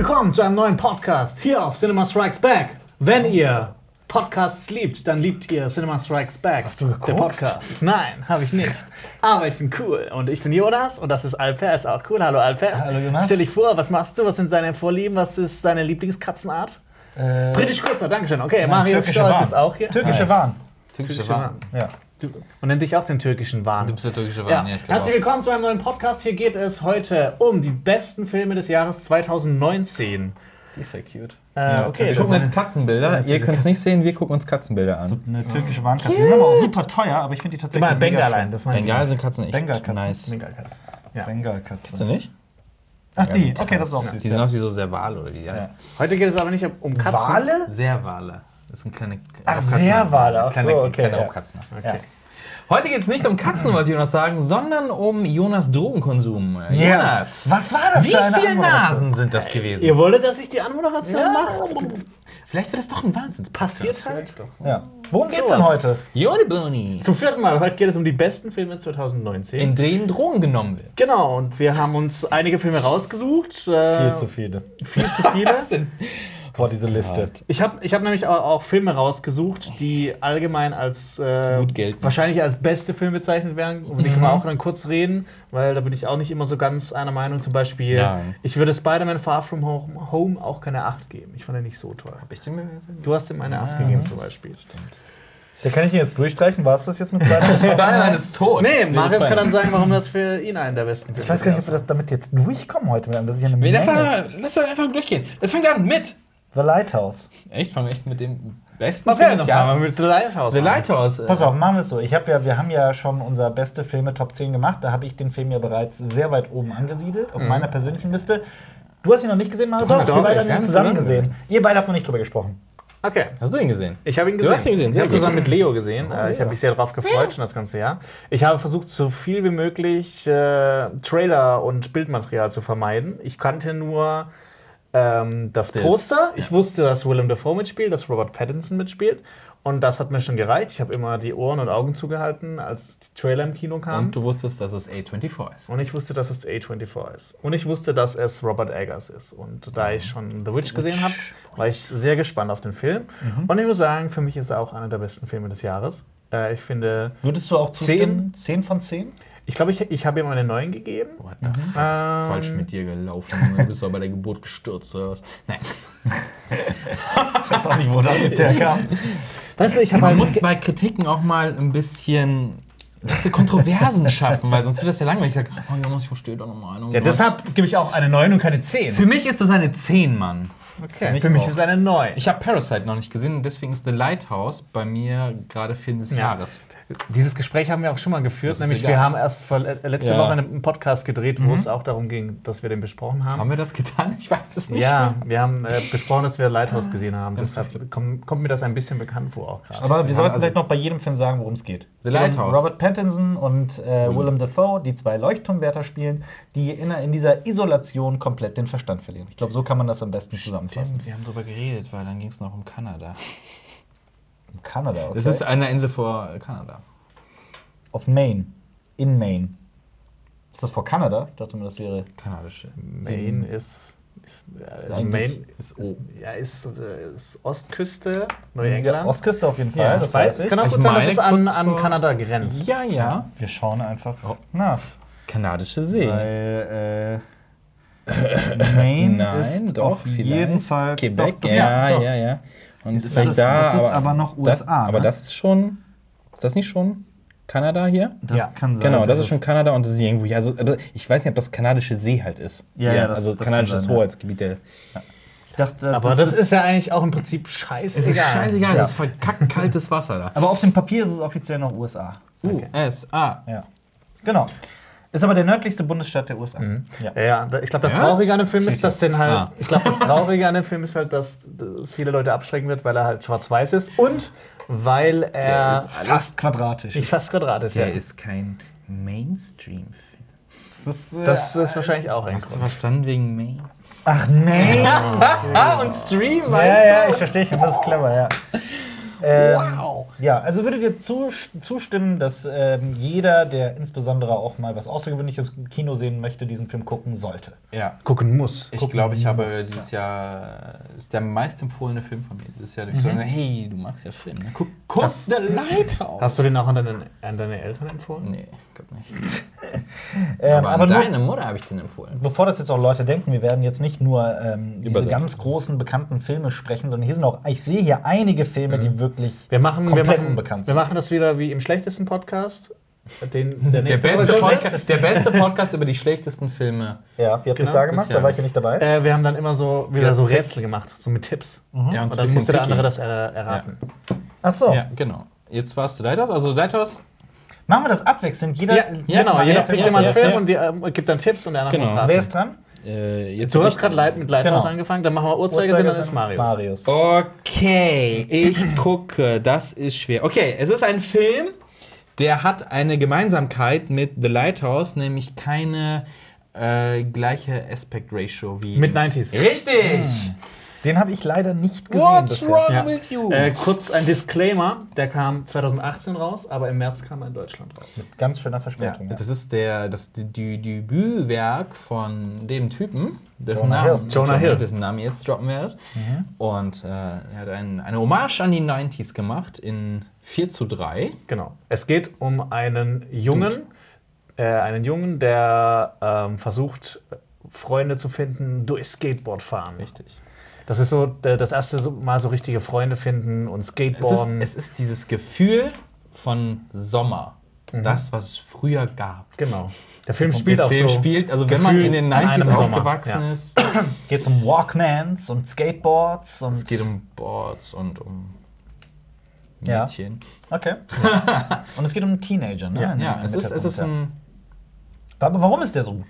willkommen zu einem neuen Podcast hier auf Cinema Strikes Back. Wenn ihr Podcasts liebt, dann liebt ihr Cinema Strikes Back. Hast du geguckt? Der Podcast. Nein, habe ich nicht. Aber ich bin cool und ich bin Jonas und das ist Alper, ist auch cool. Hallo Alper. Hallo, Jonas. Stell dich vor, was machst du? Was sind deine Vorlieben? Was ist deine Lieblingskatzenart? Äh, Britisch kurzer, Dankeschön. Okay, türkische Stolz Wahn. ist auch hier. Türkische Hi. Wahn. Türkische Türkische Wahn. Ja. Du- Und nennt dich auch den türkischen Wahn. Du bist der türkische Ja. Wahn, ja, ich glaube Herzlich willkommen zu einem neuen Podcast. Hier geht es heute um die besten Filme des Jahres 2019. Die ist ja cute. Äh, Ja, okay, Wir gucken jetzt Katzenbilder. Ihr könnt es nicht sehen, wir gucken uns Katzenbilder an. Eine türkische Wahnkatze. Die sind aber auch super teuer, aber ich finde die tatsächlich immer mega Bengalein. Das meine ich. Bengal sind Katzen echt Bengalkatzen. nice. Bengalkatzen. Ja. Bengalkatze. Kennst du nicht? Ach, die. Ja, Okay, das ist auch süß. Die sind auch wie so Serval oder wie die heißen. Heute geht es aber nicht um Katzen. Wale? Serwale. Das sind kleine Ach. Serwale. Ach so, okay, kleine ja. Raubkatzen. Okay. Heute geht es nicht um Katzen, wollte Jonas sagen, sondern um Jonas Drogenkonsum. Ja. Jonas! Was war das Wie viele? Nasen sind das gewesen? Ihr wolltet, dass ich die Anmoderation mache? Vielleicht wird das doch ein Wahnsinn. Passiert halt. Ja. Worum geht's Sowas. denn heute? Jode Boni. Zum vierten Mal. Heute geht es um die besten Filme 2019. In denen Drogen genommen wird. genau, und wir haben uns einige Filme rausgesucht. Äh, Viel zu viele. viel zu viele. Vor diese Liste. Ich habe ich hab nämlich auch, auch Filme rausgesucht, die allgemein als äh, Gut gelten. wahrscheinlich als beste Filme bezeichnet werden. Und die können wir auch dann kurz reden, weil da bin ich auch nicht immer so ganz einer Meinung. Zum Beispiel, Nein. ich würde Spider-Man Far From Home, Home auch keine 8 geben. Ich fand den nicht so toll. Du hast ihm eine 8 gegeben zum Beispiel. Da kann ich ihn jetzt durchstreichen. War es das jetzt mit Spider-Man? Spider-Man ist tot. Nee, Wir Marius kann dann sagen, warum das für ihn einer der besten Filme Ich weiß gar nicht, ob ist. wir das damit jetzt durchkommen heute. Das ist ja eine Nee, Lass, Menge. mal- lass doch einfach durchgehen. Das fängt an mit. The Lighthouse. Echt? Fangen wir echt mit dem besten Okay, Film dann des fangen wir Jahres. mit The Lighthouse The. Lighthouse. äh, Pass auf, machen wir es so. Ich hab ja, wir haben ja schon unser beste Filme Top 10 gemacht. Da habe ich den Film ja bereits sehr weit oben angesiedelt auf meiner persönlichen Liste. Du hast ihn noch nicht gesehen, Mario? Doch, doch, wir beide haben ihn zusammen zusammen gesehen. Ihr beide habt noch nicht drüber gesprochen. Okay. Hast du ihn gesehen? Ich habe ihn Du gesehen. hast ihn gesehen, ich sehr habe gut. zusammen mit Leo gesehen. Äh, ich ja. habe mich sehr darauf gefreut schon das ganze Jahr. Ich habe versucht, so viel wie möglich äh, Trailer und Bildmaterial zu vermeiden. Ich kannte nur ähm, das Stills. Poster. Ich wusste, dass Willem Dafoe mitspielt, dass Robert Pattinson mitspielt. Und das hat mir schon gereicht. Ich habe immer die Ohren und Augen zugehalten, als die Trailer im Kino kamen. Und du wusstest, dass es A24 ist. Und ich wusste, dass es A24 ist. Und ich wusste, dass es Robert Eggers ist. Und da ich schon The Witch gesehen habe, war ich sehr gespannt auf den Film. Und ich muss sagen, für mich ist er auch einer der besten Filme des Jahres. Äh, ich finde, Würdest du auch Zehn? zustimmen? 10 von 10? Ich glaube, ich, ich habe ihm eine 9 gegeben. What the fuck ist Ähm. falsch mit dir gelaufen? Du bist doch bei der Geburt gestürzt oder was? Nein. Ich weiß auch nicht, wo das jetzt herkam. Weißt du, ich Man halt muss bei Kritiken auch mal ein bisschen dass sie Kontroversen schaffen, weil sonst wird das ja langweilig. Ich sag, oh Jonas, ich verstehe da noch Meinung. Ja, deshalb gebe ich auch eine 9 und keine 10. Für mich ist das eine 10, Mann. Okay. mich Für mich ist es eine 9. Ich habe Parasite noch nicht gesehen und deswegen ist The Lighthouse bei mir gerade Film des Ja. Jahres. Dieses Gespräch haben wir auch schon mal geführt, Das nämlich wir haben erst vor, äh, letzte Ja. Woche einen Podcast gedreht, wo es auch darum ging, dass wir den besprochen haben. Haben wir das getan? Ich weiß es nicht. ja, mehr. wir haben äh, besprochen, dass wir Lighthouse gesehen haben. Ja, Deshalb kommt, kommt mir das ein bisschen bekannt vor auch gerade. Aber wir sollten haben vielleicht noch bei jedem Film sagen, worum es geht. The Lighthouse. Robert Pattinson und äh, Willem Dafoe, die zwei Leuchtturmwärter spielen, die in, in dieser Isolation komplett den Verstand verlieren. Ich glaube, so kann man das am besten zusammenfassen. Wir haben darüber geredet, weil dann ging es noch um Kanada. In Kanada, okay? Es ist eine Insel vor Kanada. Auf Maine. In Maine. Ist das vor Kanada? Ich dachte mir, das wäre. Kanadische. Maine ist. ist also Maine ist ist, ja, ist, äh, ist Ostküste, Ja, Neuengland. Ostküste auf jeden Fall, Ja, das Ich weiß, weiß es ich. kann auch Ich gut sein, dass meine es an, an Kanada grenzt. Ja, ja. Wir schauen einfach nach. Kanadische See. Weil äh, Maine Nein, ist doch, auf jeden. Fall. Quebec, Doch, das ja, ist, doch. ja, ja. Und Das- vielleicht das- da. das ist aber noch das, USA, Aber ne? das ist schon. Ist das nicht schon Kanada hier? Das Ja, kann sein. Genau, das ist schon Kanada und das ist irgendwo. Ja, also, aber ich weiß nicht, ob das kanadische See halt ist. Ja, ja, das- also das kanadisches sein, ja. Hoheitsgebiet. Der, Ich dachte, Aber das ist ja eigentlich auch im Prinzip scheißegal. es ist scheißegal, Ja. es ist verkackt kaltes Wasser da. Aber auf dem Papier ist es offiziell noch USA. USA. Ja. Genau. Ist aber der nördlichste Bundesstaat der USA. Ja. Ja, ja, ich glaube, das? Traurige an dem Film ist, dass den halt. Ah. Ich glaube, das Traurige an dem Film ist halt, dass das viele Leute abschrecken wird, weil er halt schwarz-weiß ist und weil Der er ist alles- Fast quadratisch. nicht fast quadratisch ist. Der Ja. ist kein Mainstream-Film. Das ist, äh, Das ist wahrscheinlich auch ein Hast du Grund. verstanden wegen Maine? Ach nee. Ah, und Stream, ja, ja, ich verstehe schon, das ist clever, ja. Ähm, Wow. Ja, also würdet ihr zu, zustimmen, dass ähm, jeder, der insbesondere auch mal was Außergewöhnliches im Kino sehen möchte, diesen Film gucken sollte? Ja. Gucken muss. Ich glaube, ich habe muss, dieses Jahr ist der meistempfohlene Film von mir. Dieses Jahr durch so, hey, du magst ja Film. Ne? Guck, guck Hast- The Lighthouse. Hast du den auch an deine, an deine Eltern empfohlen? Nee, glaub nicht. Ähm, aber aber an nur, deine Mutter habe ich den empfohlen. bevor das jetzt auch Leute denken, wir werden jetzt nicht nur ähm, diese Über- ganz großen bekannten Filme sprechen, sondern hier sind auch, ich sehe hier einige Filme, die wirklich Wir machen, wir, komplett machen, unbekannt wir sind. machen das wieder wie im schlechtesten Podcast. Den, Der nächste beste, Podcast, der beste Podcast über die schlechtesten Filme. Ja, wie habt ihr es da gemacht? Da war ich ja nicht dabei. Äh, wir haben dann immer so wieder Ja, so. Rätsel gemacht, so mit Tipps. Ja, und Und dann musste der andere das er, erraten. Ach so. Ja, genau. Jetzt warst du Lighthouse. Also Lighthouse, Machen wir das abwechselnd. Jeder, Ja, genau, mal- jeder pickt immer einen Film und die, ähm, gibt dann Tipps und der andere Genau. muss raten. Wer ist dran? äh, jetzt Du hast gerade. Light mit Lighthouse Genau. angefangen, dann machen wir Uhrzeigersinn, dann ist Marius. Marius. Okay, ich gucke. Das ist schwer. Okay, es ist ein Film, der hat eine Gemeinsamkeit mit The Lighthouse, nämlich keine äh, gleiche Aspect Ratio wie. Mit 90s. Richtig! Den habe ich leider nicht gesehen What's bisher. wrong Ja. with you? Äh, kurz ein Disclaimer, der kam 2018 raus, aber im März kam er in Deutschland raus. Ganz schöner ja, Verspätung. Ja, das ist der, das die, die Debütwerk von dem Typen, dessen Jonah Namen, Hill. Jonah Hill. dessen Namen ihr jetzt droppen werdet. Und äh, er hat ein, eine Hommage an die 90s gemacht in 4 zu 3. Genau. Es geht um einen Jungen, äh, einen Jungen, der ähm, versucht, Freunde zu finden durch Skateboardfahren. Richtig. Das ist so äh, das erste Mal so richtige Freunde finden und Es ist, Skateboarden. es ist dieses Gefühl von Sommer. Das, was es früher gab. genau. Der Film spielt der auch Film so. spielt, also wenn man in den gefühlt an 90s einem Sommer, aufgewachsen ja. ist, Geht um Walkmans und Skateboards und. es geht um Boards und um Ja. Mädchen. Okay. und es geht um einen Teenager, ne? Ja. Ja, es ist, es ist ein. ja. Aber warum ist der so gut?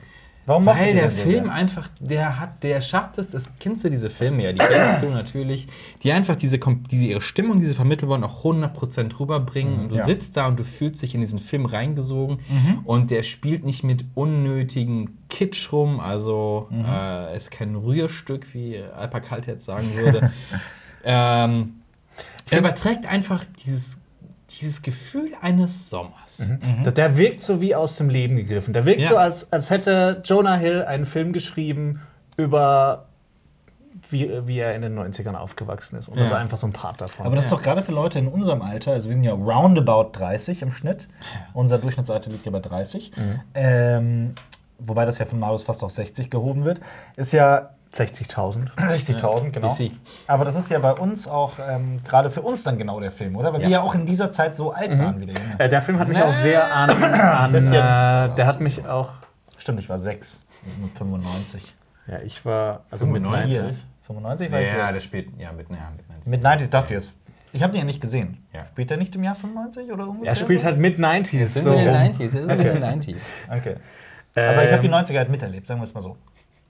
Warum Weil der Film sehr? einfach, der hat, der schafft es, das kennst du diese Filme ja, die kennst du natürlich, die einfach diese, diese ihre Stimmung, die sie vermitteln wollen, auch 100% rüberbringen. Und du Ja. sitzt da und du fühlst dich in diesen Film reingesogen. Und der spielt nicht mit unnötigen Kitsch rum, also äh, ist kein Rührstück, wie Alpa Kalt jetzt sagen würde. ähm, er überträgt einfach dieses, dieses Gefühl eines Sommers. Der- Der wirkt so wie aus dem Leben gegriffen. Der wirkt Ja. so, als, als hätte Jonah Hill einen Film geschrieben über wie, wie er in den 90ern aufgewachsen ist. Und das ist Ja. einfach so ein Part davon. Aber das ist doch gerade für Leute in unserem Alter, also wir sind ja roundabout 30 im Schnitt. Unser Durchschnittsalter liegt ja bei 30. Mhm. Ähm, wobei das ja von Marius fast auf 60 gehoben wird. Ist ja 60.000. 60.000, genau. BC. Aber das ist ja bei uns auch ähm, gerade für uns dann genau der Film, oder? Weil Ja. wir ja auch in dieser Zeit so alt waren wie der Junge. Äh, der Film hat mich auch sehr an. an äh, der hat mich auch. Stimmt, ich war 6 mit 95. Ja, ich war. Also mit 95? 90. 95 war ich Ja, der 6. spielt, ja, mit, ja, mit 90. Mit 90 dachte ich jetzt. Ich habe den ja nicht gesehen. Ja. Spielt er nicht im Jahr 95 oder ungefähr? Er spielt so? halt mit 90s. sind so in den 90s, es sind in den 90s. Okay. Aber ich habe die Ähm, 90er halt miterlebt, sagen wir es mal so.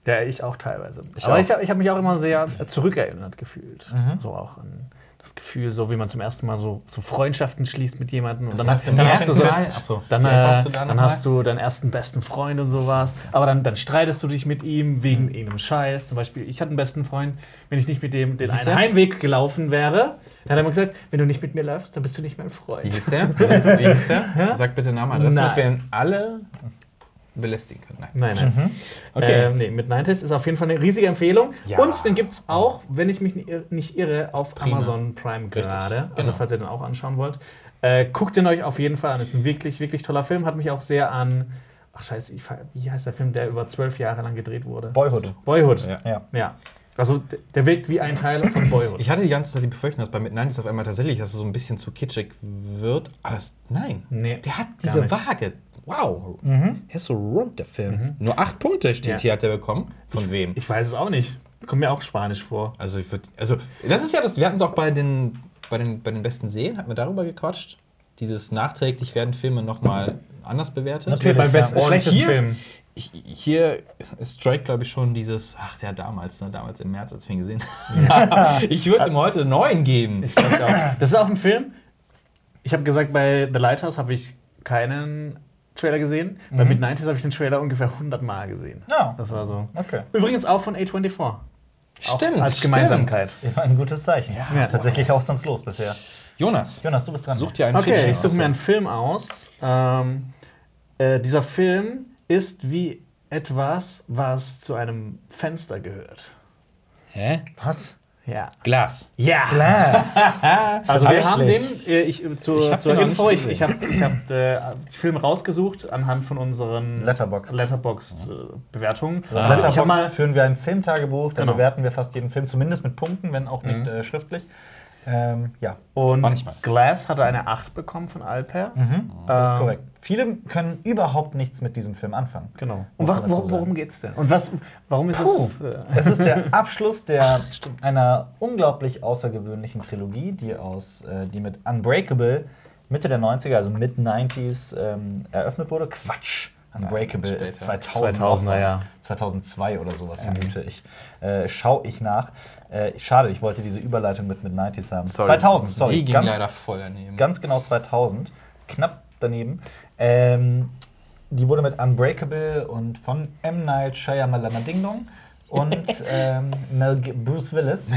Ja, ich auch teilweise. Ich Aber auch. ich habe hab mich auch immer sehr zurückerinnert gefühlt. So auch an das Gefühl, so wie man zum ersten Mal so, so Freundschaften schließt mit jemandem. Und dann hast, zum dann hast du so. Dann, wie alt äh, du da dann nochmal? hast du deinen ersten besten Freund und sowas. Aber dann, dann streitest du dich mit ihm wegen irgendeinem Scheiß. Zum Beispiel, ich hatte einen besten Freund, wenn ich nicht mit dem den einen? Heimweg gelaufen wäre, dann hat er immer gesagt, wenn du nicht mit mir läufst, dann bist du nicht mein Wie Freund. hieß der? Wie wie hieß der? Sag bitte Namen, damit wir Nein. ihn alle belästigen können. Nein. Nein, nein. Okay. Ähm, nee, mit 90s ist auf jeden Fall eine riesige Empfehlung. Ja. Und den gibt es auch, wenn ich mich ni- nicht irre, auf Prima. Amazon Prime gerade. Also genau. falls ihr den auch anschauen wollt. Äh, guckt den euch auf jeden Fall an. Ist ein wirklich, wirklich toller Film. Hat mich auch sehr an. Ach scheiße, wie heißt der Film, der über zwölf Jahre lang gedreht wurde? Boyhood. Boyhood. Ja. Ja. Ja. Also der wirkt wie ein Teil von Boyhood. Ich hatte die ganze Zeit die Befürchtung, dass bei Mid-90s auf einmal tatsächlich, dass es so ein bisschen zu kitschig wird. Aber es, nein. Nee, Der hat diese. Waage. Wow. Er ist so rund, der Film. Nur acht Punkte steht Ja. hier, hat er bekommen. Von wem? Ich weiß es auch nicht. Kommt mir auch Spanisch vor. Also, ich würd, also, das ist ja das, wir hatten es auch bei den, bei den, bei den besten Serien, hatten wir darüber gequatscht. Dieses nachträglich werden Filme nochmal anders bewertet. Natürlich. Beim besten, Und schlechtesten hier- Film. Ich, hier strike, glaube ich, schon dieses, ach, der damals, ne, damals im März, als wir ihn gesehen haben. ich würde ihm heute neun geben. Ich auch. Das ist auch ein Film. Ich habe gesagt, bei The Lighthouse habe ich keinen Trailer gesehen. Bei Mid-90s habe ich den Trailer ungefähr 100 Mal gesehen. Ja. Das war so. Okay. Übrigens auch von A24. Auch Stimmt, als stimmt. Gemeinsamkeit. Immer ein gutes Zeichen. Ja. Tatsächlich ausnahmslos bisher. Jonas, Jonas, du bist dran. such dir einen Okay, Film ich suche aus. mir einen Film aus. Ähm, äh, dieser Film ist wie etwas, was zu einem Fenster gehört. Hä? Was? Ja. Glas. Ja. Glass. Also wir haben den, äh, ich, äh, zur, Ich hab zur Info, ich, ich habe ich hab, äh, die Filme rausgesucht anhand von unseren Letterboxd. Letterboxd-Bewertungen. Auf ich habe Letterboxd mal führen wir ein Filmtagebuch, da Genau. bewerten wir fast jeden Film, zumindest mit Punkten, wenn auch nicht äh, schriftlich. Ähm, ja, und Manchmal. Glass hatte eine 8 bekommen von Alper. mhm. das ist Ähm, korrekt. Viele können überhaupt nichts mit diesem Film anfangen. Genau. Und wa sagen. worum geht's denn? Und was, warum ist Puh. es? Äh, Es ist der Abschluss der, einer unglaublich außergewöhnlichen Trilogie, die, aus, äh, die mit Unbreakable Mitte der 90er, also Mid-90s, ähm, eröffnet wurde. Quatsch! Unbreakable Ja, ist später. 2000 2000er, noch was. ja. 2002 oder sowas, vermute ich. Äh, schau ich nach. Äh, schade, ich wollte diese Überleitung mit Mid-90s haben. 2000, sorry. Die ging ganz, leider voll daneben. Ganz genau 2000, knapp daneben. Ähm, die wurde mit Unbreakable und von M. Night Shyamalan Ding Dong und ähm, Mel G Bruce Willis.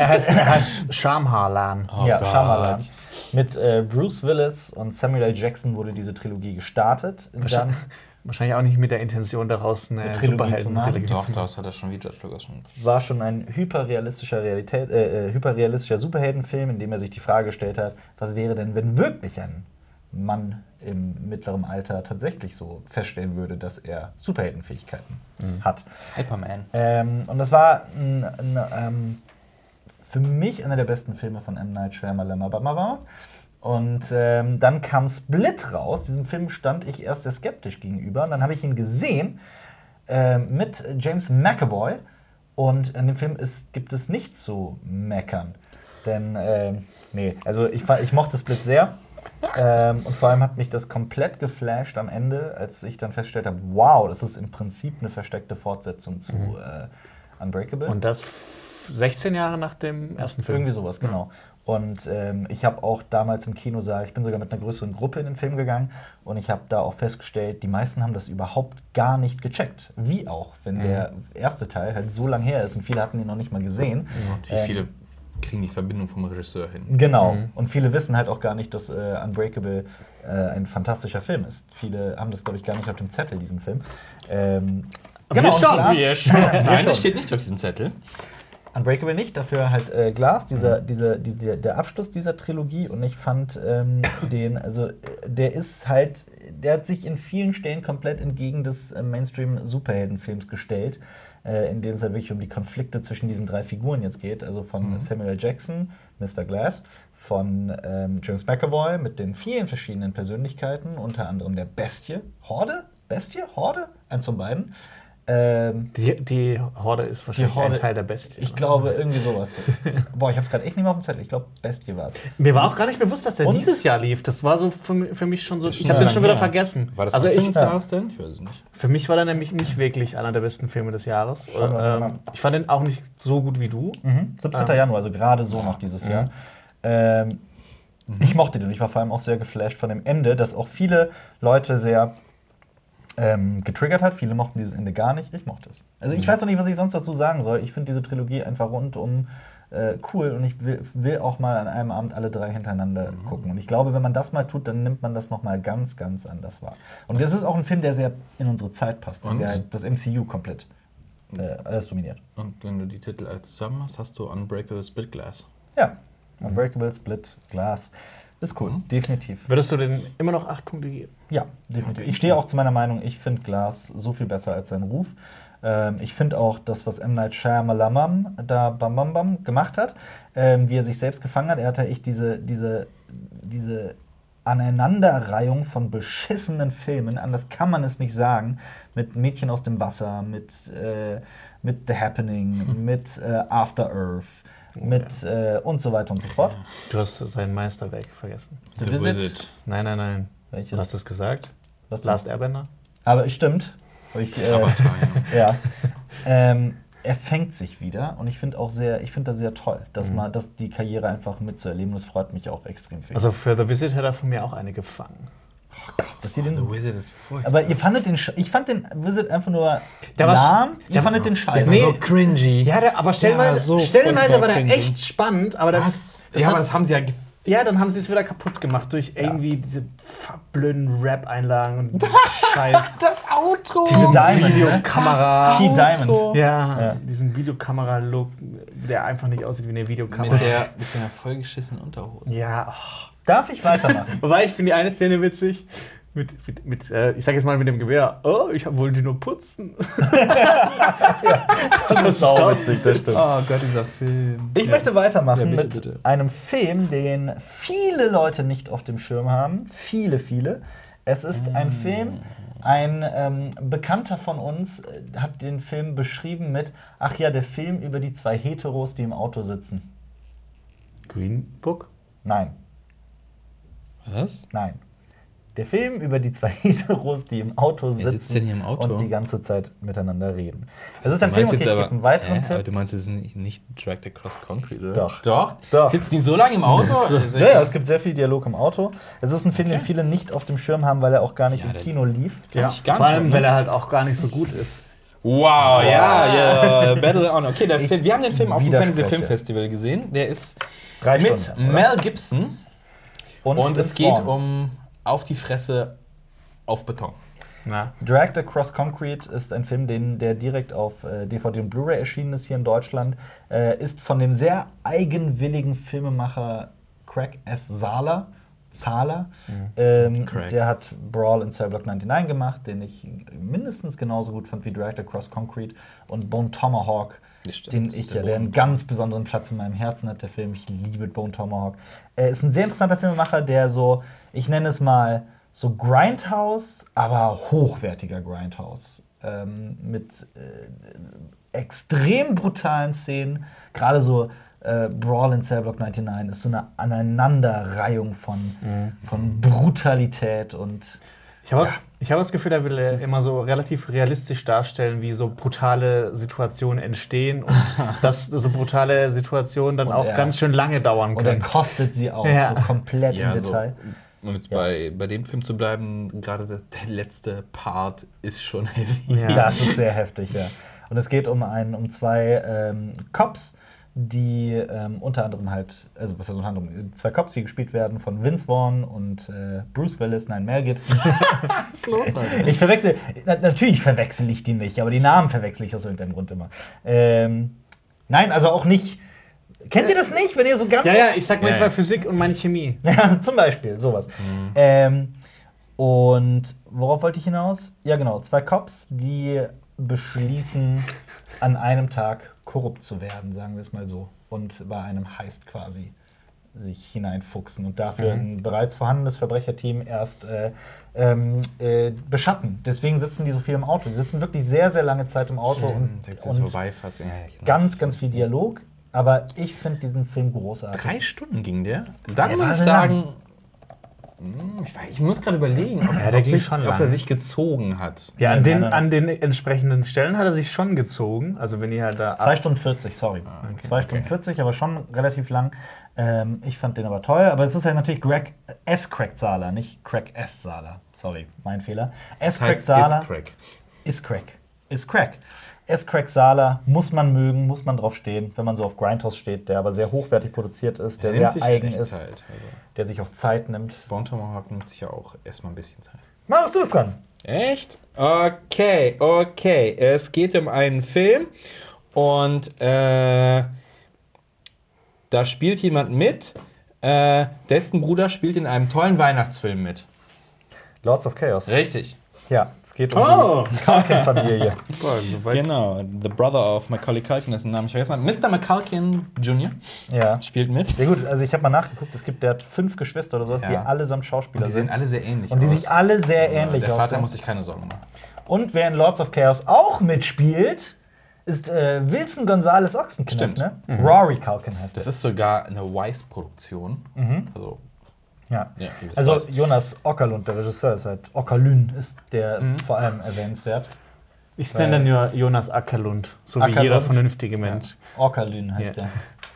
er heißt, er heißt Shamharlan. Oh ja, Gott. Shyamalan. Mit äh, Bruce Willis und Samuel L. Jackson wurde diese Trilogie gestartet. Dann, Wahrscheinlich auch nicht mit der Intention daraus eine, Eine Trilogie zu machen. Superhelden-Trilogie Doch, das hat er schon wie Judge Lucas schon. war schon ein hyperrealistischer, Realität, äh, äh, hyperrealistischer Superheldenfilm, in dem er sich die Frage gestellt hat, was wäre denn, wenn wirklich ein Mann im mittleren Alter tatsächlich so feststellen würde, dass er Superheldenfähigkeiten hat. Hyperman. Ähm, und das war ein, ein, ähm, für mich einer der besten Filme von M. Night Shyamalan. Und ähm, dann kam Split raus. Diesem Film stand ich erst sehr skeptisch gegenüber. Und dann habe ich ihn gesehen ähm, mit James McAvoy. Und in dem Film ist, gibt es nichts zu meckern. Denn, ähm, nee, also ich, ich mochte Split sehr. Ähm, und vor allem hat mich das komplett geflasht am Ende, als ich dann festgestellt habe, wow, das ist im Prinzip eine versteckte Fortsetzung zu äh, Unbreakable. Und das 16 Jahre nach dem ersten Film. Irgendwie sowas, genau. Und ähm, ich habe auch damals im Kinosaal, ich bin sogar mit einer größeren Gruppe in den Film gegangen und ich habe da auch festgestellt, die meisten haben das überhaupt gar nicht gecheckt. Wie auch, wenn der erste Teil halt so lang her ist und viele hatten ihn noch nicht mal gesehen. Und wie Ähm, viele kriegen die Verbindung vom Regisseur hin? Genau. Und viele wissen halt auch gar nicht, dass äh, Unbreakable äh, ein fantastischer Film ist. Viele haben das, glaube ich, gar nicht auf dem Zettel, diesen Film. Ähm, wir und schon, wir schon. Nein, das steht nicht auf diesem Zettel. Unbreakable nicht, dafür halt äh, Glas, dieser, dieser, dieser, der Abschluss dieser Trilogie. Und ich fand ähm, den, also der ist halt, der hat sich in vielen Stellen komplett entgegen des äh, Mainstream-Superheldenfilms gestellt, äh, in dem es halt wirklich um die Konflikte zwischen diesen drei Figuren jetzt geht. Also von Samuel L. Jackson, Mr. Glass, von ähm, James McAvoy mit den vielen verschiedenen Persönlichkeiten, unter anderem der Bestie. Horde? Bestie? Horde? Eins von beiden. Ähm, Die, die Horde ist wahrscheinlich Horde- ein Teil der Bestie. ich glaube, irgendwie sowas. Boah, ich hab's gerade echt nicht mehr auf dem Zettel. Ich glaube, Bestie war es. Mir war auch gar nicht bewusst, dass der Und? dieses Jahr lief. Das war so für, für mich schon so. Ich schon habe den schon wieder her. vergessen. War das also Anfang ich, des ja. Jahres denn? Ich weiß es nicht. für mich war der nämlich nicht wirklich einer der besten Filme des Jahres. Wir Ähm, ich fand den auch nicht so gut wie du. Mhm. 17. Ah. Januar, also gerade so noch dieses Jahr. Ähm, Ich mochte den. Ich war vor allem auch sehr geflasht von dem Ende, das auch viele Leute sehr ähm, getriggert hat. Viele mochten dieses Ende gar nicht. Ich mochte es. Also ich weiß noch nicht, was ich sonst dazu sagen soll. Ich finde diese Trilogie einfach rundum äh, cool und ich will, will auch mal an einem Abend alle drei hintereinander gucken. Und ich glaube, wenn man das mal tut, dann nimmt man das noch mal ganz, ganz anders wahr. Und das ist auch ein Film, der sehr in unsere Zeit passt, Und? der halt das MCU komplett äh, alles dominiert. Und wenn du die Titel alle zusammen hast, hast du Unbreakable Split Glass. Ja, Unbreakable, Split, Glas. Ist cool, definitiv. Würdest du den immer noch acht Punkte geben? Ja, definitiv. Ich stehe auch zu meiner Meinung, ich finde Glas so viel besser als sein Ruf. Ähm, ich finde auch das, was M. Night Shyamalan da bam, bam, bam gemacht hat, ähm, wie er sich selbst gefangen hat. Er hat ja echt diese, diese, diese Aneinanderreihung von beschissenen Filmen, anders kann man es nicht sagen, mit Mädchen aus dem Wasser, mit, äh, mit The Happening, mit äh, After Earth, mit äh, und so weiter und so fort. Du hast sein Meisterwerk vergessen. The Visit. Nein, nein, nein. Welches? Du hast es gesagt. Was? Last Airbender? Aber stimmt. Ich, äh, Avatar, ja. ja. Ähm, er fängt sich wieder und ich finde auch sehr, ich finde das sehr toll, dass man, dass die Karriere einfach mitzuerleben. Das freut mich auch extrem viel. Also für The Visit hätte er von mir auch eine gefangen. Das Dass sie Oh, den, The Wizard ist furchtbar. aber ihr fandet den, sch- ich fand den Wizard einfach nur Der war lahm. Ihr der fandet war- den der scheiße. war Nee. so cringy. Ja, der, aber stellenweise, so stellenweise war der cringy. echt spannend, aber das. Was? das Ja, hat- aber das haben sie ja. gef- Ja, dann haben sie es wieder kaputt gemacht durch irgendwie diese blöden Rap-Einlagen und Scheiß. Das Outro! Diese Diamond, ne? Videokamera. Key Diamond. Ja, Ja. diesen Videokamera-Look, der einfach nicht aussieht wie eine Videokamera. Mit der, mit der vollgeschissenen Unterhose. ja, oh. Darf ich weitermachen? wobei ich finde die eine Szene witzig. Mit, mit, mit äh, ich sag jetzt mal mit dem Gewehr. Oh, ich wollte nur putzen. das ist sauwitzig, das stimmt. Oh Gott, dieser Film. Ich möchte weitermachen Ja, bitte, mit bitte. einem Film, den viele Leute nicht auf dem Schirm haben. Viele, viele. Es ist Mm. ein Film, ein ähm, Bekannter von uns äh, hat den Film beschrieben mit, ach ja, der Film über die zwei Heteros, die im Auto sitzen. Green Book? Nein, Was? nein. Der Film über die zwei Heteros, die im Auto sitzen sitzt denn hier im Auto? und die ganze Zeit miteinander reden. Es ist ein Film, okay, jetzt aber, einen weiteren aber Tipp. du meinst, es ist nicht, nicht Dragged Across Concrete, oder? Doch. Doch? Doch. Sitzen die so lange im Auto? Also Ja, ja, es gibt sehr viel Dialog im Auto. Es ist ein Film, den Okay. viele nicht auf dem Schirm haben, weil er auch gar nicht Ja, im Kino lief. Ja, ich gar Vor allem, ne? weil er halt auch gar nicht so gut ist. Wow, ja, ja, Battle on. Okay, Film, wir haben den Film auf dem Fantasy widerspreche. Film Festival gesehen. Der ist Drei mit Stunden. Mel Gibson und, Vince es geht um Auf die Fresse auf Beton. Na. Dragged Across Concrete ist ein Film, den, der direkt auf äh, DVD und Blu-ray erschienen ist hier in Deutschland. Äh, ist von dem sehr eigenwilligen Filmemacher Craig S. Zahler. Zahler. Ähm, Craig. der hat Brawl in Cell Block 99 gemacht, den ich mindestens genauso gut fand wie Dragged Across Concrete und Bone Tomahawk. Den ich der ja, der einen ganz besonderen Platz in meinem Herzen hat, der Film. Ich liebe Bone Tomahawk. Er ist ein sehr interessanter Filmemacher, der so, ich nenne es mal, so Grindhouse, aber hochwertiger Grindhouse. Ähm, mit äh, extrem brutalen Szenen. Gerade so äh, Brawl in Cell Block 99 ist so eine Aneinanderreihung von, Mhm. von Brutalität und Ich habe das, ich hab das Gefühl, er will äh, immer so relativ realistisch darstellen, wie so brutale Situationen entstehen und dass so brutale Situationen dann Und auch er- ganz schön lange dauern und er können. kostet sie aus, Ja. so komplett Ja, im so, Detail. um jetzt Ja. bei, bei dem Film zu bleiben, gerade der, der letzte Part ist schon heavy. Ja. Das ist sehr heftig, ja. Und es geht um einen, um zwei ähm, Cops, die ähm, unter anderem halt, also was heißt unter anderem, zwei Cops, die gespielt werden von Vince Vaughn und äh, Bruce Willis, nein, Mel Gibson. Was ist los heute? ich verwechsel, na, natürlich verwechsel ich die nicht, aber die Namen verwechsel ich aus irgendeinem Grund immer. Ähm, nein, also auch nicht. Kennt ihr das nicht, wenn ihr so ganz Ja, ja, ich sag manchmal Ja, ja. Physik und meine Chemie. Ja, zum Beispiel, sowas. Ähm, und worauf wollte ich hinaus? Ja, genau, zwei Cops, die beschließen, an einem Tag korrupt zu werden, sagen wir es mal so. Und bei einem Heist quasi sich hineinfuchsen und dafür ein bereits vorhandenes Verbrecherteam erst äh, ähm, äh, beschatten. Deswegen sitzen die so viel im Auto. Die sitzen wirklich sehr, sehr lange Zeit im Auto und, gibt's jetzt und vorbei fast. Ja, genau. ganz, ganz viel Dialog. Aber ich finde diesen Film großartig. Drei Stunden ging der. Dann Der muss ich sagen, hm, ich, weiß, ich muss gerade überlegen, ob, Ja, ob, sich, schon ob er lang. sich gezogen hat. Ja, an den, an den entsprechenden Stellen hat er sich schon gezogen. Also wenn ihr halt da. Zwei Stunden 40, sorry. Zwei Stunden 40, aber schon relativ lang. Ähm, ich fand den aber toll. Aber es ist halt natürlich Greg S. Craig Sala, nicht Craig S. Sala. Sorry, mein Fehler. S. Das Craig heißt, Sala ist Craig. ist Craig. Ist Craig. S. Craig Sala muss man mögen, muss man drauf stehen, wenn man so auf Grindhouse steht, der aber sehr hochwertig produziert ist, der Er sehr sich eigen ist, Zeit. Also, der sich auch Zeit nimmt. Bone Tomahawk nimmt sich ja auch erstmal ein bisschen Zeit. Machst du es dran? Echt? Okay, okay. Es geht um einen Film und äh, da spielt jemand mit, äh, dessen Bruder spielt in einem tollen Weihnachtsfilm mit. Lords of Chaos. Richtig. Ja, es geht um Oh! die Culkin-Familie. Weit- Genau, The Brother of Macaulay Culkin, dessen Namen ich vergessen habe. Mr. Macaulay Jr. ja. spielt mit. Ja gut, also ich habe mal nachgeguckt, es gibt, der hat fünf Geschwister oder sowas, die Ja. allesamt Schauspieler Und die sind. sehen alle sehr ähnlich Und die aus. sich alle sehr Ja, ähnlich Der Vater aussehen. muss sich keine Sorgen machen. Und wer in Lords of Chaos auch mitspielt, ist äh, Wilson Gonzales Ochsenknecht, Stimmt. ne? Rory Culkin heißt Das er. ist sogar eine Weiss-Produktion. Also, Ja. ja, Also was. Jonas Ockerlund, der Regisseur, ist halt Ockerlün, ist der Mhm. vor allem erwähnenswert. Ich nenne nur Jonas Ackerlund, so wie Ackerlund? jeder vernünftige Mensch. Ockerlün heißt Ja.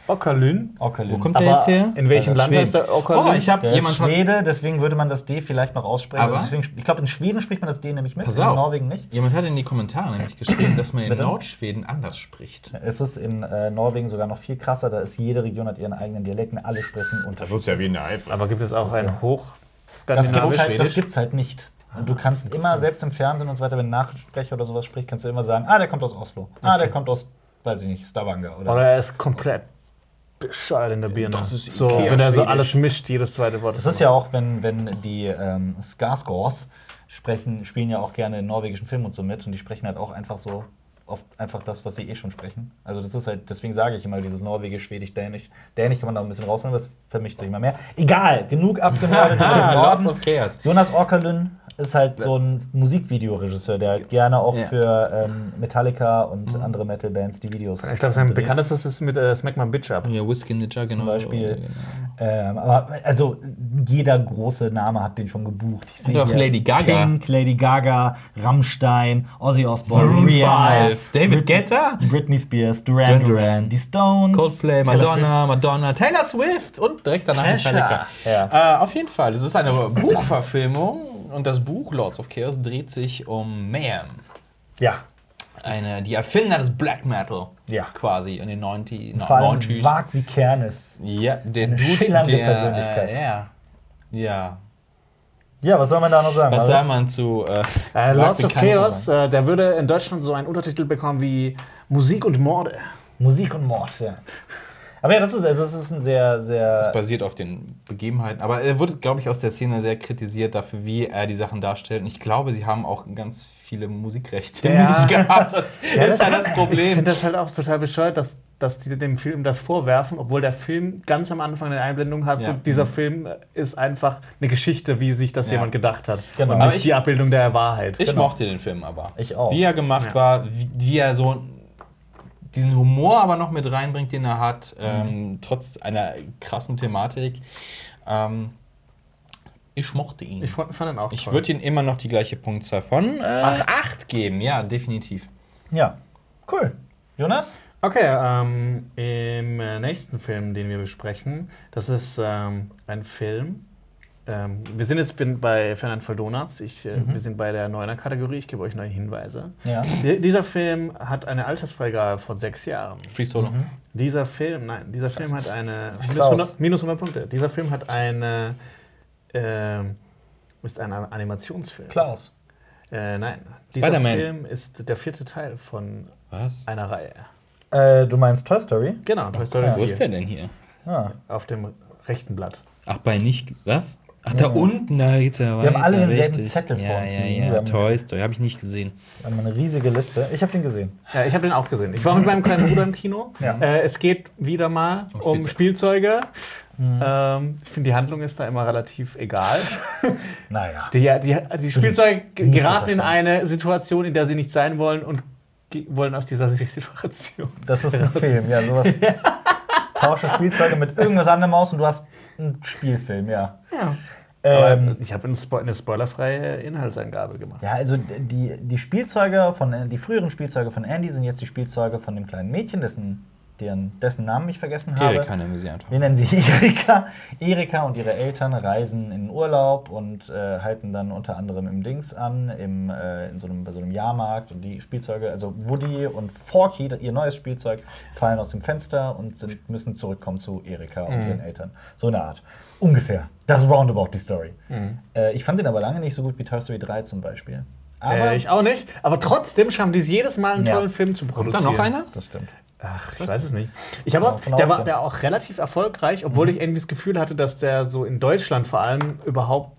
Der. Okerlün. Okerlün. Wo kommt der jetzt her? in welchem Land Schweden. heißt der Okerlün? Oh, ich habe jemand Schwede, deswegen würde man das D vielleicht noch aussprechen. Aber- Also deswegen, ich glaube, in Schweden spricht man das D nämlich mit, Pass in auf. Norwegen nicht. jemand hat in die Kommentare nämlich geschrieben, dass man in? Nordschweden anders spricht. Es ist in äh, Norwegen sogar noch viel krasser. Da ist jede Region hat ihren eigenen Dialekten, alle sprechen unterschiedlich. ist ja wie in der Eifel. Aber gibt es auch Das ist ein ja- Hoch Das Skandinavisch, gibt's, halt, das gibt's halt nicht. Und du kannst immer, selbst im Fernsehen und so weiter, wenn ein Nachrichtensprecher oder sowas spricht, kannst du immer sagen, ah, der kommt aus Oslo. Ah, der kommt aus, weiß ich nicht, Stavanger. Oder, Oder er ist komplett bescheuert in der Birne. Das ist so, Ikea wenn er so Schwedisch. alles mischt, jedes zweite Wort. das ist ja auch, wenn, wenn die ähm, Skarsgårds sprechen, spielen ja auch gerne in norwegischen Filmen und so mit und die sprechen halt auch einfach so oft einfach das, was sie eh schon sprechen. Also das ist halt, deswegen sage ich immer dieses Norwegisch, Schwedisch, Dänisch. Dänisch kann man da ein bisschen rausnehmen, das vermischt sich immer mehr. Egal, genug Ah, Lords of Chaos. Jonas Orkerlün ist halt so ein Musikvideoregisseur, der gerne auch Ja. für ähm, Metallica und andere Metal-Bands die Videos. ich glaube, sein bekanntestes ist mit äh, Smack My Bitch Up. Ja, Whiskey Ninja, genau. Beispiel. Genau. Ähm, aber also jeder große Name hat den schon gebucht. Ich sehe auch Lady Gaga. Pink, Lady Gaga, Rammstein, Ozzy Osbourne, Maroon Rihanna, 5, David Guetta, Britney Spears, Duran Duran Duran, Duran, die Stones, Coldplay, Madonna, Madonna, Taylor Swift und direkt danach Kesha. Metallica. Ja. Äh, auf jeden Fall, es ist eine Buchverfilmung und das Buch Lords of Chaos dreht sich um Mayhem. Ja, Eine, die Erfinder des Black Metal. Ja. Quasi in den 90 vor allem 90s. Wag wie Kernes. Ja, der Eine Dude, schillernde der, Persönlichkeit. Äh, ja. Ja. Ja, was soll man da noch sagen? Was sagt man zu äh, Äh, Lords of Chaos, äh, der würde in Deutschland so einen Untertitel bekommen wie Musik und Morde. Musik und Mord, ja. Aber ja, das ist, also es ist ein sehr, sehr. basiert auf den Begebenheiten. Aber er wurde, glaube ich, aus der Szene sehr kritisiert dafür, wie er die Sachen darstellt. Und ich glaube, sie haben auch ganz viele Musikrechte Ja. nicht gehabt. Das Ja, ist ja das Ich Problem. finde das halt auch total bescheuert, dass, dass die dem Film das vorwerfen, obwohl der Film ganz am Anfang eine Einblendung hat. Ja. So, dieser Film ist einfach eine Geschichte, wie sich das Ja. jemand gedacht hat. Genau. Und nicht ich- die Abbildung der Wahrheit. Ich Genau. mochte den Film aber. Ich auch. Wie er gemacht Ja. war, wie, wie er so diesen Humor aber noch mit reinbringt, den er hat, ähm, trotz einer krassen Thematik. Ähm, ich mochte ihn. Ich fand, ihn auch Ich würde ihm immer noch die gleiche Punktzahl von äh, 8 geben. Ja, definitiv. Ja. Cool. Jonas? Okay, ähm, im äh, nächsten Film, den wir besprechen, das ist ähm, ein Film. Ähm, wir sind jetzt bin bei Fernand Donuts. Ich, äh, Wir sind bei der neuner Kategorie. Ich gebe euch neue Hinweise. Ja. Die, dieser Film hat eine Altersfreigabe von sechs Jahren. Free Solo. Dieser Film, nein, dieser Film hat eine minus Klaus. 100, minus 100 Punkte. Dieser Film hat eine ähm, ist ein Animationsfilm. Klaus. Äh, nein, dieser. Film ist der vierte Teil von Was? einer Reihe. Äh, du meinst Toy Story? Genau, Toy Story Ja. Wo ist 4. der denn hier? Ah. Auf dem rechten Blatt. Ach, bei nicht. Was? Ach, da unten, da geht's ja Wir haben weiter, alle denselben richtig. Zettel vor ja, uns Ja, liegen. ja, haben- Toy Story, habe ich nicht gesehen. Wir haben eine riesige Liste. Ich habe den gesehen. Ja, ich habe den auch gesehen. Ich war mit meinem kleinen Bruder im Kino. Ja. Äh, es geht wieder mal um Spielzeug. Spielzeuge. Ähm, ich finde, die Handlung ist da immer relativ egal. Naja. Die, die, die Spielzeuge geraten in eine Situation, in der sie nicht sein wollen und wollen aus dieser Situation. Das ist ein Film, ja, sowas. Tausche Spielzeuge mit irgendwas anderem aus und du hast einen Spielfilm, ja. Ja. Ähm, ich habe eine spoilerfreie Inhaltsangabe gemacht. ja, also die, die Spielzeuge von die früheren Spielzeuge von Andy sind jetzt die Spielzeuge von dem kleinen Mädchen, dessen, deren, dessen Namen ich vergessen habe. Erika nennen wir sie einfach. Wir nennen sie Erika. Erika und ihre Eltern reisen in den Urlaub und äh, halten dann unter anderem im Dings an, im, äh, in so einem, bei so einem Jahrmarkt. Und die Spielzeuge, also Woody und Forky, ihr neues Spielzeug, fallen aus dem Fenster und sind, müssen zurückkommen zu Erika und ihren Eltern. So eine Art. Ungefähr. Das ist roundabout die Story. Äh, ich fand den aber lange nicht so gut wie Toy Story 3 zum Beispiel. Aber äh, ich auch nicht. Aber trotzdem schaffen die es jedes Mal, einen Ja. tollen Film zu Kommt produzieren. da noch einer? das stimmt. Ach, ich weiß es nicht. Ich habe auch, der war der auch relativ erfolgreich, obwohl ich irgendwie das Gefühl hatte, dass der so in Deutschland vor allem überhaupt.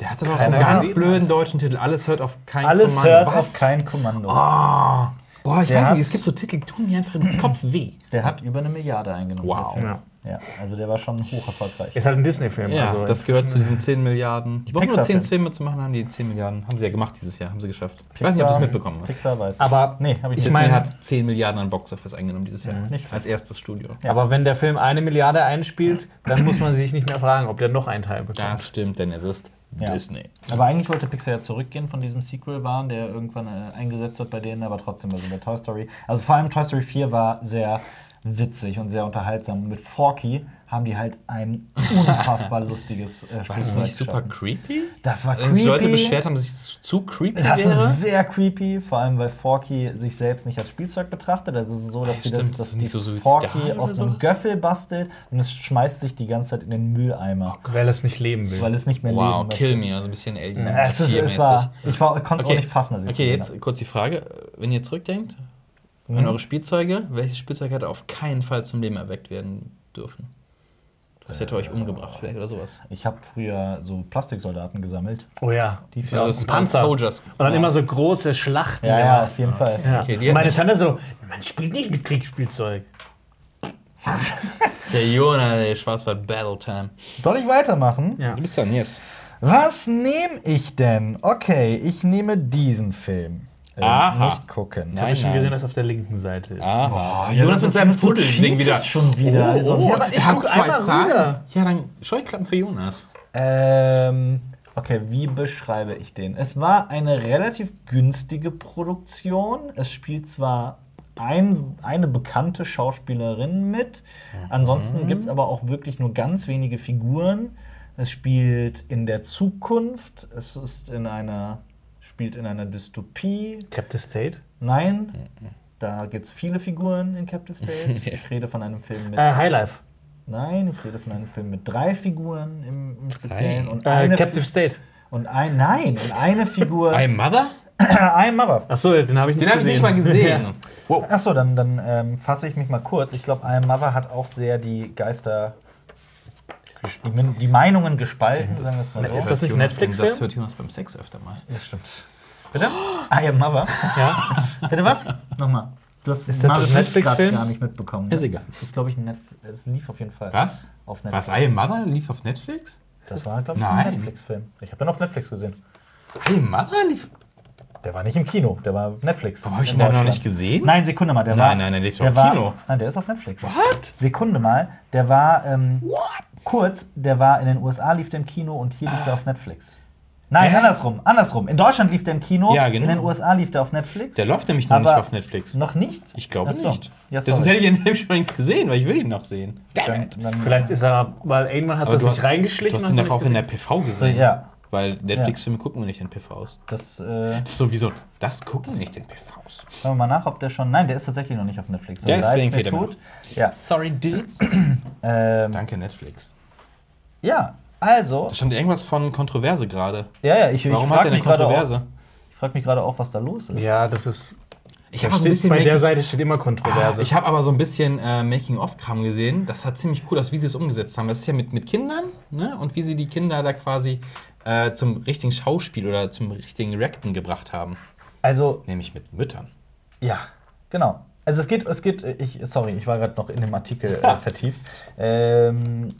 Der hatte doch so einen ganz gesehen blöden deutschen Titel. Alles hört auf kein Alles Kommando. hört Was? auf kein Kommando. Ah. Boah, ich Der weiß nicht, es gibt so Titel, die tun mir einfach im Kopf weh. Der hat über eine Milliarde eingenommen. Wow. Ja. Ja, also der war schon hoch erfolgreich. Ist halt ein Disney-Film. Ja, also das gehört zu diesen 10 Milliarden. Die brauchen nur 10 Pixar-Film. Filme zu machen, haben die 10 Milliarden. Haben sie ja gemacht dieses Jahr, haben sie geschafft. Ich weiß nicht, ob du es mitbekommen hast. Pixar weiß. Aber nee, habe ich. Disney meine- hat 10 Milliarden an Boxoffice eingenommen dieses Jahr. Nicht Als erstes Studio. Aber wenn der Film eine Milliarde einspielt, dann muss man sich nicht mehr fragen, ob der noch einen Teil bekommt. Das stimmt, denn es ist Ja. Disney. Aber eigentlich wollte Pixar ja zurückgehen von diesem Sequel-Wahn, der irgendwann äh, eingesetzt hat bei denen, aber trotzdem, also bei Toy Story. Also vor allem Toy Story 4 war sehr witzig und sehr unterhaltsam. Und mit Forky haben die halt ein unfassbar lustiges äh, War das nicht super creepy? Das war Wenn sich Leute creepy. beschwert haben, dass es zu creepy Das wäre? ist sehr creepy, vor allem weil Forky sich selbst nicht als Spielzeug betrachtet. Also es ist so, dass Ah, die das, das dass die so Forky aus einem? Göffel bastelt und es schmeißt sich die ganze Zeit in den Mülleimer, Weil es nicht leben will. weil es nicht mehr Wow, leben kill möchte. me, also ein bisschen Alien. Es, ist, es war, ich konnte es auch nicht fassen, dass ich Okay, jetzt kurz die Frage. Wenn ihr zurückdenkt, Mhm. an eure Spielzeuge, welches Spielzeug hätte auf keinen Fall zum Leben erweckt werden dürfen? Das hätte euch umgebracht, vielleicht oder sowas. Ich habe früher so Plastiksoldaten gesammelt. oh ja. Die Also und Smart Panzer. Soldiers. Und dann immer so große Schlachten. Ja, ja, auf jeden Fall. Ja. Okay, meine Tante so, man spielt nicht mit Kriegsspielzeug. Der Jona, der Schwarzwald Battle Time. Soll ich weitermachen? Ja. Du bist dran, yes. Was nehme ich denn? Okay, ich nehme diesen Film. Äh, Aha. Nicht gucken. Ich habe Nein, schon nein. gesehen, dass auf der linken Seite ist. Aha. Ja, Jonas mit seinem Fuddel-Ding wieder. schon wieder. Oh, Also, oh, ja, aber ich er hat guck zwei Zahlen. rüber. Ja, dann Scheuklappen für Jonas. Ähm, okay, wie beschreibe ich den? Es war eine relativ günstige Produktion. Es spielt zwar ein, eine bekannte Schauspielerin mit, ansonsten gibt es aber auch wirklich nur ganz wenige Figuren. Es spielt in der Zukunft. Es ist in einer spielt in einer Dystopie. Captive State. Nein, da gibt es viele Figuren in Captive State. Ich rede von einem Film mit. Äh, Highlife. Nein, ich rede von einem Film mit drei Figuren im, im Speziellen. Und Äh, eine Captive Fi- State. Und ein, nein, und eine Figur. I'm Mother? ein Mother. Achso, den habe ich nicht Den habe ich nicht mal gesehen. Wow. Achso, dann, dann ähm, fasse ich mich mal kurz. Ich glaube, I Mother hat auch sehr die Geister, die, die Meinungen gespalten, sagen wir mal so. Ist das nicht Netflix-Film? Satz hört Jonas beim Sex öfter mal. Das stimmt. Bitte? I am Mother. Ja. Bitte was? Nochmal. Du hast Ist das grad Netflix-Film? gar nicht mitbekommen. ne? Ist egal. Das ist, glaube ich, ein Netflix. Es lief auf jeden Fall. Was? Auf Was? Netflix. I Am Mother lief auf Netflix? Das war, glaube ich, Nein. ein Netflix-Film. Ich habe den auf Netflix gesehen. I Am Mother lief. Der war nicht im Kino, der war auf Netflix. Warum habe ich den noch nicht gesehen? Nein, Sekunde mal, der Nein, war. nein, der lief doch im Kino. Nein, der ist auf Netflix. What? Sekunde mal, der war ähm, kurz, der war in den USA lief der im Kino und hier lief der auf Netflix. Nein, Hä? andersrum, andersrum. In Deutschland lief der im Kino, Ja, genau. in den USA lief der auf Netflix. Der läuft nämlich noch nicht auf Netflix. Noch nicht? Ich glaube so. nicht. Ja, das hätte ich schon längst gesehen, weil ich will ihn noch sehen. Damn Dann, it. dann, Vielleicht ist er, weil irgendwann hat Aber er sich hast, reingeschlichen. du hast ihn doch auch in der gesehen. PV so, gesehen. ja, Weil Netflix-Filme gucken wir nicht in PVs. das äh, Das ist sowieso, das gucken wir nicht in PVs. schauen wir mal nach, ob der schon. Nein, der ist tatsächlich noch nicht auf Netflix. So Deswegen leid's mir fehlt er mir tut. Ja, Sorry, dudes. ähm, Danke, Netflix. ja, also. Da stand irgendwas von Kontroverse gerade. Ja, ja, ich, ich Warum hat frage er eine mich gerade auch, Kontroverse? ich frag mich gerade auch, was da los ist. Ja, das ist. Ich habe so ein bisschen bei der Seite steht immer Kontroverse. Ich habe aber so ein bisschen äh, Making-of-Kram gesehen. Das hat ziemlich cool aus, wie sie es umgesetzt haben. Das ist ja mit, mit Kindern ne? und wie sie die Kinder da quasi äh, zum richtigen Schauspiel oder zum richtigen Reacten gebracht haben. Also, Nämlich mit Müttern. Ja, genau. Also es geht, es geht, ich, sorry, ich war gerade noch in dem Artikel äh, vertieft. Ähm,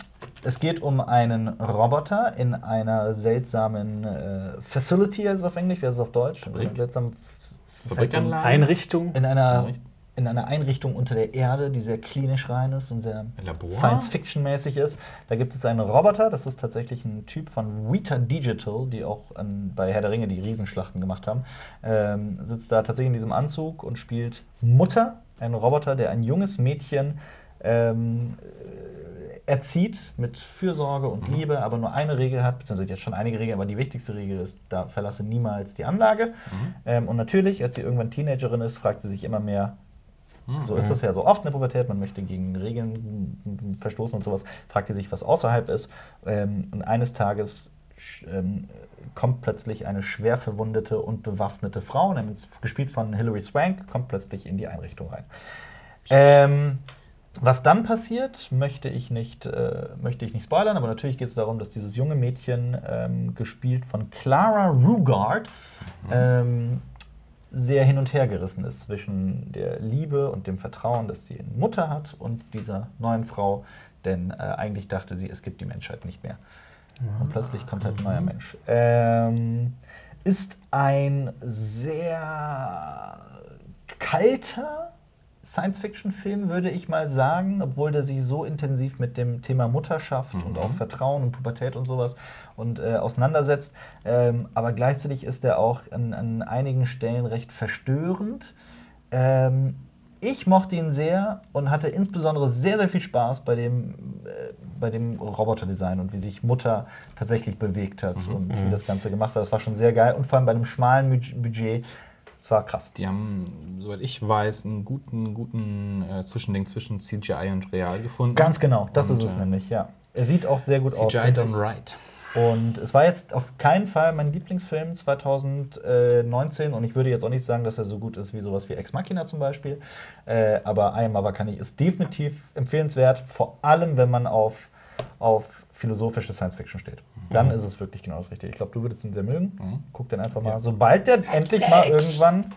es geht um einen Roboter in einer seltsamen äh, Facility, heißt es auf Englisch, wie heißt es auf Deutsch? Einer seltsamen Fabrikanlage? Einrichtung. in einer, Einricht- in einer Einrichtung unter der Erde, die sehr klinisch rein ist und sehr? Science-Fiction-mäßig ist. Da gibt es einen Roboter, das ist tatsächlich ein Typ von Weta Digital, die auch an, bei Herr der Ringe die Riesenschlachten gemacht haben. Ähm, sitzt da tatsächlich in diesem Anzug und spielt Mutter, ein Roboter, der ein junges Mädchen ähm, äh, erzieht mit Fürsorge und Mhm. Liebe, aber nur eine Regel hat, beziehungsweise hat schon einige Regeln, aber die wichtigste Regel ist, da verlasse niemals die Anlage. Mhm. Ähm, und natürlich, als sie irgendwann Teenagerin ist, fragt sie sich immer mehr, Mhm. so ist es ja so oft in der Pubertät, man möchte gegen Regeln verstoßen und sowas, fragt sie sich, was außerhalb ist. Ähm, und eines Tages ähm, kommt plötzlich eine schwer verwundete und bewaffnete Frau, nämlich gespielt von Hilary Swank, kommt plötzlich in die Einrichtung rein. Ähm, was dann passiert, möchte ich nicht, äh, möchte ich nicht spoilern, aber natürlich geht es darum, dass dieses junge Mädchen, ähm, gespielt von Clara Rugard, ähm, sehr hin und her gerissen ist zwischen der Liebe und dem Vertrauen, das sie in Mutter hat und dieser neuen Frau, denn äh, eigentlich dachte sie, es gibt die Menschheit nicht mehr. Und plötzlich kommt halt ein neuer Mensch. Ähm, ist ein sehr kalter Science-Fiction-Film, würde ich mal sagen, obwohl der sich so intensiv mit dem Thema Mutterschaft und auch Vertrauen und Pubertät und sowas und äh, auseinandersetzt. Ähm, aber gleichzeitig ist er auch an, an einigen Stellen recht verstörend. Ähm, ich mochte ihn sehr und hatte insbesondere sehr, sehr viel Spaß bei dem, äh, bei dem Roboterdesign und wie sich Mutter tatsächlich bewegt hat Mhm. und wie das Ganze gemacht war. Das war schon sehr geil und vor allem bei einem schmalen Budg- Budget. Es war krass. Die haben, soweit ich weiß, einen guten, guten äh, Zwischending zwischen CGI und Real gefunden. Ganz genau, das Und, ist es äh, nämlich, ja. Er sieht auch sehr gut aus. CGI done ich. right. Und es war jetzt auf keinen Fall mein Lieblingsfilm 2019 und ich würde jetzt auch nicht sagen, dass er so gut ist wie sowas wie Ex Machina zum Beispiel. Äh, aber I Am Avakani ist definitiv empfehlenswert, vor allem wenn man auf, auf philosophische Science Fiction steht. Dann ist es wirklich genau das Richtige. Ich glaube, du würdest ihn sehr mögen. Guck den einfach mal. Sobald der endlich mal irgendwann.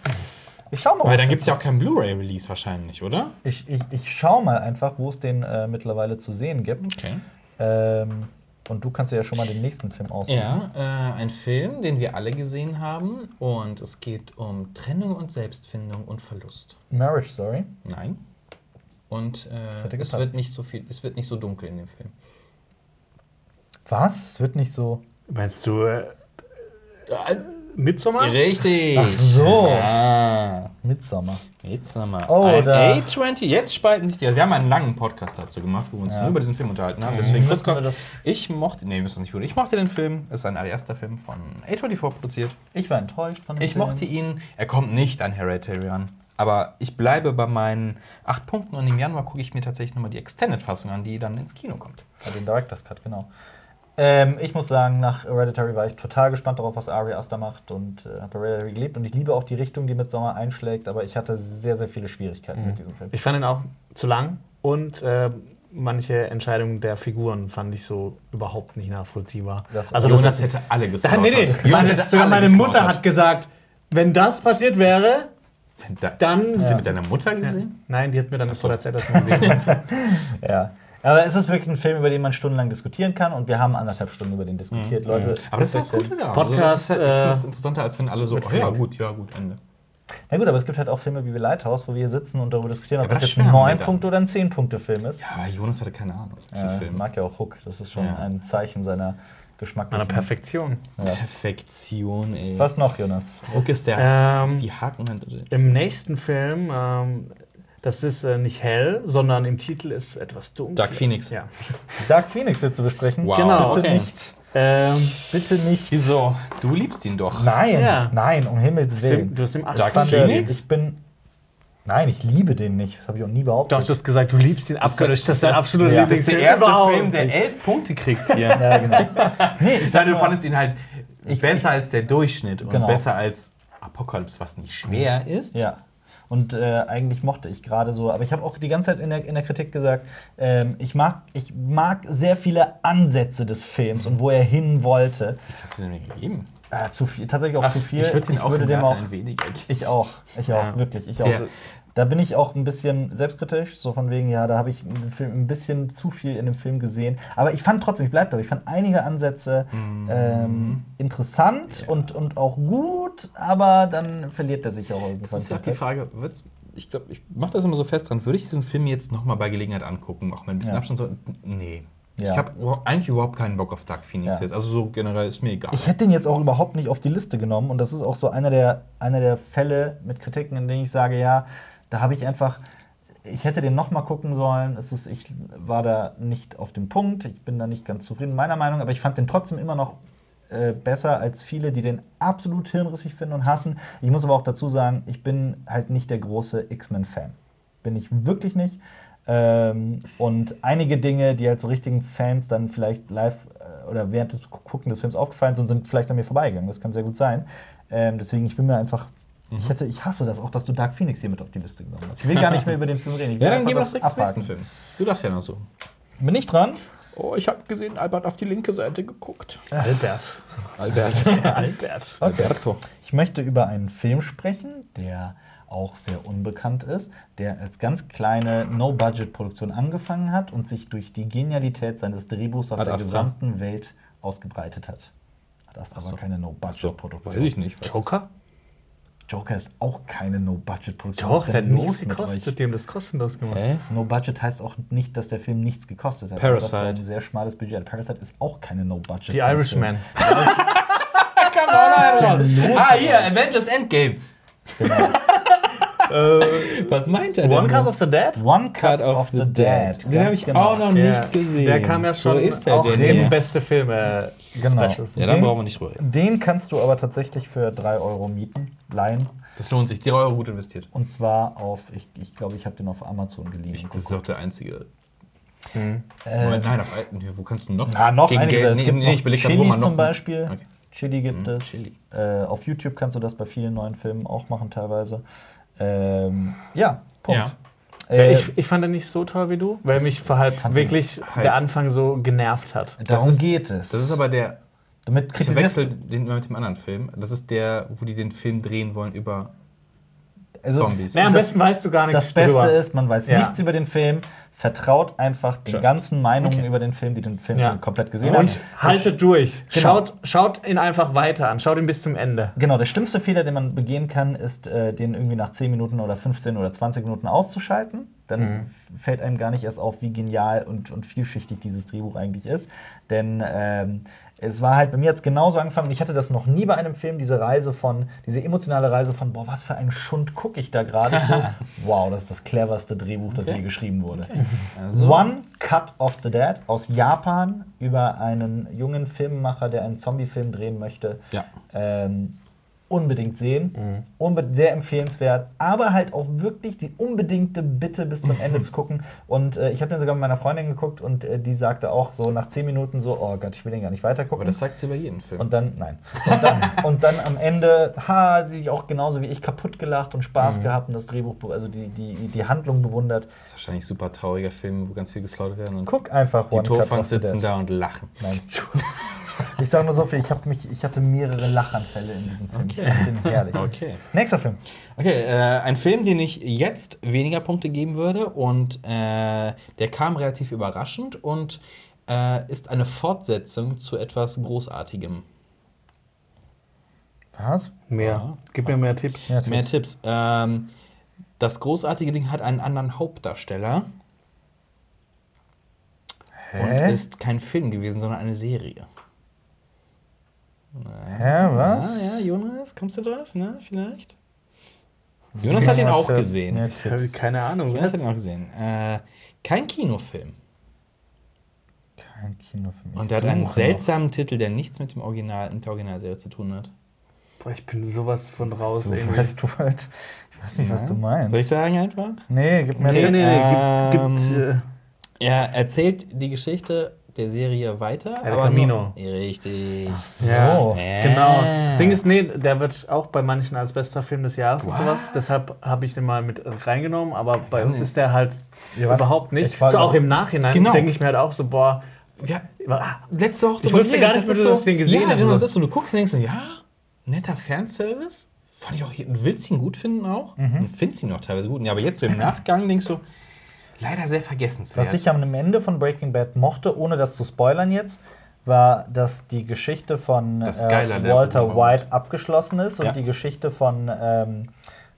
Ich schau mal, Weil dann gibt es ja auch keinen Blu-ray-Release wahrscheinlich, oder? Ich, ich, ich schau mal einfach, wo es den äh, mittlerweile zu sehen gibt. Okay. Ähm, und du kannst ja schon mal den nächsten Film aussuchen. Ja, äh, ein Film, den wir alle gesehen haben. Und es geht um Trennung und Selbstfindung und Verlust. Marriage Story. Nein. Und äh, es wird nicht so viel, es wird nicht so dunkel in dem Film. Was? Es wird nicht so. Meinst du äh, Midsommar? Richtig. Ach so. Ah, Midsommar. jetzt nochmal. Oh, ein da- A20. Jetzt spalten sich die. Wir haben einen langen Podcast dazu gemacht, wo wir uns Ja. nur über diesen Film unterhalten haben. Deswegen kurz, kurz. Ich mochte, nee, wir müssen nicht gut. Ich mochte den Film. Es ist ein erster Film von A24 produziert. Ich war enttäuscht von dem Ich Film. mochte ihn. Er kommt nicht an Hereditary an. Aber ich bleibe bei meinen acht Punkten und im Januar gucke ich mir tatsächlich nochmal die Extended-Fassung an, die dann ins Kino kommt. Ja, den Director's Cut, genau. Ähm, ich muss sagen, nach Hereditary war ich total gespannt darauf, was Ari Aster macht und äh, habe Hereditary geliebt. Und ich liebe auch die Richtung, die Midsommar einschlägt, aber ich hatte sehr, sehr viele Schwierigkeiten mit diesem Film. Ich fand ihn auch zu lang und äh, manche Entscheidungen der Figuren fand ich so überhaupt nicht nachvollziehbar. Das- also Jonas das hätte alle geslaughtert. nee, nee. Meine, sogar meine Mutter hat gesagt, wenn das passiert wäre, Da, dann. Hast du Ja. mit deiner Mutter gesehen? Nein, die hat mir dann Ach so. das erzählt, dass man gesehen hat. Ja. Aber es ist wirklich ein Film, über den man stundenlang diskutieren kann und wir haben anderthalb Stunden über den diskutiert, Leute. Aber das ist das Gute da. Podcast, also das ist halt, ich finde es äh, interessanter, als wenn alle so, oh, ja gut, ja gut, Ende. Na gut, aber es gibt halt auch Filme wie Lighthouse, wo wir hier sitzen und darüber diskutieren, ob aber das das jetzt ein schwärmen wir 9 dann. Punkte oder ein 10 Punkte Film ist. Ja, Jonas hatte keine Ahnung Ja, Filme. mag ja auch Hook. Das ist schon Ja. ein Zeichen seiner geschmacklichen. Meiner Perfektion. Ja. Perfektion, ey. Was noch, Jonas? Ruck ist, der, Ähm, ist die Hakenhand. Im nächsten Film, ähm, das ist äh, nicht hell, sondern im Titel ist etwas dunkel. Dark Phoenix. Ja. Dark Phoenix wird zu besprechen. Wow. Genau, Bitte okay. nicht. Ähm, Bitte nicht. Wieso? Du liebst ihn doch. Nein, Ja. nein, um Himmels Willen. du hast im Dark Phoenix? Ich bin. Nein, ich liebe den nicht. Das habe ich auch nie behauptet. Doch, du hast gesagt, du liebst ihn abgelöscht. Das ist dein absoluter ja. Das ist der Lieblingsfilm erste überhaupt. Film, der elf Punkte kriegt hier. Ja, genau. nee, ich sag Nein, du fandest ihn halt Ich- besser als der Durchschnitt und Genau. besser als Apocalypse, was nicht schwer ist. Ja. Und äh, eigentlich mochte ich gerade so, aber ich habe auch die ganze Zeit in der, in der Kritik gesagt, ähm, ich, mag, ich mag sehr viele Ansätze des Films und wo er hin wollte. Was hast du denn mir gegeben? Äh, zu viel, tatsächlich auch zu viel. Ich würde ihn auch würde dem auch weniger. Ich auch, ich auch, Ja. wirklich, ich auch. Der- da bin ich auch ein bisschen selbstkritisch, so von wegen, ja, da habe ich ein bisschen zu viel in dem Film gesehen. Aber ich fand trotzdem, ich bleibe dabei, ich fand einige Ansätze ähm, interessant Ja. und, und auch gut, aber dann verliert er sich auch irgendwann. Das ist auch die Frage, wird's- ich glaube, ich mache das immer so fest dran, würde ich diesen Film jetzt nochmal bei Gelegenheit angucken, auch mal ein bisschen Ja. Abstand so? Nee. Ja. Ich habe eigentlich überhaupt keinen Bock auf Dark Phoenix Ja. jetzt. Also so generell ist mir egal. Ich hätte ihn jetzt auch überhaupt nicht auf die Liste genommen und das ist auch so einer der, einer der Fälle mit Kritiken, in denen ich sage, ja, da habe ich einfach, ich hätte den noch mal gucken sollen. Es ist, ich war da nicht auf dem Punkt, ich bin da nicht ganz zufrieden, meiner Meinung, aber ich fand den trotzdem immer noch äh, besser als viele, die den absolut hirnrissig finden und hassen. Ich muss aber auch dazu sagen, ich bin halt nicht der große X-Men-Fan. Bin ich wirklich nicht. Ähm, und einige Dinge, die halt so richtigen Fans dann vielleicht live äh, oder während des Gucken des Films aufgefallen sind, sind vielleicht an mir vorbeigegangen. Das kann sehr gut sein. Ähm, deswegen, ich bin mir einfach. Mhm. Ich, hätte, ich hasse das auch, dass du Dark Phoenix hier mit auf die Liste genommen hast. Ich will gar nicht mehr über den Film reden. Ich ja, dann gehen wir direkt zum nächsten. Film. Du darfst ja noch so. Bin ich dran? Oh, ich habe gesehen, Albert hat auf die linke Seite geguckt. Albert. Albert. Albert. Alberto. Ich möchte über einen Film sprechen, der auch sehr unbekannt ist, der als ganz kleine No-Budget-Produktion angefangen hat und sich durch die Genialität seines Drehbuchs auf Ad der Astra. gesamten Welt ausgebreitet hat. Ad Astra so. war keine So, No-Budget-Produktion. weiß ich nicht. Was Joker? Joker ist auch keine No-Budget-Produktion. Doch, der hat nichts gekostet. euch? Die haben das kostenlos gemacht. Hä? No-Budget heißt auch nicht, dass der Film nichts gekostet hat. Parasite. Das war ein sehr schmales Budget. Parasite ist auch keine No-Budget. Die Irishman. Ah, hier, Avengers Endgame. Was meint er denn? One Cut of the Dead? One Cut, of, the, Dead. Den habe ich genau. auch noch Ja, nicht gesehen. Der kam ja schon Wo ist der auch denn im beste Filme Genau. Special. Ja, dann Den- brauchen wir nicht rüber. Den kannst du aber tatsächlich für 3 Euro mieten, leihen. Das lohnt sich. 3 Euro gut investiert. Und zwar auf, ich glaube, ich, glaube, ich habe den auf Amazon geliehen. Ich, das ist auch der einzige. Äh, Moment, nein, auf alten. Wo kannst du noch? Na, noch Gegen. Geld- Es nee, gibt nee, noch ich Chili wo man noch- zum Beispiel. Okay. Chili gibt es. Äh, auf YouTube kannst du das bei vielen neuen Filmen auch machen teilweise. Ähm, ja, Punkt. Ja. Äh, ich, ich fand den nicht so toll wie du, weil mich halt wirklich halt- der Anfang so genervt hat. darum ist- geht es. Das ist aber der. Damit Ich kritisierst verwechsel den immer mit dem anderen Film. Das ist der, wo die den Film drehen wollen über also, Zombies. Nee, am Das- besten weißt du gar nichts Das Beste drüber. ist, man weiß Ja. nichts über den Film, vertraut einfach den Just. ganzen Meinungen Okay. über den Film, die den Film Ja. schon komplett gesehen Und haben. haltet durch. Genau. Schaut, schaut ihn einfach weiter an. Schaut ihn bis zum Ende. Genau, der schlimmste Fehler, den man begehen kann, ist, äh, den irgendwie nach 10 Minuten oder 15 oder 20 Minuten auszuschalten. Dann Mhm. fällt einem gar nicht erst auf, wie genial und, und vielschichtig dieses Drehbuch eigentlich ist. Denn ähm, es war halt bei mir jetzt genauso angefangen und ich hatte das noch nie bei einem Film, diese Reise von, diese emotionale Reise von, boah, was für ein Schund gucke ich da gerade zu. Wow, das ist das cleverste Drehbuch, das je geschrieben wurde. Also, One Cut of the Dead aus Japan über einen jungen Filmemacher, der einen Zombie-Film drehen möchte. Ja. Ähm, unbedingt sehen. Mhm. Unbe sehr empfehlenswert, aber halt auch wirklich die unbedingte Bitte bis zum Ende zu gucken. Und äh, ich habe den sogar mit meiner Freundin geguckt und äh, die sagte auch so nach 10 Minuten so, oh Gott, ich will den gar nicht weitergucken. Aber das sagt sie über jeden Film. Und dann, nein. Und dann, und dann am Ende, ha, sie auch genauso wie ich kaputt gelacht und Mhm. Spaß gehabt und das Drehbuch, also die, die, die Handlung bewundert. das ist wahrscheinlich ein super trauriger Film, wo ganz viel geslaut werden. Und Guck einfach die Torfans sitzen da und lachen. Nein. Ich sage nur so viel, ich, mich, ich hatte mehrere Lachanfälle in diesem Film. Okay. Ich fand den herrlich. Okay. Nächster Film. Okay, äh, ein Film, den ich jetzt weniger Punkte geben würde und äh, der kam relativ überraschend und äh, ist eine Fortsetzung zu etwas Großartigem. Was? Mehr. Ja. Gib mir mehr Tipps. Ja, Mehr Tipps. Ähm, das großartige Ding hat einen anderen Hauptdarsteller und Hä? ist kein Film gewesen, sondern eine Serie. Hä, was? Ah, ja, Jonas, kommst du drauf? Ne, vielleicht? Jonas hat ihn auch gesehen. habe Tipps. keine Ahnung. Jonas hat ihn auch gesehen. Äh, kein Kinofilm. Kein Kinofilm. Ich Und der hat suche einen noch. seltsamen Titel, der nichts mit dem Original, mit der Originalserie zu tun hat. Boah, ich bin sowas von raus. So, irgendwie. weißt du halt. Ich weiß nicht, was du Soll ich meinst. sagen einfach? Nee, gib mir Nee, nee, nee, gibt, gibt, Ähm, äh, Er erzählt die Geschichte der Serie weiter. El aber Camino. Nur, richtig. So. Ja. Äh. Genau. Das Ding ist, nee, der wird auch bei manchen als bester Film des Jahres und What? sowas. Deshalb habe ich den mal mit reingenommen. Aber bei Ja, uns ist der halt Ja, überhaupt nicht. Ich war So auch im Nachhinein Genau. denke ich mir halt auch so, boah, Ja, ah, letzte Woche Ich wusste gar nicht, wie du das Ding gesehen Ja, hast. genau, das ist so. Du guckst und denkst so, ja, netter Fanservice. Fand ich auch, du willst ihn gut finden auch. Mhm. Und findest ihn auch teilweise gut. Ja, aber jetzt so im Nachgang denkst du, leider sehr vergessenswert. Was ich am Ende von Breaking Bad mochte, ohne das zu spoilern jetzt, war, dass die Geschichte von Das äh, Walter. White abgeschlossen ist und Ja. die Geschichte von, ähm,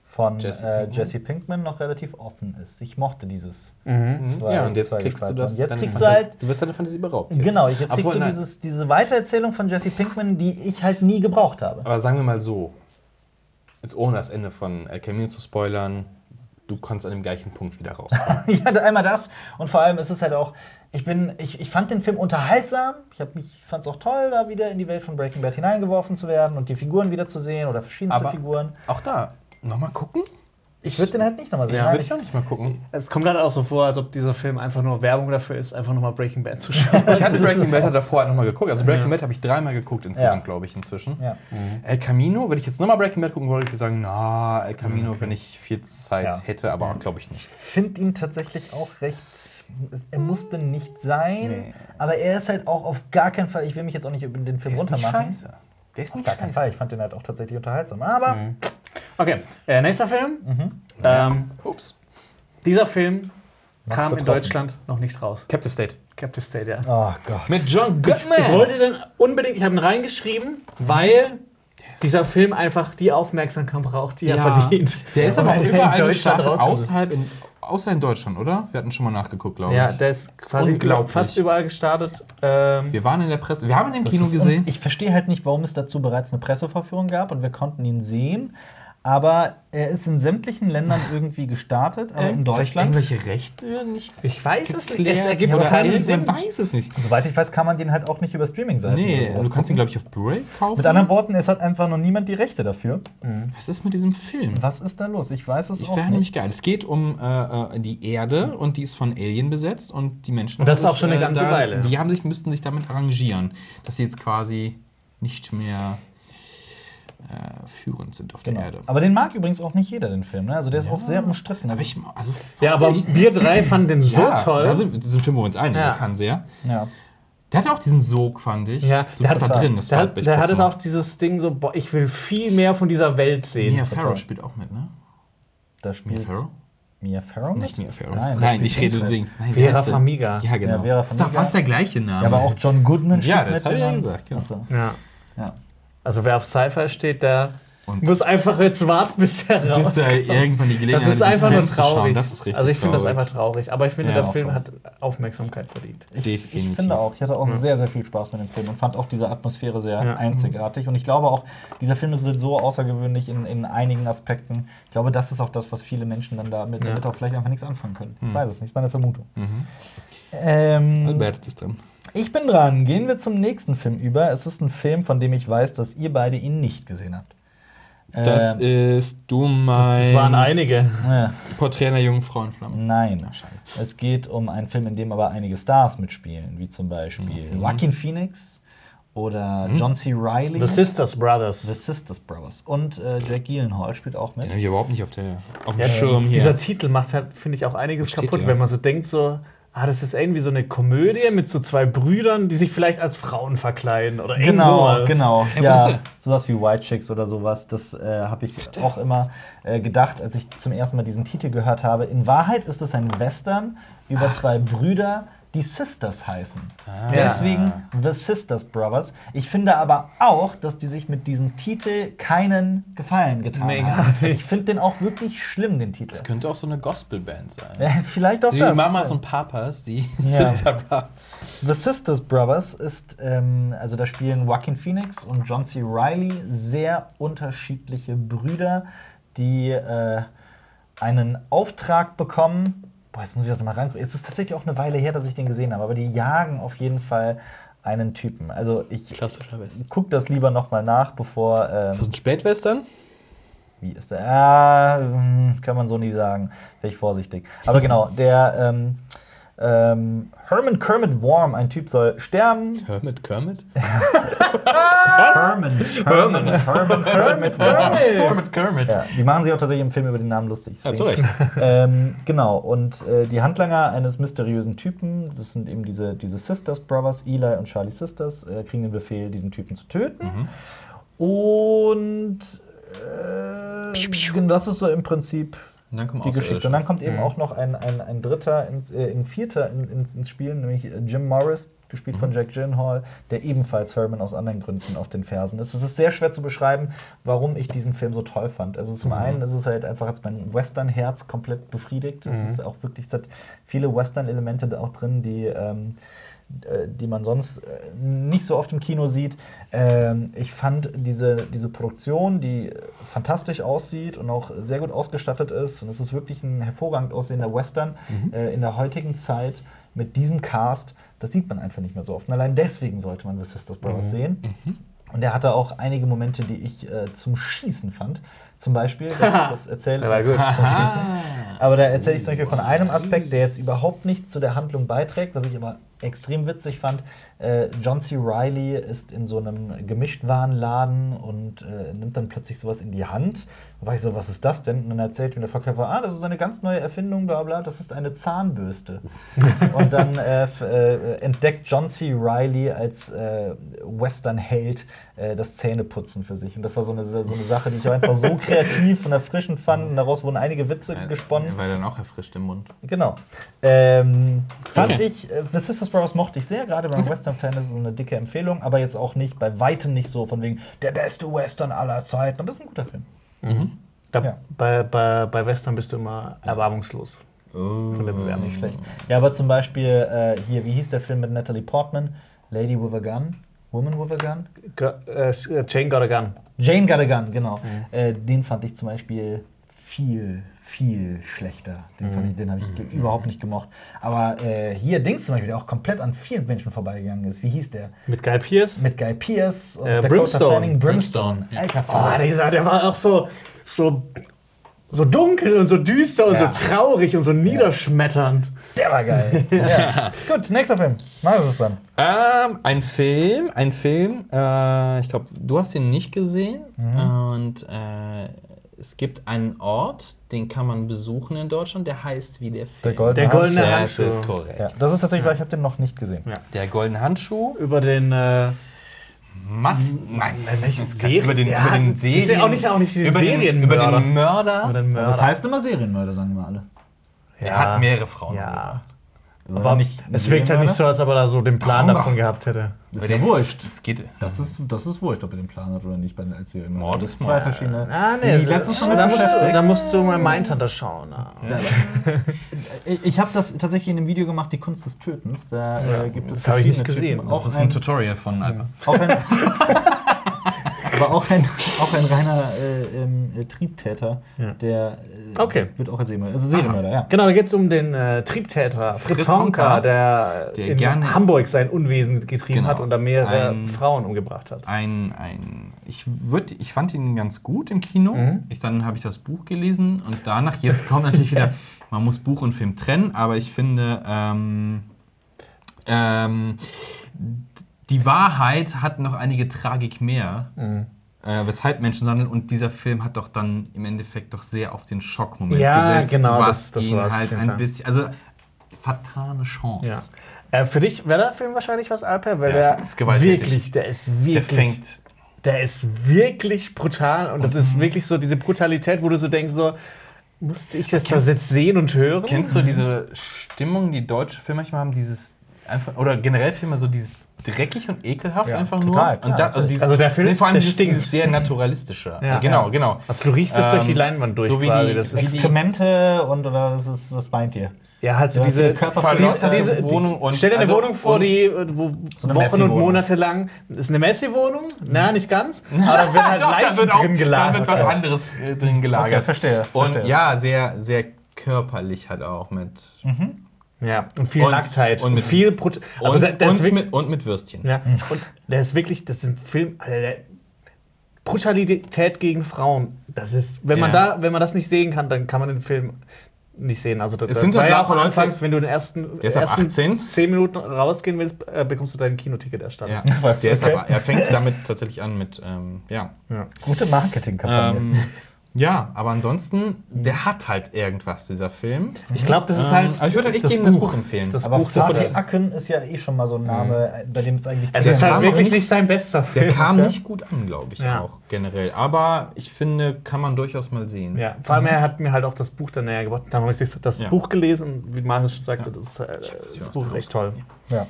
von Jesse äh, Pinkman. Jesse Pinkman noch relativ offen ist. Ich mochte dieses. Mhm. zwei- ja, und jetzt zwei kriegst du Gespalten. das. Und jetzt kriegst du halt- Du wirst deine Fantasie beraubt. Jetzt. Genau, jetzt kriegst Obwohl, du nein, dieses, diese Weitererzählung von Jesse Pinkman, die ich halt nie gebraucht habe. Aber sagen wir mal so, jetzt ohne das Ende von El Camino zu spoilern, du kannst an dem gleichen Punkt wieder rauskommen. ich hatte einmal das und vor allem ist es halt auch, ich bin, ich, ich fand den Film unterhaltsam. Ich habe mich, fand es auch toll, da wieder in die Welt von Breaking Bad hineingeworfen zu werden und die Figuren wieder zu sehen oder verschiedenste Aber- Figuren. auch da, nochmal gucken? Ich würde den halt nicht nochmal sehen. Ja, Würde ich auch nicht mal gucken. es kommt halt auch so vor, als ob dieser Film einfach nur Werbung dafür ist, einfach nochmal Breaking Bad zu schauen. Ich hatte Breaking Bad davor halt nochmal geguckt. Also Breaking Bad habe ich dreimal geguckt insgesamt, Ja. glaube ich, inzwischen. Ja. El Camino, wenn ich jetzt nochmal Breaking Bad gucken wollte, würde ich sagen, na, El Camino, wenn ich viel Zeit Ja. hätte, aber glaube ich nicht. finde ihn tatsächlich auch recht. Er musste nicht sein, Nee. aber er ist halt auch auf gar keinen Fall. Ich will mich jetzt auch nicht über den Film Der ist nicht runtermachen. scheiße. Der ist Auf nicht gar keinen scheiße. Fall. Ich fand den halt auch tatsächlich unterhaltsam. Aber Okay, äh, nächster Film. Mhm. Ähm, Ups. dieser Film Noch kam in betroffen. Deutschland noch nicht raus. Captive State. Captive State, ja. oh Gott. Mit John Goodman. Ich wollte den unbedingt, ich habe ihn reingeschrieben, weil dieser Film einfach die Aufmerksamkeit braucht, die er verdient. Der ist aber auch in überall Deutschland gestartet, außerhalb in, außer in Deutschland, oder? Wir hatten schon mal nachgeguckt, glaube Ja, ich. der ist quasi unglaublich. fast überall gestartet. Ähm, Wir waren in der Presse, wir haben ihn im Kino gesehen. Ich verstehe halt nicht, warum es dazu bereits eine Pressevorführung gab und wir konnten ihn sehen. Aber er ist in sämtlichen Ländern irgendwie gestartet, aber in Deutschland. irgendwelche Rechte nicht Ich weiß es nicht. Es ergibt oder keinen man Sinn. weiß es nicht. Soweit ich weiß, kann man den halt auch nicht über Streaming-Seiten Nee, oder sowas du kannst ihn, glaube ich, auf Blu-ray kaufen. Mit anderen Worten, es hat einfach noch niemand die Rechte dafür. Was ist mit diesem Film? Was ist da los? Ich weiß es Ich auch wäre nämlich nicht. geil. Es geht um äh, äh, die Erde und die ist von Alien besetzt und die Menschen. Und das ist auch schon eine äh, ganze da, Weile. Die haben sich, müssten sich damit arrangieren, dass sie jetzt quasi nicht mehr äh, führend sind auf Genau. der Erde. Aber den mag übrigens auch nicht jeder, den Film. Ne? Also der ist auch sehr umstritten. Aber Also, ich, also, Ja, aber nicht. wir drei fanden den so ja, toll. Da sind, das ist ein Film, wo wir uns einigen, Ja. kann sehr. ja. Der hat auch diesen Sog, fand ich. Ja, du der bist da hat- drin. Das der hat, der hat es auch dieses Ding so, boah, ich will viel mehr von dieser Welt sehen. Mia Farrow spielt auch mit, ne? Da Mia spielt Farrow? Mia Farrow? Nicht Mia Farrow. Nein, Nein, ich rede Dings Dings. Nein, Vera? Farmiga. Ja, genau. Ja, Vera ist doch fast der gleiche Name. Ja, aber auch John Goodman spielt Ja, das mit. hab ich ja den- gesagt, genau. Achso. Ja. Ja. Also wer auf Sci-Fi steht, der Und- muss einfach jetzt warten, bis er bis rauskommt. er irgendwann die Gelegenheit Das ist hat, einfach nur Film zu schauen. traurig. Das ist richtig also ich finde das einfach traurig. Aber ich finde, Ja, der Film traurig. hat Aufmerksamkeit verdient. Ich, Definitiv. ich finde auch, ich hatte auch sehr, sehr viel Spaß mit dem Film und fand auch diese Atmosphäre sehr Ja. einzigartig. Und ich glaube auch, dieser Film ist so außergewöhnlich in, in einigen Aspekten. Ich glaube, das ist auch das, was viele Menschen dann damit, Ja. damit auch vielleicht einfach nichts anfangen können. Hm. Ich weiß es nicht, ist meine Vermutung. Mhm. Ähm, Albert ist dran. Ich bin dran. Gehen wir zum nächsten Film über. Es ist ein Film, von dem ich weiß, dass ihr beide ihn nicht gesehen habt. Das Ähm, ist, du meinst. Das waren einige. äh, Porträt einer jungen Frau in Flammen. nein. Ach, schade. Es geht um einen Film, in dem aber einige Stars mitspielen, wie zum Beispiel Mhm. Joaquin Phoenix oder John C. Reilly. The Sisters Brothers. The Sisters Brothers. Und äh, Jack Gyllenhaal spielt auch mit. Den habe ich überhaupt nicht auf, der, auf dem Ja, Schirm hier. Dieser Titel macht halt, finde ich, auch einiges kaputt, ja. wenn man so denkt, so, ah, das ist irgendwie so eine Komödie mit so zwei Brüdern, die sich vielleicht als Frauen verkleiden oder irgend Genau, sowas. genau. Ja, Ja, sowas wie White Chicks oder sowas, das äh, habe ich auch immer äh, gedacht, als ich zum ersten Mal diesen Titel gehört habe. In Wahrheit ist es ein Western über zwei Brüder, die Sisters heißen. Ah. Deswegen The Sisters Brothers. Ich finde aber auch, dass die sich mit diesem Titel keinen Gefallen getan Nee, gar haben. Ich finde den auch wirklich schlimm, den Titel. Das könnte auch so eine Gospelband sein. Vielleicht auch Die das. Mamas und Papas, die Ja. Sister Brothers. The Sisters Brothers ist, ähm, also da spielen Joaquin Phoenix und John C. Reilly sehr unterschiedliche Brüder, die äh, einen Auftrag bekommen. Boah, jetzt muss ich das mal reingucken. Es ist tatsächlich auch eine Weile her, dass ich den gesehen habe, aber die jagen auf jeden Fall einen Typen. Also ich Klassischer Western. guck das lieber noch mal nach, bevor. Ähm, Ist das ein Spätwestern? wie ist der? Ah, kann man so nie sagen. Wäre ich vorsichtig. Aber genau, der ähm, ähm, Herman Kermit Worm, ein Typ, soll sterben. Hermit Kermit? Herman. Herman. Herman Kermit Worm. Hermit Kermit. Ja, die machen sich auch tatsächlich im Film über den Namen lustig. Ja, zu Recht. ähm, genau, und äh, die Handlanger eines mysteriösen Typen, das sind eben diese, diese Sisters Brothers, Eli und Charlie Sisters, äh, kriegen den Befehl, diesen Typen zu töten. Und äh, das ist so im Prinzip Und dann kommen die Geschichte. Und dann kommt eben Mhm. auch noch ein, ein, ein dritter, ins, äh, ein vierter in, ins, ins Spiel, nämlich äh, Jim Morris, gespielt Mhm. von Jack Gyllenhaal, der ebenfalls Herman aus anderen Gründen auf den Fersen ist. Es ist sehr schwer zu beschreiben, warum ich diesen Film so toll fand. Also zum Mhm. einen ist es halt einfach als mein Western-Herz komplett befriedigt. Es Mhm. ist auch wirklich, es hat viele Western-Elemente da auch drin, die ähm, äh, die man sonst äh, nicht so oft im Kino sieht. Ähm, ich fand diese, diese Produktion, die fantastisch aussieht und auch sehr gut ausgestattet ist. Und es ist wirklich ein hervorragend aussehender Western äh, in der heutigen Zeit mit diesem Cast. Das sieht man einfach nicht mehr so oft. Und allein deswegen sollte man The Sisters Brothers sehen. Und er hatte auch einige Momente, die ich äh, zum Schießen fand. Zum Beispiel, das, das erzähle gut. zum Schießen. Aber da erzähle ich zum Beispiel von einem Aspekt, der jetzt überhaupt nicht zu der Handlung beiträgt, was ich aber extrem witzig fand. Äh, John C. Reilly ist in so einem Gemischtwarenladen und äh, nimmt dann plötzlich sowas in die Hand. Da war ich so, was ist das denn? Und dann erzählt ihm der Verkäufer, ah, das ist eine ganz neue Erfindung, bla bla, das ist eine Zahnbürste. und dann äh, äh, entdeckt John C. Reilly als äh, Western-Held äh, das Zähneputzen für sich. Und das war so eine, so eine Sache, die ich einfach so kreativ und erfrischend fand. Und daraus wurden einige Witze gesponnen. Er war dann auch erfrischt im Mund. Genau. Ähm, fand Okay. ich, äh, The Sisters Brothers mochte ich sehr, gerade beim Western-Fan ist es eine dicke Empfehlung, aber jetzt auch nicht, bei weitem nicht so von wegen der beste Western aller Zeiten. Aber ist ein guter Film. Da, Ja. bei, bei, bei Western bist du immer erbarmungslos. Von der Bewerbung. Nicht schlecht. Ja, aber zum Beispiel äh, hier, wie hieß der Film mit Natalie Portman? Lady with a Gun. Woman with a Gun? Äh, Jane Got a Gun. Jane Got a Gun, genau. Äh, den fand ich zum Beispiel viel, viel schlechter. Den, ich- den habe ich ge- überhaupt nicht gemocht. Aber äh, hier Dings zum Beispiel, der auch komplett an vielen Menschen vorbeigegangen ist. Wie hieß der? Mit Guy Pearce. Mit Guy Pearce und Äh, Brimstone. Fanning. Brimstone. Brimstone. Alter, Oh, der, der war auch so, so, so dunkel und so düster und Ja. so traurig und so niederschmetternd. der war geil. ja. Gut, nächster Film. Marius ist dran. Ähm, ein Film, ein Film. Äh, ich glaube, du hast ihn nicht gesehen. Und äh, es gibt einen Ort, den kann man besuchen in Deutschland, der heißt wie der Film. Der goldene Der goldene Handschuh. Das Handschuh. ist korrekt. Ja, das ist tatsächlich, weil ich habe den noch nicht gesehen. Ja. Der goldene Handschuh. Über den. Äh, Mass nein, welchen kann- über den, Serien- über den Ja, Serien. ist ja auch nicht- auch nicht über den, über Serienmörder. den Mörder. über den Das heißt immer Serienmörder, sagen wir alle. Er hat mehrere Frauen. Ja. Also Aber nicht es wirkt halt nicht so, als ob er da so den Plan davon gehabt hätte. Das ist ja wurscht. Das geht. Das ist, das ist wurscht, ob er den Plan hat oder nicht bei den. Mord ist zwei verschiedene. Ah, Die letztens noch mit da, musst, beschäftigt. da musst du mal Mindhunter schauen. ah. Ich, habe das tatsächlich in einem Video gemacht, die Kunst des Tötens. Da äh, gibt es das hab ich nicht verschiedene gesehen. Typen. Das Auch ist ein ein, Tutorial von Alper. auch ein, aber auch ein, auch ein reiner äh, ähm, äh, Triebtäter, Ja. der äh, Okay. wird auch als Serienmörder. Also Serienmörder, ja. Genau, da geht es um den äh, Triebtäter Fritz, Fritz Honka, Honka, der, der in Hamburg sein Unwesen getrieben Genau. hat und da mehrere Ein- Frauen umgebracht hat. Ein, ein, ich, würd, ich fand ihn ganz gut im Kino. Mhm. Ich, dann habe ich das Buch gelesen und danach, jetzt kommt natürlich wieder, man muss Buch und Film trennen, aber ich finde, ähm, ähm, die Wahrheit hat noch einige Tragik mehr. Mhm. Äh, weshalb Menschen handeln und dieser Film hat doch dann im Endeffekt doch sehr auf den Schockmoment Ja, gesetzt, genau, was das- das ihn war's halt ein bisschen, also fatale Chance. Ja. Äh, für dich wäre der Film wahrscheinlich was, Alper, weil Ja, der ist gewalttätig. wirklich, der ist Der wirklich, fängt der ist wirklich brutal und das Mhm. ist wirklich so diese Brutalität, wo du so denkst, so musste ich das da Kennst- jetzt sehen und hören? Kennst du diese Stimmung, die deutsche Filme manchmal haben, dieses einfach oder generell Filme so dieses dreckig und ekelhaft Ja, einfach total, nur klar, und da, also, dieses, Also der Film, nee, vor allem der dieses, dieses sehr naturalistische. Ja. Genau, Ja. genau. Also du riechst das durch die Ähm, Leinwand durch so wie quasi. die- das wie ist, die- Exkremente und oder was, ist, was meint ihr? ja, halt so Ja, diese Verlotterte diese, Wohnung und Stell dir eine also- Wohnung vor, und- die wo eine Wochen und. Monate lang ist eine Messi-Wohnung. Na, nicht ganz. Aber da wird halt Doch, Leichen da wird auch drin da gelagert. wird was anderes äh, drin gelagert. Okay, verstehe, Und verstehe. ja, sehr sehr körperlich halt auch mit Ja, und viel Und- Nacktheit. und mit- viel Brut also und, der, der ist und, wirklich, mit, und mit Würstchen. ja, und der ist wirklich, das ist ein Film, also der, Brutalität gegen Frauen. Das ist, wenn man Ja. da, wenn man das nicht sehen kann, dann kann man den Film nicht sehen. Also das, Es sind ja auch Leute- anfangs, wenn du den ersten, Der ist ab ersten 18. 10 Minuten rausgehen willst, äh, bekommst du dein Kinoticket erstattet. Ja. Was, Der ist okay. aber, er fängt damit tatsächlich an mit, ähm, ja. Gute Marketingkampagne. Ähm, ja, aber ansonsten, der hat halt irgendwas, dieser Film. Ich glaube, das ist Ähm, halt. aber ich würde halt echt das jedem das Buch empfehlen. Das aber Buch das Fatih ist, Akin ist ja eh schon mal so ein Name, bei dem es eigentlich es Der ist halt wirklich nicht- nicht sein bester Film. Der kam nicht gut an, glaube ich, Ja. auch generell. Aber ich finde, kann man durchaus mal sehen. Ja, vor allem er hat mir halt auch das Buch dann näher gebracht. Dann habe ich das Ja. Buch gelesen und wie Marius schon sagte, das, ist, äh, das das Buch ist echt toll. Ja.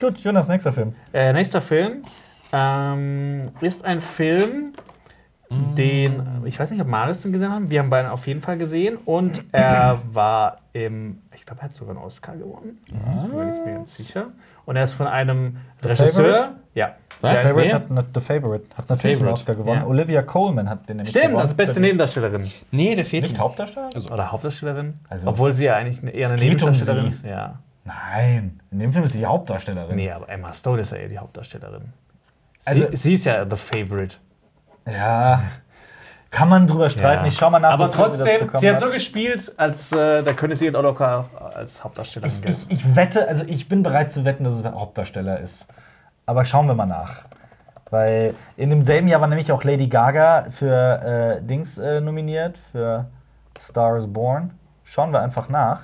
Gut, Jonas, nächster Film. Äh, nächster Film ähm, ist ein Film, den, ich weiß nicht, ob Marius den gesehen hat, wir haben beide auf jeden Fall gesehen und er war im, ich glaube, er hat sogar einen Oscar gewonnen, bin ich mir ganz sicher. Und er ist von einem Regisseur, Favorite? ja. Was? Der- Favorite hat not The Favorite. Hat natürlich einen Favorite. Oscar gewonnen. Ja. Olivia Colman hat den nämlich Stimmt, gewonnen. als beste Nebendarstellerin. Nee, der fehlt Nicht mir. Hauptdarsteller? Also, Oder Hauptdarstellerin. Also- Obwohl sie ja eigentlich eher eine um Nebendarstellerin ist. Ja. Nein, in dem Film ist sie die Hauptdarstellerin. Nee, aber Emma Stone ist ja eher die Hauptdarstellerin. Also- sie, sie ist ja The Favorite. Ja. Kann man drüber streiten. Ja. Ich schau mal nach, Aber sie trotzdem, bekommen sie hat so gespielt, als äh, da könnte sie auch locker als Hauptdarstellerin Ich, ich, ich wette, also ich bin bereit zu wetten, dass es Hauptdarsteller ist. Aber schauen wir mal nach. Weil in demselben Jahr war nämlich auch Lady Gaga für äh, Dings äh, nominiert, für Star is Born. Schauen wir einfach nach.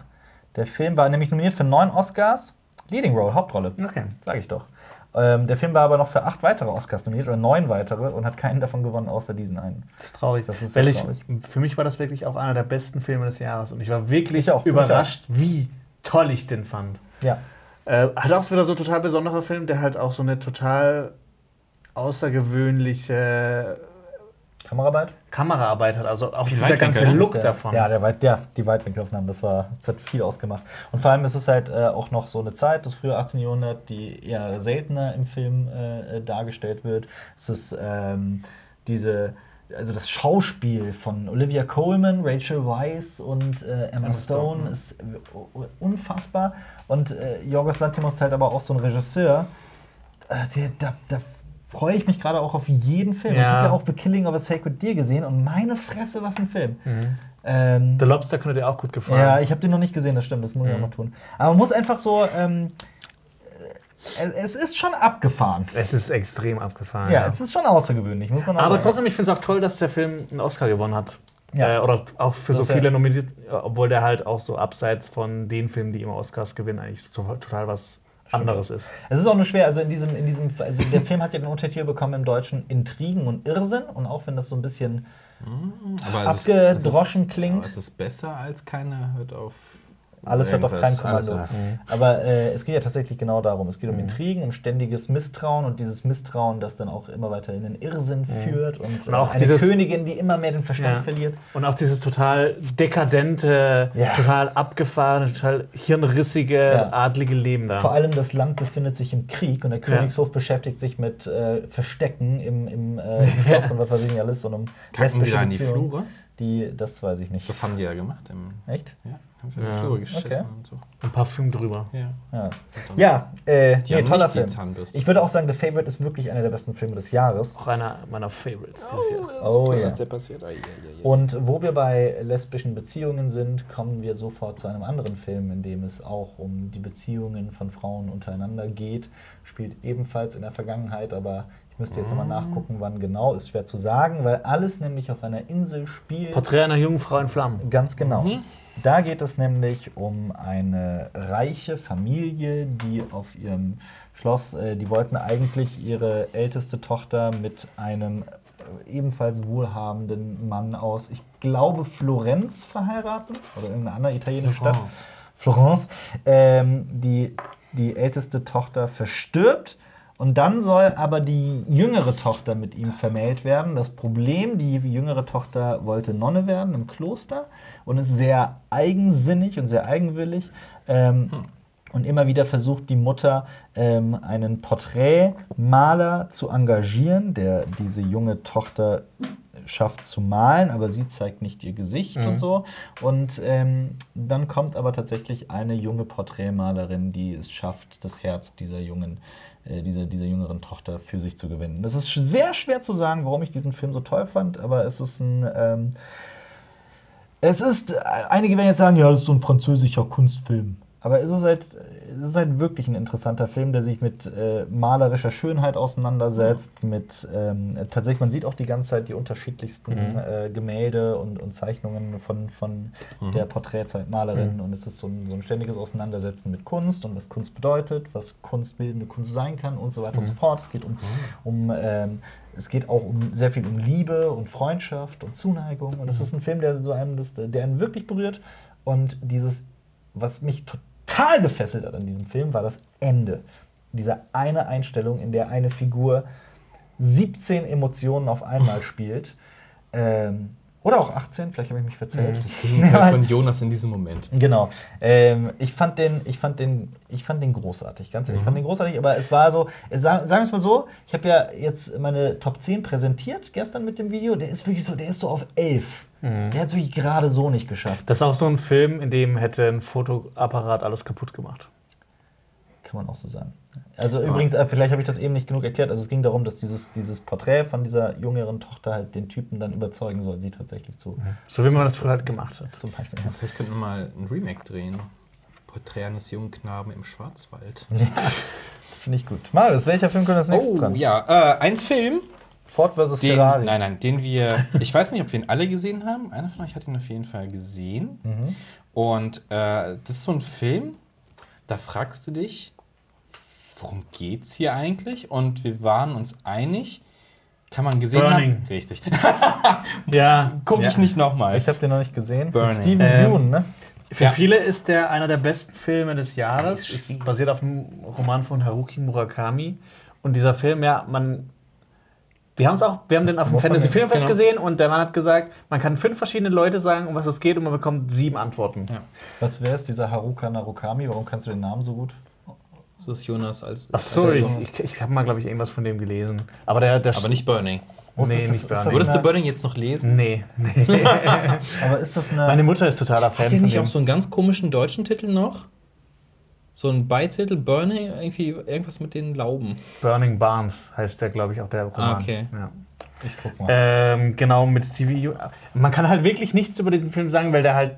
Der Film war nämlich nominiert für neun Oscars. Leading Role, Hauptrolle. Okay. Sag ich doch. Ähm, der Film war aber noch für acht weitere Oscars nominiert oder neun weitere und hat keinen davon gewonnen, außer diesen einen. Das ist traurig. Das ist sehr traurig. Für mich war das wirklich auch einer der besten Filme des Jahres. Und ich war wirklich Ich auch, überrascht, wie toll ich den fand. Ja. Äh, hat auch wieder so ein total besonderer Film, der halt auch so eine total außergewöhnliche Kameraarbeit? Kameraarbeit hat, also auch dieser Weitwinkel, ganze? Look Der- davon. Ja, der Weit, der, die Weitwinkelaufnahmen, das, war, das hat viel ausgemacht. Und vor allem ist es halt äh, auch noch so eine Zeit, das frühe 18. Jahrhundert, die eher seltener im Film äh, äh, dargestellt wird. Es ist ähm, diese, also das Schauspiel von Olivia Colman, Rachel Weisz und äh, Emma, Emma Stone, Stone, ist äh, unfassbar. Und äh, Jorgos Lanthimos ist halt aber auch so ein Regisseur, äh, der, da, da freue ich mich gerade auch auf jeden Film. Ich Ja. habe ja auch The Killing of a Sacred Deer gesehen und meine Fresse, was ein Film. Mhm. Ähm, The Lobster könnte dir auch gut gefallen. ja, ich habe den noch nicht gesehen, das stimmt, das muss ich auch Mhm. noch tun. Aber man muss einfach so, ähm, äh, es ist schon abgefahren. es ist extrem abgefahren. Ja, es ist schon außergewöhnlich, muss man auch Aber sagen. trotzdem, ich finde es auch toll, dass der Film einen Oscar gewonnen hat. Ja. Äh, oder auch für so Das, ja. viele nominiert, obwohl der halt auch so abseits von den Filmen, die immer Oscars gewinnen, eigentlich so total was anderes ist. Es ist auch nur schwer, also in diesem, in diesem, also der Film hat ja den Untertitel bekommen im Deutschen Intrigen und Irrsinn und auch wenn das so ein bisschen Aber es ist- abgedroschen es ist, klingt. Aber es ist besser als keiner hört auf. Alles hört auf kein irgendwas. Alles Kommando. hört- Aber äh, es geht ja tatsächlich genau darum. Es geht um Intrigen, um ständiges Misstrauen und dieses Misstrauen, das dann auch immer weiter in den Irrsinn führt und, Und auch eine dieses- Königin, die immer mehr den Verstand Ja. verliert. Und auch dieses total dekadente, Ja. total abgefahrene, total hirnrissige, adlige Leben da. Vor allem das Land befindet sich im Krieg und der Königshof beschäftigt sich mit äh, Verstecken im, im, äh, im Schloss und was weiß ich nicht alles und um Kacken die da in die. Flure? Die, das weiß ich nicht. Das haben die ja gemacht. Im, Echt? ja, haben die Ja. Flure geschissen Okay. und so. Ein Parfüm drüber. Ja. Ja, ja äh, nee, toller Film. Ich würde auch sagen, The Favorite ist wirklich einer der besten Filme des Jahres. Auch einer meiner Favorites dieses Jahr. Oh ja. Was der passiert? Ai, ai, ai, ai. Und wo wir bei lesbischen Beziehungen sind, kommen wir sofort zu einem anderen Film, in dem es auch um die Beziehungen von Frauen untereinander geht. Spielt ebenfalls in der Vergangenheit, aber ich müsste jetzt nochmal nachgucken, wann genau. Ist schwer zu sagen, weil alles nämlich auf einer Insel spielt. Porträt einer jungen Frau in Flammen. Ganz genau. Da geht es nämlich um eine reiche Familie, die auf ihrem Schloss, äh, die wollten eigentlich ihre älteste Tochter mit einem äh, ebenfalls wohlhabenden Mann aus, ich glaube, Florenz verheiraten oder irgendeine andere italienische Stadt. Florence. Florence. Ähm, die, die älteste Tochter verstirbt. Und dann soll aber die jüngere Tochter mit ihm vermählt werden. Das Problem, die jüngere Tochter wollte Nonne werden im Kloster und ist sehr eigensinnig und sehr eigenwillig. Ähm, Und immer wieder versucht die Mutter, ähm, einen Porträtmaler zu engagieren, der diese junge Tochter schafft zu malen, aber sie zeigt nicht ihr Gesicht und so. Und ähm, dann kommt aber tatsächlich eine junge Porträtmalerin, die es schafft, das Herz dieser jungen, dieser, dieser jüngeren Tochter für sich zu gewinnen. Es ist sehr schwer zu sagen, warum ich diesen Film so toll fand, aber es ist ein. Ähm, es ist, äh, einige werden jetzt sagen, ja, das ist so ein französischer Kunstfilm. Aber es ist halt, es ist halt wirklich ein interessanter Film, der sich mit äh, malerischer Schönheit auseinandersetzt, mit ähm, tatsächlich, man sieht auch die ganze Zeit die unterschiedlichsten äh, Gemälde und, und Zeichnungen von, von der Porträtmalerin. Und es ist so ein, so ein ständiges Auseinandersetzen mit Kunst und was Kunst bedeutet, was kunstbildende Kunst sein kann und so weiter und so fort. Es geht um, um ähm, es geht auch um sehr viel um Liebe und Freundschaft und Zuneigung. Und es ist ein Film, der so einem das, der einen wirklich berührt. Und dieses, was mich total gefesselt hat an diesem Film, war das Ende. Diese eine Einstellung, in der eine Figur 17 Emotionen auf einmal spielt. Ähm, oder auch 18, vielleicht habe ich mich verzählt. Das Gegenteil von Jonas in diesem Moment. Genau. Ähm, ich, fand den, ich, fand den, ich fand den großartig, ganz ehrlich. Ich fand den großartig, aber es war so, es- sagen sagen wir es mal so, ich habe ja jetzt meine Top 10 präsentiert gestern mit dem Video. Der ist wirklich so, der ist so auf 11. Der hat es wirklich gerade so nicht geschafft. Das ist auch so ein Film, in dem hätte ein Fotoapparat alles kaputt gemacht. Kann man auch so sagen. Also übrigens, äh, vielleicht habe ich das eben nicht genug erklärt. Also es ging darum, dass dieses, dieses Porträt von dieser jüngeren Tochter halt den Typen dann überzeugen soll, sie tatsächlich zu. So wie man das früher halt gemacht hat. Zum Beispiel. Vielleicht könnten wir mal ein Remake drehen. Porträt eines jungen Knaben im Schwarzwald. Das finde ich gut. Marius, welcher Film kommt als nächstes Oh, dran? ja, äh, ein Film, Ford vs. den, Ferrari. nein, nein, den wir, ich weiß nicht, ob wir ihn alle gesehen haben. Einer von euch hat ihn auf jeden Fall gesehen. Mhm. Und äh, das ist so ein Film, da fragst du dich, worum geht's hier eigentlich? Und wir waren uns einig, kann man gesehen Burning. haben? Richtig. Ja, Guck ja. ich nicht nochmal. Ich habe den noch nicht gesehen. Mit Burning. Steven Ähm, Yeun, ne? Für Ja. viele ist der einer der besten Filme des Jahres. Ist basiert auf einem Roman von Haruki Murakami. Und dieser Film, ja, man. Die haben es auch, wir haben den auf dem Fantasy Filmfest genau. gesehen und der Mann hat gesagt, man kann fünf verschiedene Leute sagen, um was es geht und man bekommt sieben Antworten. Ja. Was wäre es, dieser Haruka Narukami? Warum kannst du den Namen so gut? Das ist Jonas als. Ach so, ich, ich, ich habe mal, glaube ich, irgendwas von dem gelesen. Aber der, der aber nicht Burning. Muss Nee, es- nicht das Burning. Würdest du Burning jetzt noch lesen? Nee, nee. Aber ist das eine. Meine Mutter ist totaler Fan Hat der nicht dem. auch so einen ganz komischen deutschen Titel noch? So ein Beititel, Burning, irgendwie irgendwas mit den Lauben. Burning Barns heißt der, glaube ich, auch der Roman. Ah, okay. Ja. ich guck mal. Ähm, genau, mit Stevie. Man kann halt wirklich nichts über diesen Film sagen, weil der halt.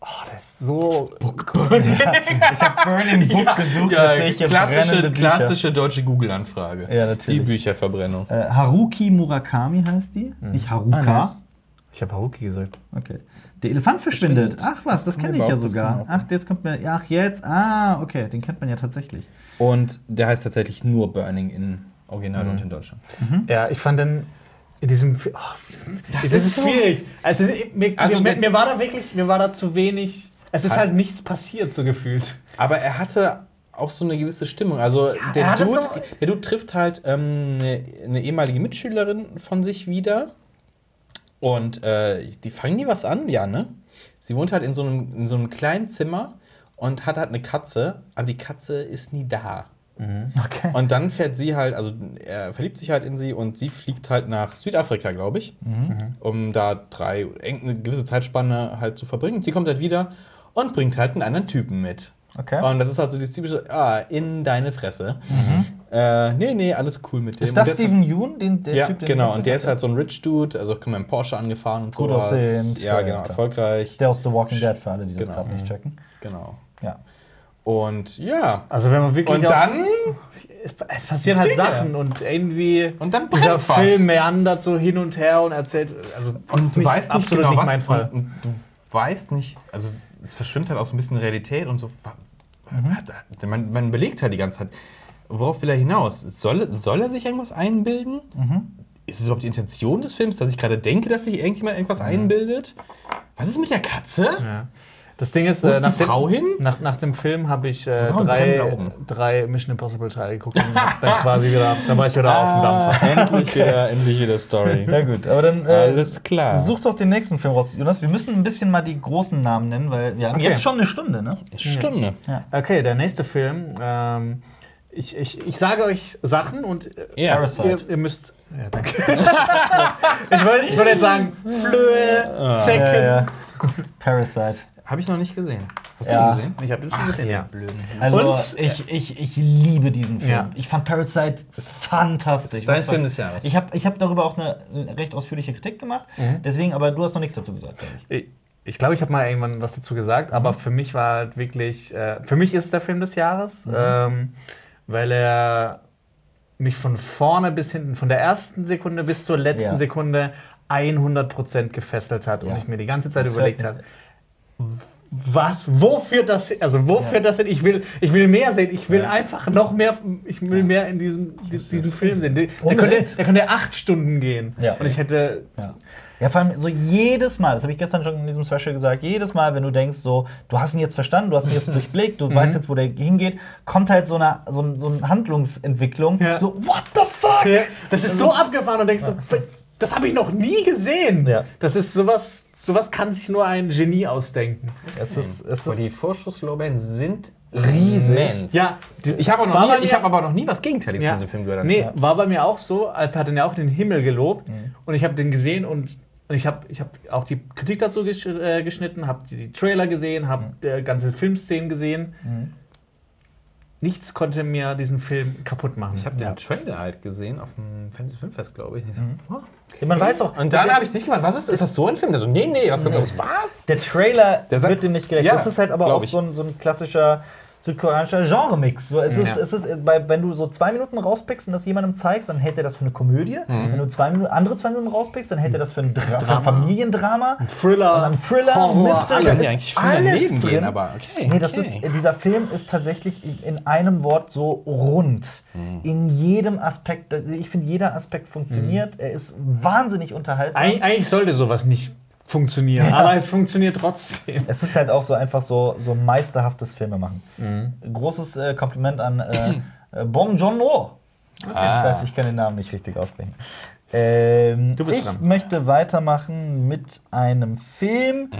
Oh, der ist so. ich habe Burning Book gesucht. tatsächlich brennende klassische, klassische deutsche Google-Anfrage. Ja, natürlich. Die Bücherverbrennung. Äh, Haruki Murakami heißt die, nicht Haruka. Ah, nice. Ich habe Haruki gesagt. Okay. Der Elefant verschwindet. Verschwindet. Ach was, das kenne ich ja das sogar. Ach, jetzt kommt mir. Ach, jetzt. Ah, okay, den kennt man ja tatsächlich. Und der heißt tatsächlich nur Burning in Original und in Deutschland. Ja, ich fand den. In diesem. Oh, das, ist ist so- schwierig. Also, mir, Also mir, mir war da wirklich. Mir war da zu wenig. Es ist Halt- halt nichts passiert, so gefühlt. Aber er hatte auch so eine gewisse Stimmung. Also er der, Dude, so- der Dude trifft halt ähm, eine, eine ehemalige Mitschülerin von sich wieder. Und äh, die fangen nie was an, ja, ne? Sie wohnt halt in so, einem, in so einem kleinen Zimmer und hat halt eine Katze, aber die Katze ist nie da. Okay. Und dann fährt sie halt, also er verliebt sich halt in sie und sie fliegt halt nach Südafrika, glaube ich, um da drei, eine gewisse Zeitspanne halt zu verbringen. Sie kommt halt wieder und bringt halt einen anderen Typen mit. Okay. Und das ist halt so dieses typische, ah, in deine Fresse. Äh, nee, nee, alles cool mit dem. ist das Steven Yeun, den, der ja, Typ, den genau. Und der ist halt so ein Rich Dude, also kann man im Porsche angefahren und Gut sowas. aussehend, Ja, ja, genau, klar. erfolgreich. Der aus The Walking Dead, für alle, die das Genau. gerade nicht checken. Genau. Ja. Und ja. Also, wenn man wirklich. Und dann Es, es passieren halt Dinge. Sachen und irgendwie. Und dann dieser brennt was. Film meandert so hin und her und erzählt. Also, Und du weißt nicht genau, nicht was. mein Fall. Und, und du weißt nicht, also es, es verschwimmt halt auch so ein bisschen Realität und so. Mhm. Man, man überlegt halt die ganze Zeit, worauf will er hinaus? Soll, soll er sich irgendwas einbilden? Mhm. Ist es überhaupt die Intention des Films, dass ich gerade denke, dass sich irgendjemand irgendwas einbildet? Was ist mit der Katze? Mhm. Ja. Das Ding ist, Wo ist äh, nach, die Frau hin? dem, nach, nach dem Film habe ich äh, drei, drei Mission Impossible Teile geguckt und dann quasi wieder, dann war ich wieder auf dem Dampfer. Ah, endlich wieder, endlich wieder Story. Ja, gut, aber dann. Äh, Alles klar. Such doch den nächsten Film raus, Jonas. Wir müssen ein bisschen mal die großen Namen nennen, weil wir haben Okay. jetzt schon eine Stunde, ne? Stunde. Okay, der nächste Film. Ähm, ich, ich, ich sage euch Sachen und äh, Ja. Parasite. ihr, ihr müsst. Ja, danke. ich wollte ich jetzt sagen, Flöhe, Zecken. Ja, ja. Parasite. Habe ich noch nicht gesehen. Hast Ja. du ihn gesehen? Ich habe den schon gesehen, ja. Blöden. Also, Und- ich, ich, ich liebe diesen Film. Ja. Ich fand Parasite fantastisch. Dein Was Film des Jahres. Ich habe ich hab darüber auch eine recht ausführliche Kritik gemacht. Deswegen, aber du hast noch nichts dazu gesagt, glaube ich. Ich- Ich glaube, ich habe mal irgendwann was dazu gesagt, aber für mich war halt wirklich, äh, für mich ist es der Film des Jahres, ähm, weil er mich von vorne bis hinten, von der ersten Sekunde bis zur letzten Ja. Sekunde 100% gefesselt hat Ja. und ich mir die ganze Zeit Das überlegt habe, was, wofür das, also wofür Ja. das sind, ich will, ich will mehr sehen, ich will Ja. einfach noch mehr, ich will mehr in diesem, di- diesen Film sehen. Der, der, könnte, der könnte acht Stunden gehen Ja. und ich hätte, Ja. Ja, vor allem so jedes Mal, das habe ich gestern schon in diesem Special gesagt, jedes Mal, wenn du denkst, so, du hast ihn jetzt verstanden, du hast ihn jetzt durchblickt, du weißt jetzt, wo der hingeht, kommt halt so eine, so, ein- so eine Handlungsentwicklung. Ja. So, what the fuck? Ja, das ist so abgefahren und denkst so, das habe ich noch nie gesehen. Ja. Das ist sowas, sowas kann sich nur ein Genie ausdenken. Es ist, es Und die ist Vorschusslorbeeren sind Riesig. immens. Ja, ich habe war noch, bei nie- ich mir- hab aber noch nie was Gegenteiliges Ja. von diesem Film gehört. Nee, anscheinend. war bei mir auch so. Alp hat den ja auch den Himmel gelobt und ich habe den gesehen und, und ich habe ich hab auch die Kritik dazu gesch äh, geschnitten, habe die, die Trailer gesehen, habe äh, ganze Filmszenen gesehen. Nichts konnte mir diesen Film kaputt machen. Ich habe den Ja. Trailer halt gesehen auf dem Fantasy Filmfest, glaube ich. ich so, oh, okay. Man weiß auch- Und dann habe ich dich gefragt, was ist, ist das so ein Film? Der so, nee, nee, was ganz anderes. Was? Der Trailer Der sagt- wird dem nicht gerecht. Ja, das ist halt aber auch so ein, so ein klassischer südkoreanischer Genre-Mix. So, es ist, Ja. es ist, wenn du so zwei Minuten rauspickst und das jemandem zeigst, dann hält er das für eine Komödie. Mhm. Wenn du zwei Minuten, andere zwei Minuten rauspickst, dann hält er das für ein, Dra für ein Familiendrama. Thriller, Und dann Thriller, Horror, Mystery. Das da kann ist ja eigentlich viel alles daneben drin. gehen, aber okay. Nee, das okay. ist, dieser Film ist tatsächlich in einem Wort so rund. Mhm. In jedem Aspekt. Ich finde, jeder Aspekt funktioniert. Mhm. Er ist wahnsinnig unterhaltsam. Eig eigentlich sollte sowas nicht funktionieren, aber es funktioniert trotzdem. Es ist halt auch so einfach so, so meisterhaftes Filmemachen. Mhm. Großes äh, Kompliment an äh, äh, Bong Joon-ho. Ich Ah. weiß, ich kann den Namen nicht richtig aussprechen. Ähm, Du bist ich dran. möchte weitermachen mit einem Film,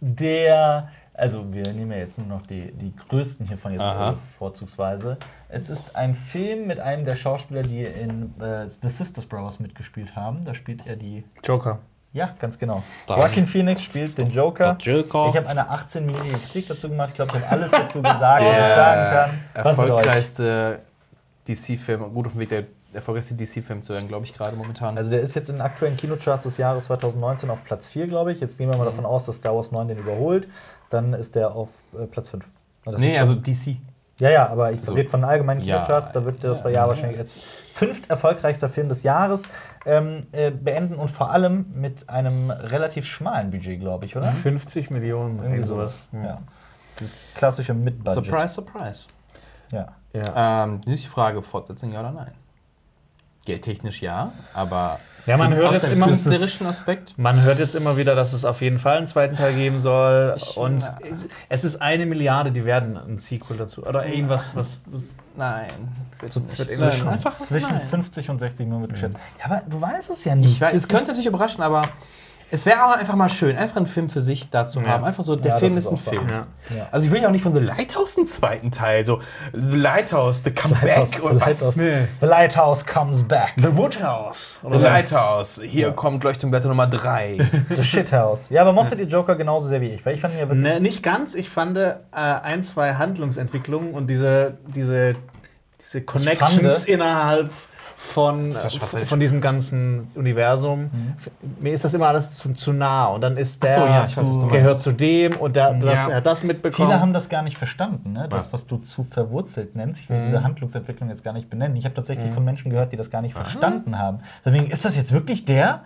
der. Also, wir nehmen ja jetzt nur noch die, die größten hiervon jetzt äh, vorzugsweise. Es ist ein Film mit einem der Schauspieler, die in äh, The Sisters Brothers mitgespielt haben. Da spielt er die. Joker. Ja, ganz genau. Dann- Joaquin Phoenix spielt den Joker. Joker. Ich habe eine 18-minütige Kritik dazu gemacht. Ich glaube, ich habe alles dazu gesagt, was ich sagen kann. Was erfolgreichste DC-Film, gut auf dem Weg, der erfolgreichste DC-Film zu werden, glaube ich, gerade momentan. Also der ist jetzt in den aktuellen Kinocharts des Jahres 2019 auf Platz 4, glaube ich. Jetzt gehen wir mal davon aus, dass Star Wars 9 den überholt. Dann ist der auf äh, Platz 5. Und das nee, ist also DC. Ja, ja, aber ich so. rede von den allgemeinen Ja, Kinocharts. Da wird das bei ja, Jahr ja. wahrscheinlich als fünft erfolgreichster Film des Jahres ähm, äh, beenden und vor allem mit einem relativ schmalen Budget, glaube ich, oder? 50 Millionen, Irgendwie sowas. sowas. Ja. Dieses klassische Mid-Budget. Surprise, surprise. Ja. Ja. Ähm, die Frage, Fortsetzung ja oder nein? Geldtechnisch ja, aber Ja, man hört jetzt immer, künstlerischen Aspekt. Man hört jetzt immer wieder, dass es auf jeden Fall einen zweiten Teil geben soll. Ich- und na. es ist eine Milliarde, die werden ein Sequel dazu. Oder irgendwas, was. was Nein, wird So nicht zwischen- sein. Einfach Zwischen nein. 50 und 60 Millionen wird geschätzt. Ja, aber du weißt es ja nicht. Ich weiß, es könnte natürlich überraschen, aber es wäre auch einfach mal schön, einfach einen Film für sich da zu Ja. haben. Einfach so, der Ja, Film ist ist ein. Film. ja. Also ich will ja auch nicht von The Lighthouse einen zweiten Teil, so The Lighthouse, The Comeback oder The was? Nee. The Lighthouse comes back. The Woodhouse. The Lighthouse, hier kommt Leuchtturmwerte Nummer 3. The Shithouse. Ja, aber mochtet ihr Joker genauso sehr wie ich? Weil ich fand ihn ja wirklich. Ne, nicht ganz. Ich fand äh, ein, zwei Handlungsentwicklungen und diese, diese, diese Connections fand- innerhalb von, Das von diesem ganzen Universum. F- Mir ist das immer alles zu, zu nah. Und dann ist der so, ja, ich weiß, was du gehört zu dem und der, das, Ja. er hat das mitbekommen. Viele haben das gar nicht verstanden, ne? das, Was? was du zu verwurzelt nennst. Ich will Mhm. diese Handlungsentwicklung jetzt gar nicht benennen. Ich habe tatsächlich von Menschen gehört, die das gar nicht verstanden haben. Deswegen, ist das jetzt wirklich der?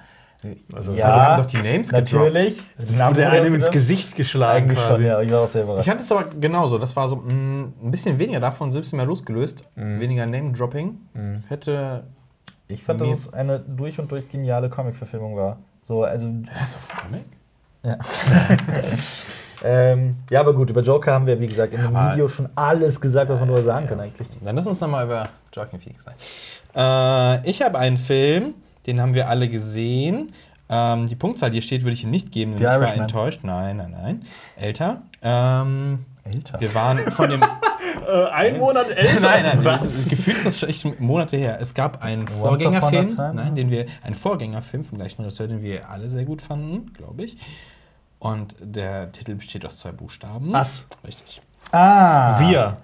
Also, die haben doch die Names natürlich. Das wurde einem ins Gesicht geschlagen. Eigentlich schon, quasi. ja. Ich war auch sehr Ich fand es aber genauso. Das war so mh, ein bisschen weniger davon, ein bisschen mehr losgelöst. Mhm. Weniger Name-Dropping. Hätte. Ich fand, dass es eine durch und durch geniale Comic-Verfilmung war. So, also, Das auf Comic? ähm, ja, aber gut, über Joker haben wir, wie gesagt, in dem aber- Video schon alles gesagt, was man nur sagen kann eigentlich. Dann lass uns nochmal über Joaquin Phoenix sein. Äh, ich habe einen Film, den haben wir alle gesehen. Ähm, die Punktzahl, die hier steht, würde ich ihm nicht geben, denn ich war Irishman. enttäuscht. Nein, nein, nein. Älter. Ähm, Alter. wir waren von dem. Äh, ein Monat älter. nein, nein, Was? das, gefühlt ist das schon echt Monate her. Es gab einen Vorgängerfilm, nein, den wir, einen Vorgängerfilm vom gleichen Regisseur, den wir alle sehr gut fanden, glaube ich. Und der Titel besteht aus zwei Buchstaben. Was? Richtig. Ah! Wir.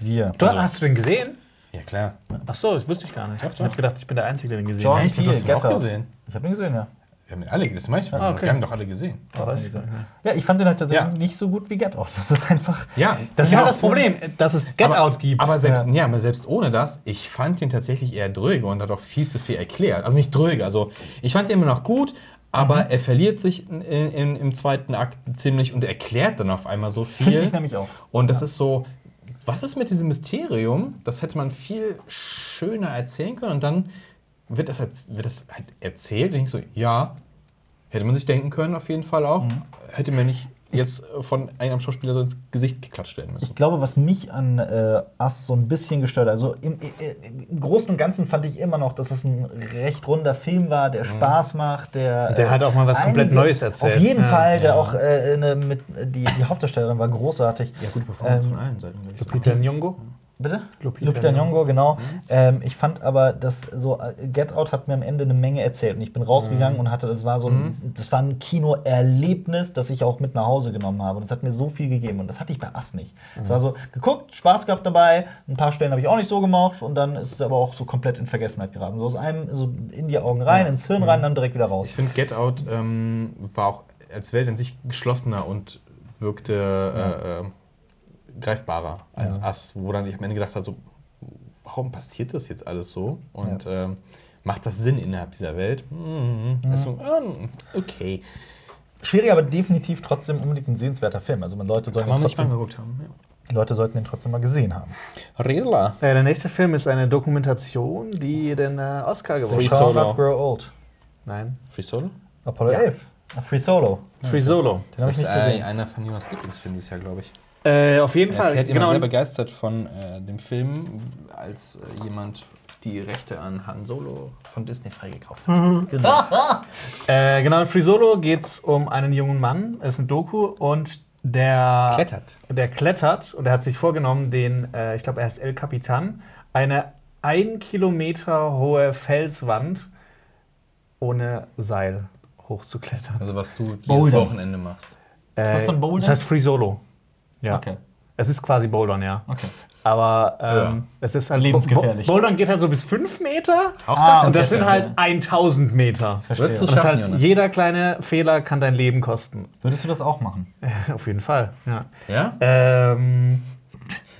Wir. Du, Also- hast du den gesehen? Ja, klar. Ach so, das wusste ich gar nicht. Doch, Ich doch. habe gedacht, ich bin der Einzige, der den gesehen Jordan hat. Echt? Du hast Peele, ihn auch Get Out. gesehen? Ich habe ihn gesehen, ja. Wir haben ihn alle, das meine ich. Ah, okay. Wir haben doch alle gesehen. Oh, weiß ich nicht. Ja, ich fand den halt tatsächlich Ja. nicht so gut wie Get Out. Das ist einfach. Ja, Das ist genau. halt das Problem, dass es Get aber, Out gibt. Aber selbst, Ja. ja. aber selbst ohne das, ich fand ihn tatsächlich eher dröge und hat auch viel zu viel erklärt. Also nicht dröge, also ich fand ihn immer noch gut, aber Mhm. er verliert sich in, in, im zweiten Akt ziemlich und erklärt dann auf einmal so Finde viel. ich nämlich auch. Und das ist so, was ist mit diesem Mysterium? Das hätte man viel schöner erzählen können und dann wird das, wird das halt erzählt und ich so, ja, hätte man sich denken können auf jeden Fall auch. Mhm. Hätte mir nicht jetzt von einem Schauspieler so ins Gesicht geklatscht werden müssen. Ich glaube, was mich an äh, Us so ein bisschen gestört hat, also im, äh, im Großen und Ganzen fand ich immer noch, dass es ein recht runder Film war, der Spaß macht, der. Der äh, hat auch mal was komplett Neues erzählt. Auf jeden Ja. Fall, der auch äh, eine, mit, die, die Hauptdarstellerin war großartig. Ja, gute Performance Ähm, von allen Seiten. Peter Nyong'o? Bitte? Lupita Lupita Nyong'o, genau. Mhm. Ähm, ich fand aber, dass so äh, Get Out hat mir am Ende eine Menge erzählt und ich bin rausgegangen Mhm. und hatte, das war so ein, das war ein Kinoerlebnis, das ich auch mit nach Hause genommen habe und das hat mir so viel gegeben und das hatte ich bei Ass nicht. Es Mhm. war so geguckt, Spaß gehabt dabei, ein paar Stellen habe ich auch nicht so gemacht und dann ist es aber auch so komplett in Vergessenheit geraten. So aus einem so in die Augen rein, ins Hirn rein, dann direkt wieder raus. Ich finde, Get Out ähm, war auch als Welt in sich geschlossener und wirkte äh, äh, greifbarer als Ass, wo dann ich am Ende gedacht habe, so, warum passiert das jetzt alles so? Und ähm, macht das Sinn innerhalb dieser Welt? Mhm. Das ist so, ähm, okay. Schwierig, aber definitiv trotzdem unbedingt ein sehenswerter Film. Also man Leute sollten, Kann man ihn nicht mal trotzdem, geguckt haben. die Leute sollten den trotzdem mal gesehen haben. Ja. Riesler. Ja, der nächste Film ist eine Dokumentation, die den äh, Oscar gewonnen Free hat. Shall Solo. Grow Old. Nein. Free Solo? Apollo Ja. 11. Ah, Free Solo. Free Solo. Den habe Das ich ist nicht gesehen. äh, einer von Jonas Lieblingsfilmen dieses Jahr, glaube ich. Äh, auf jeden Er Fall. erzählt immer genau. sehr begeistert von äh, dem Film, als äh, jemand die Rechte an Han Solo von Disney freigekauft hat. Genau. äh, genau, in Free Solo geht es um einen jungen Mann, es ist ein Doku, und der Klettert. Der klettert und er hat sich vorgenommen, den, äh, ich glaube, er ist El Capitan, eine ein Kilometer hohe Felswand ohne Seil hochzuklettern. Also was du jedes. Wochenende machst. Äh, das dann Bouldern? Das heißt Free Solo. Ja. Okay. Es ist quasi Bouldern, ja. Okay. Aber ähm, Ja. es ist halt Lebensgefährlich. Bo- Bouldern geht halt so bis 5 Meter. Auch Ah, da Und das sind ja- halt 1000 Meter. Verstehe. Und das Jonas? jeder kleine Fehler kann dein Leben kosten. Würdest du das auch machen? Auf jeden Fall, ja. Ja? Ähm,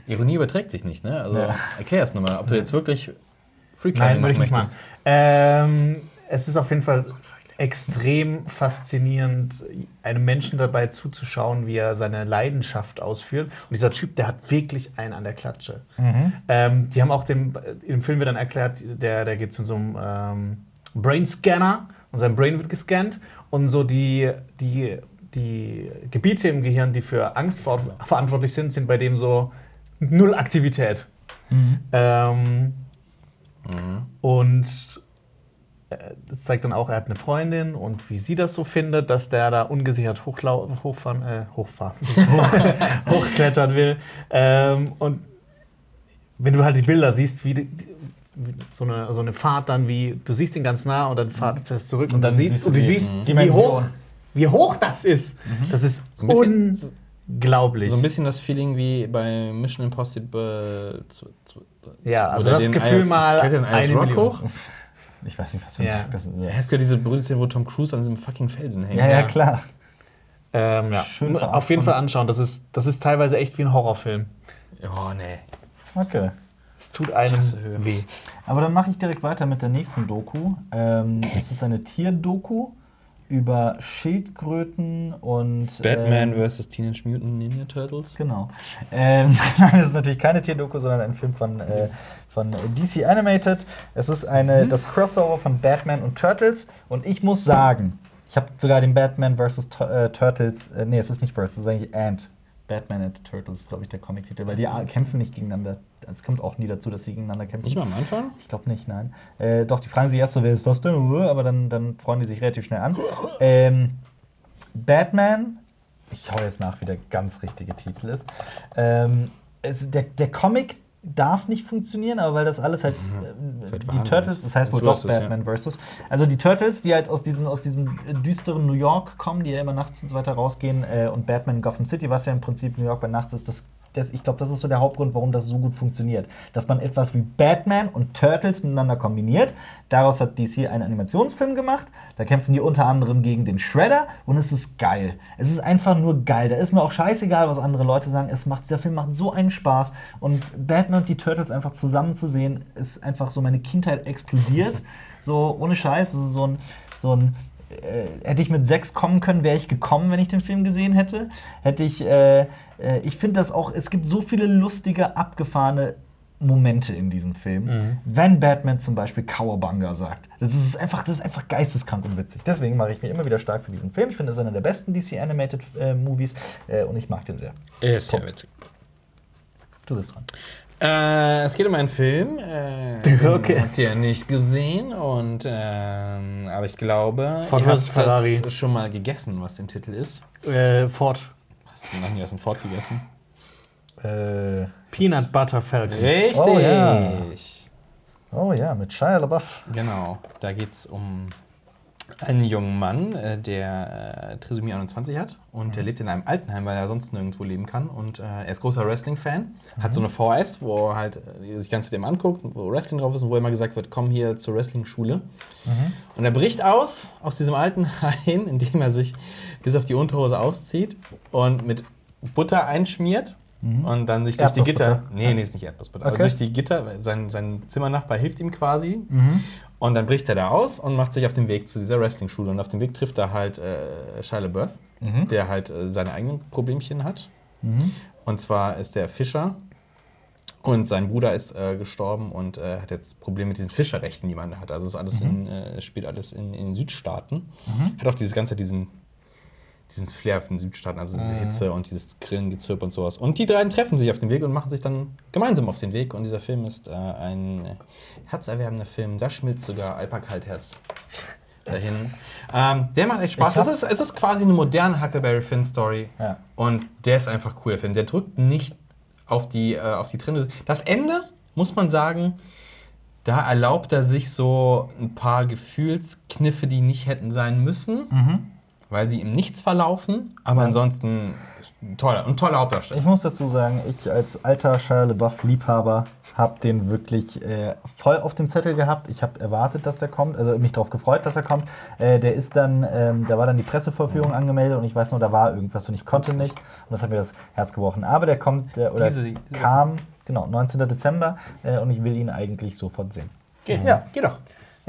Ironie überträgt sich nicht, ne? Also Ja. erklär es nochmal, ob du jetzt wirklich Free Nein, Climbing würde ich machen nicht machen. möchtest. Ähm, es ist auf jeden Fall extrem faszinierend, einem Menschen dabei zuzuschauen, wie er seine Leidenschaft ausführt. Und dieser Typ, der hat wirklich einen an der Klatsche. Ähm, die haben auch dem, im Film wird dann erklärt, der, der geht zu so einem ähm, Brain-Scanner und sein Brain wird gescannt und so die, die, die Gebiete im Gehirn, die für Angst ver verantwortlich sind, sind bei dem so null Aktivität. Ähm, und äh, das zeigt dann auch, er hat eine Freundin und wie sie das so findet, dass der da ungesichert hochlau hochfahren, äh, hochfahren, hochklettern will. Ähm, und wenn du halt die Bilder siehst, wie, die, die, wie so, eine, so eine Fahrt dann, wie du siehst ihn ganz nah und dann fährt es zurück und, dann du siehst, siehst du und du die siehst wie hoch, wie hoch das ist. Das ist So ein unglaublich. So ein bisschen das Feeling wie bei Mission Impossible. Zu, zu, ja, also das Gefühl IS mal eine Rock Million. hoch. Ich weiß nicht, was für ein Ja. Tag das ist. Hast du ja diese berühmte Szene, wo Tom Cruise an diesem fucking Felsen hängt? Ja, ja, klar. Ähm, ja. Schön Auf jeden Fall anschauen. Das ist, das ist teilweise echt wie ein Horrorfilm. Oh, nee. Okay. Es tut einem weh. Aber dann mache ich direkt weiter mit der nächsten Doku. Ähm, es ist eine Tierdoku über Schildkröten und. Batman ähm, vs. Teenage Mutant Ninja Turtles. Genau. Ähm, nein, es ist natürlich keine Tierdoku, sondern ein Film von, äh, von DC Animated. Es ist eine, das Crossover von Batman und Turtles. Und ich muss sagen, ich habe sogar den Batman vs. Äh, Turtles, äh, nee, es ist nicht vs, es ist eigentlich Ant. Batman and Turtles ist, glaube ich, der Comic-Titel, weil die kämpfen nicht gegegeneinander. Es kommt auch nie dazu, dass sie gegeneinander kämpfen. Nicht mal am Anfang? Ich glaube nicht, nein. Äh, doch, die fragen sich erst so, wer ist das denn? Aber dann, dann freuen die sich relativ schnell an. Ähm, Batman, ich hau jetzt nach, wie der ganz richtige Titel ist. Ähm, es, der, der Comic darf nicht funktionieren, aber weil das alles halt äh, Ist halt die. Turtles, das heißt wohl doch Versus, ja. Batman versus. Also die Turtles, die halt aus diesem, aus diesem äh, düsteren New York kommen, die ja immer nachts und so weiter rausgehen äh, und Batman in Gotham City, was ja im Prinzip New York bei nachts ist, das, das ich glaube, das ist so der Hauptgrund, warum das so gut funktioniert. Dass man etwas wie Batman und Turtles miteinander kombiniert. Daraus hat DC einen Animationsfilm gemacht. Da kämpfen die unter anderem gegen den Shredder und es ist geil. Es ist einfach nur geil. Da ist mir auch scheißegal, was andere Leute sagen. Es macht, der Film macht so einen Spaß. Und Batman und die Turtles einfach zusammen zu sehen, ist einfach so meine Kindheit explodiert. so ohne Scheiß. Es ist so ein, so ein äh, hätte ich mit sechs kommen können, wäre ich gekommen, wenn ich den Film gesehen hätte. Hätte ich, äh, äh, ich finde das auch, es gibt so viele lustige, abgefahrene Momente in diesem Film. Wenn Batman zum Beispiel Cowabunga sagt. Das ist einfach, das ist einfach geisteskrank und witzig. Deswegen mache ich mich immer wieder stark für diesen Film. Ich finde, es ist einer der besten DC Animated äh, Movies äh, und ich mag den sehr. Er ist Punkt. witzig. Du bist dran. Äh, es geht um einen Film. Äh, Okay. den Habt ihr nicht gesehen und ähm, aber ich glaube, Ford ihr habt Ferrari. das schon mal gegessen, was der Titel ist. Äh, Ford. Hast du noch nie aus dem Ford gegessen? Äh, Peanut Butter Falcon. Richtig. Oh, ja. oh ja, mit Shia LaBeouf. Genau. Da geht es um einen jungen Mann, äh, der äh, Trisomie 21 hat und der lebt in einem Altenheim, weil er sonst nirgendwo leben kann. Und äh, er ist großer Wrestling-Fan, hat so eine VHS, wo er halt äh, sich ganz dem anguckt, wo Wrestling drauf ist und wo immer gesagt wird, komm hier zur Wrestling-Schule. Und er bricht aus aus diesem Altenheim, indem er sich bis auf die Unterhose auszieht und mit Butter einschmiert. Und dann sich durch die Gitter. Nee, nee, ist nicht Erdnussbutter. Okay. Aber durch die Gitter, sein, sein Zimmernachbar hilft ihm quasi. Und dann bricht er da aus und macht sich auf den Weg zu dieser Wrestling-Schule. Und auf dem Weg trifft er halt äh, Shia LaBeouf, der halt äh, seine eigenen Problemchen hat. Und zwar ist der Fischer und sein Bruder ist äh, gestorben und äh, hat jetzt Probleme mit diesen Fischerrechten, die man da hat. Also es ist alles in, äh, spielt alles in, in Südstaaten. Hat auch dieses ganze diesen diesen Flair von den Südstaaten, also diese Hitze und dieses Grillengezirp und sowas. Und die drei treffen sich auf dem Weg und machen sich dann gemeinsam auf den Weg. Und dieser Film ist äh, ein herzerwärmender Film. Da schmilzt sogar Alpa Kaltherz dahin. Ähm, der macht echt Spaß. Das ist, es ist quasi eine moderne Huckleberry Finn Story. Ja. Und der ist einfach cool, der Film. Der drückt nicht auf die, äh, auf die Trennung. Das Ende, muss man sagen, da erlaubt er sich so ein paar Gefühlskniffe, die nicht hätten sein müssen, weil sie ihm nichts verlaufen. Aber ansonsten ein toller, ein toller Hauptdarsteller. Ich muss dazu sagen, ich als alter Shia LaBeouf-Liebhaber habe den wirklich äh, voll auf dem Zettel gehabt. Ich habe erwartet, dass der kommt, also mich darauf gefreut, dass er kommt. Äh, der ist dann, ähm, da war dann die Pressevorführung angemeldet und ich weiß nur, da war irgendwas und ich konnte nicht. Und das hat mir das Herz gebrochen. Aber der kommt, äh, oder Diese- diese- kam, genau, 19. Dezember äh, und ich will ihn eigentlich sofort sehen. Geh, Ja. geh doch.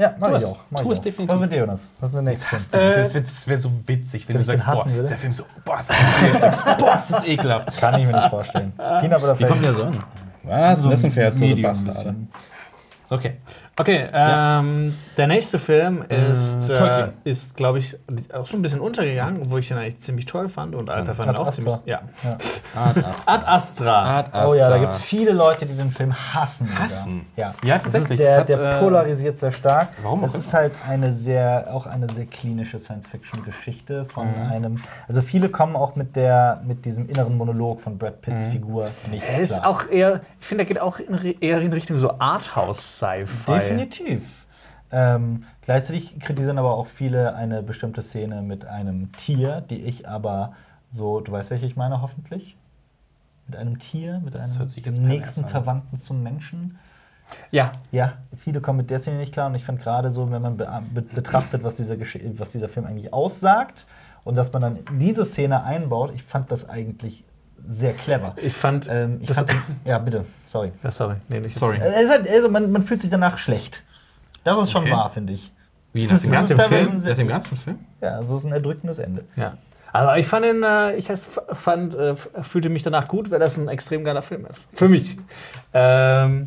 Ja, mach Tu ich es. auch. Mach Tu ich es auch. definitiv. Was mit dir, Jonas? Was ist der nächste? Hast du, Äh, das wäre wär so witzig, wenn wenn du sagst, boah, würde? der Film so, boah, ist das ein boah, ist das ekelhaft. Kann ich mir nicht vorstellen. Peanut Butter Wie kommt der so an? Was? das ist ein Pferd, so bisschen. Okay. Okay, ähm, der nächste Film ist, äh, Tolkien. ist glaube ich, auch schon ein bisschen untergegangen, wo ich ihn eigentlich ziemlich toll fand und Alper fand Ad auch Astra. ziemlich. Ja. Ja. Ad Astra. Ad Astra. Ad Astra. Oh ja, da gibt es viele Leute, die den Film hassen. sogar. Hassen? Ja, Ja, Das tatsächlich. Ist der, Es hat, der äh, polarisiert sehr stark. warum Es auch ist immer. halt eine sehr, auch eine sehr klinische Science-Fiction-Geschichte von Mhm. einem. Also viele kommen auch mit der, mit diesem inneren Monolog von Brad Pitts Mhm. Figur nicht Er ist klar. auch eher, ich finde, er geht auch in, eher in Richtung so Arthouse-Sci-Fi. Definitiv. Ähm, gleichzeitig kritisieren aber auch viele eine bestimmte Szene mit einem Tier, die ich aber so, du weißt, welche ich meine, hoffentlich? Mit einem Tier, mit Das einem nächsten an. Verwandten zum Menschen. Ja, Ja, viele kommen mit der Szene nicht klar und ich fand gerade so, wenn man be be betrachtet, was dieser, was dieser Film eigentlich aussagt und dass man dann diese Szene einbaut, ich fand das eigentlich sehr clever. ich fand. Ähm, ich fand ja, bitte, sorry. ja, sorry. Nee, nicht. Sorry. Äh, halt, also man, man fühlt sich danach schlecht. Das ist schon Okay. wahr, finde ich. Wie, Das nach ist- dem das ganzen Film? Nach dem ganzen Film? Ja, es ist ein erdrückendes Ende. Ja. Aber ich fand ihn, äh, ich fand, äh, fühlte mich danach gut, weil das ein extrem geiler Film ist. Für mich. Ähm,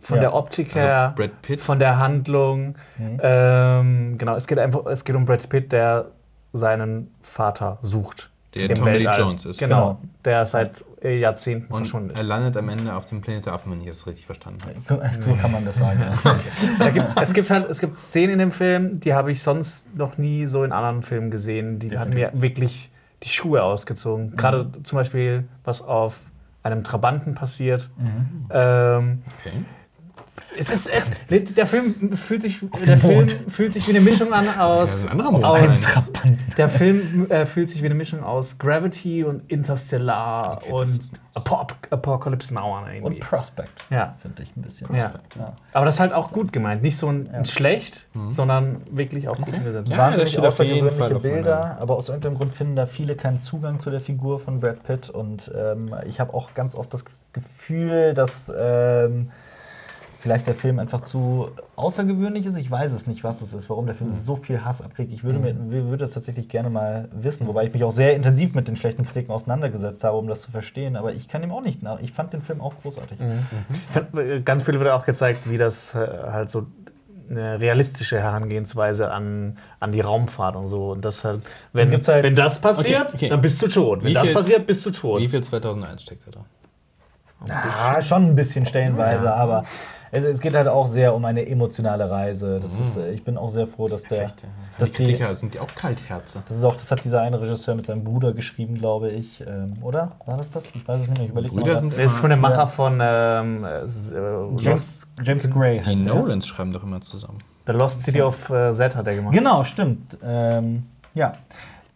von Ja. der Optik Also her, Brad Pitt. von der Handlung. Mhm. Ähm, genau, es geht einfach, es geht um Brad Pitt, der seinen Vater sucht. Der Tommy Lee. Jones ist. Genau, Genau. der seit äh, Jahrzehnten Und verschwunden er ist. landet am Ende auf dem Planet der Affen, wenn ich das richtig verstanden habe. So kann man das sagen. Da gibt's, es gibt halt, es gibt Szenen in dem Film, die habe ich sonst noch nie so in anderen Filmen gesehen. Die haben mir wirklich die Schuhe ausgezogen. Gerade zum Beispiel, was auf einem Trabanten passiert. Ähm, Okay. Es ist, es, der Film fühlt sich, der Film Mond. fühlt sich wie eine Mischung an aus. ein anderer Mond aus sein. der Film äh, fühlt sich wie eine Mischung aus Gravity und Interstellar Okay, und Apop Apocalypse Now an irgendwie. Und Prospect, ja. finde ich ein bisschen. Ja. Ja. Aber das ist halt auch gut gemeint. Nicht so ein, ein schlecht, sondern wirklich auch gut umgesetzt. Ja, das Wahnsinnig außergewöhnliche Bilder, aber aus irgendeinem Grund finden da viele keinen Zugang zu der Figur von Brad Pitt. Und ähm, ich habe auch ganz oft das Gefühl, dass ähm, vielleicht der Film einfach zu außergewöhnlich ist. Ich weiß es nicht, was es ist, warum der Film so viel Hass abkriegt. Ich würde, mir, würde es tatsächlich gerne mal wissen, wobei ich mich auch sehr intensiv mit den schlechten Kritiken auseinandergesetzt habe, um das zu verstehen. Aber ich kann ihm auch nicht nach. Ich fand den Film auch großartig. Find, äh, Ganz viel wird auch gezeigt, wie das äh, halt so eine realistische Herangehensweise an, an die Raumfahrt und so. Und das halt, wenn, halt- wenn das passiert, Okay, okay. dann bist du tot. Wenn Wie das viel- passiert, bist du tot. Wie viel 2001 steckt da drin? Ja, schon ein bisschen stellenweise, aber es, es geht halt auch sehr um eine emotionale Reise. Das ist, äh, ich bin auch sehr froh, dass der. Vielleicht, ja. dass die Kritiker sind die auch Kaltherze. Das ist auch, das hat dieser eine Regisseur mit seinem Bruder geschrieben, glaube ich. Ähm, oder? War das das? Ich weiß es nicht mehr. Ich überlege Brüder mal. sind Das ist von dem Macher Ja. von ähm, äh, James, James Gray heißt Die der. Nolans schreiben doch immer zusammen. The Lost City of äh, Z hat er gemacht. Genau, stimmt. Ähm, ja.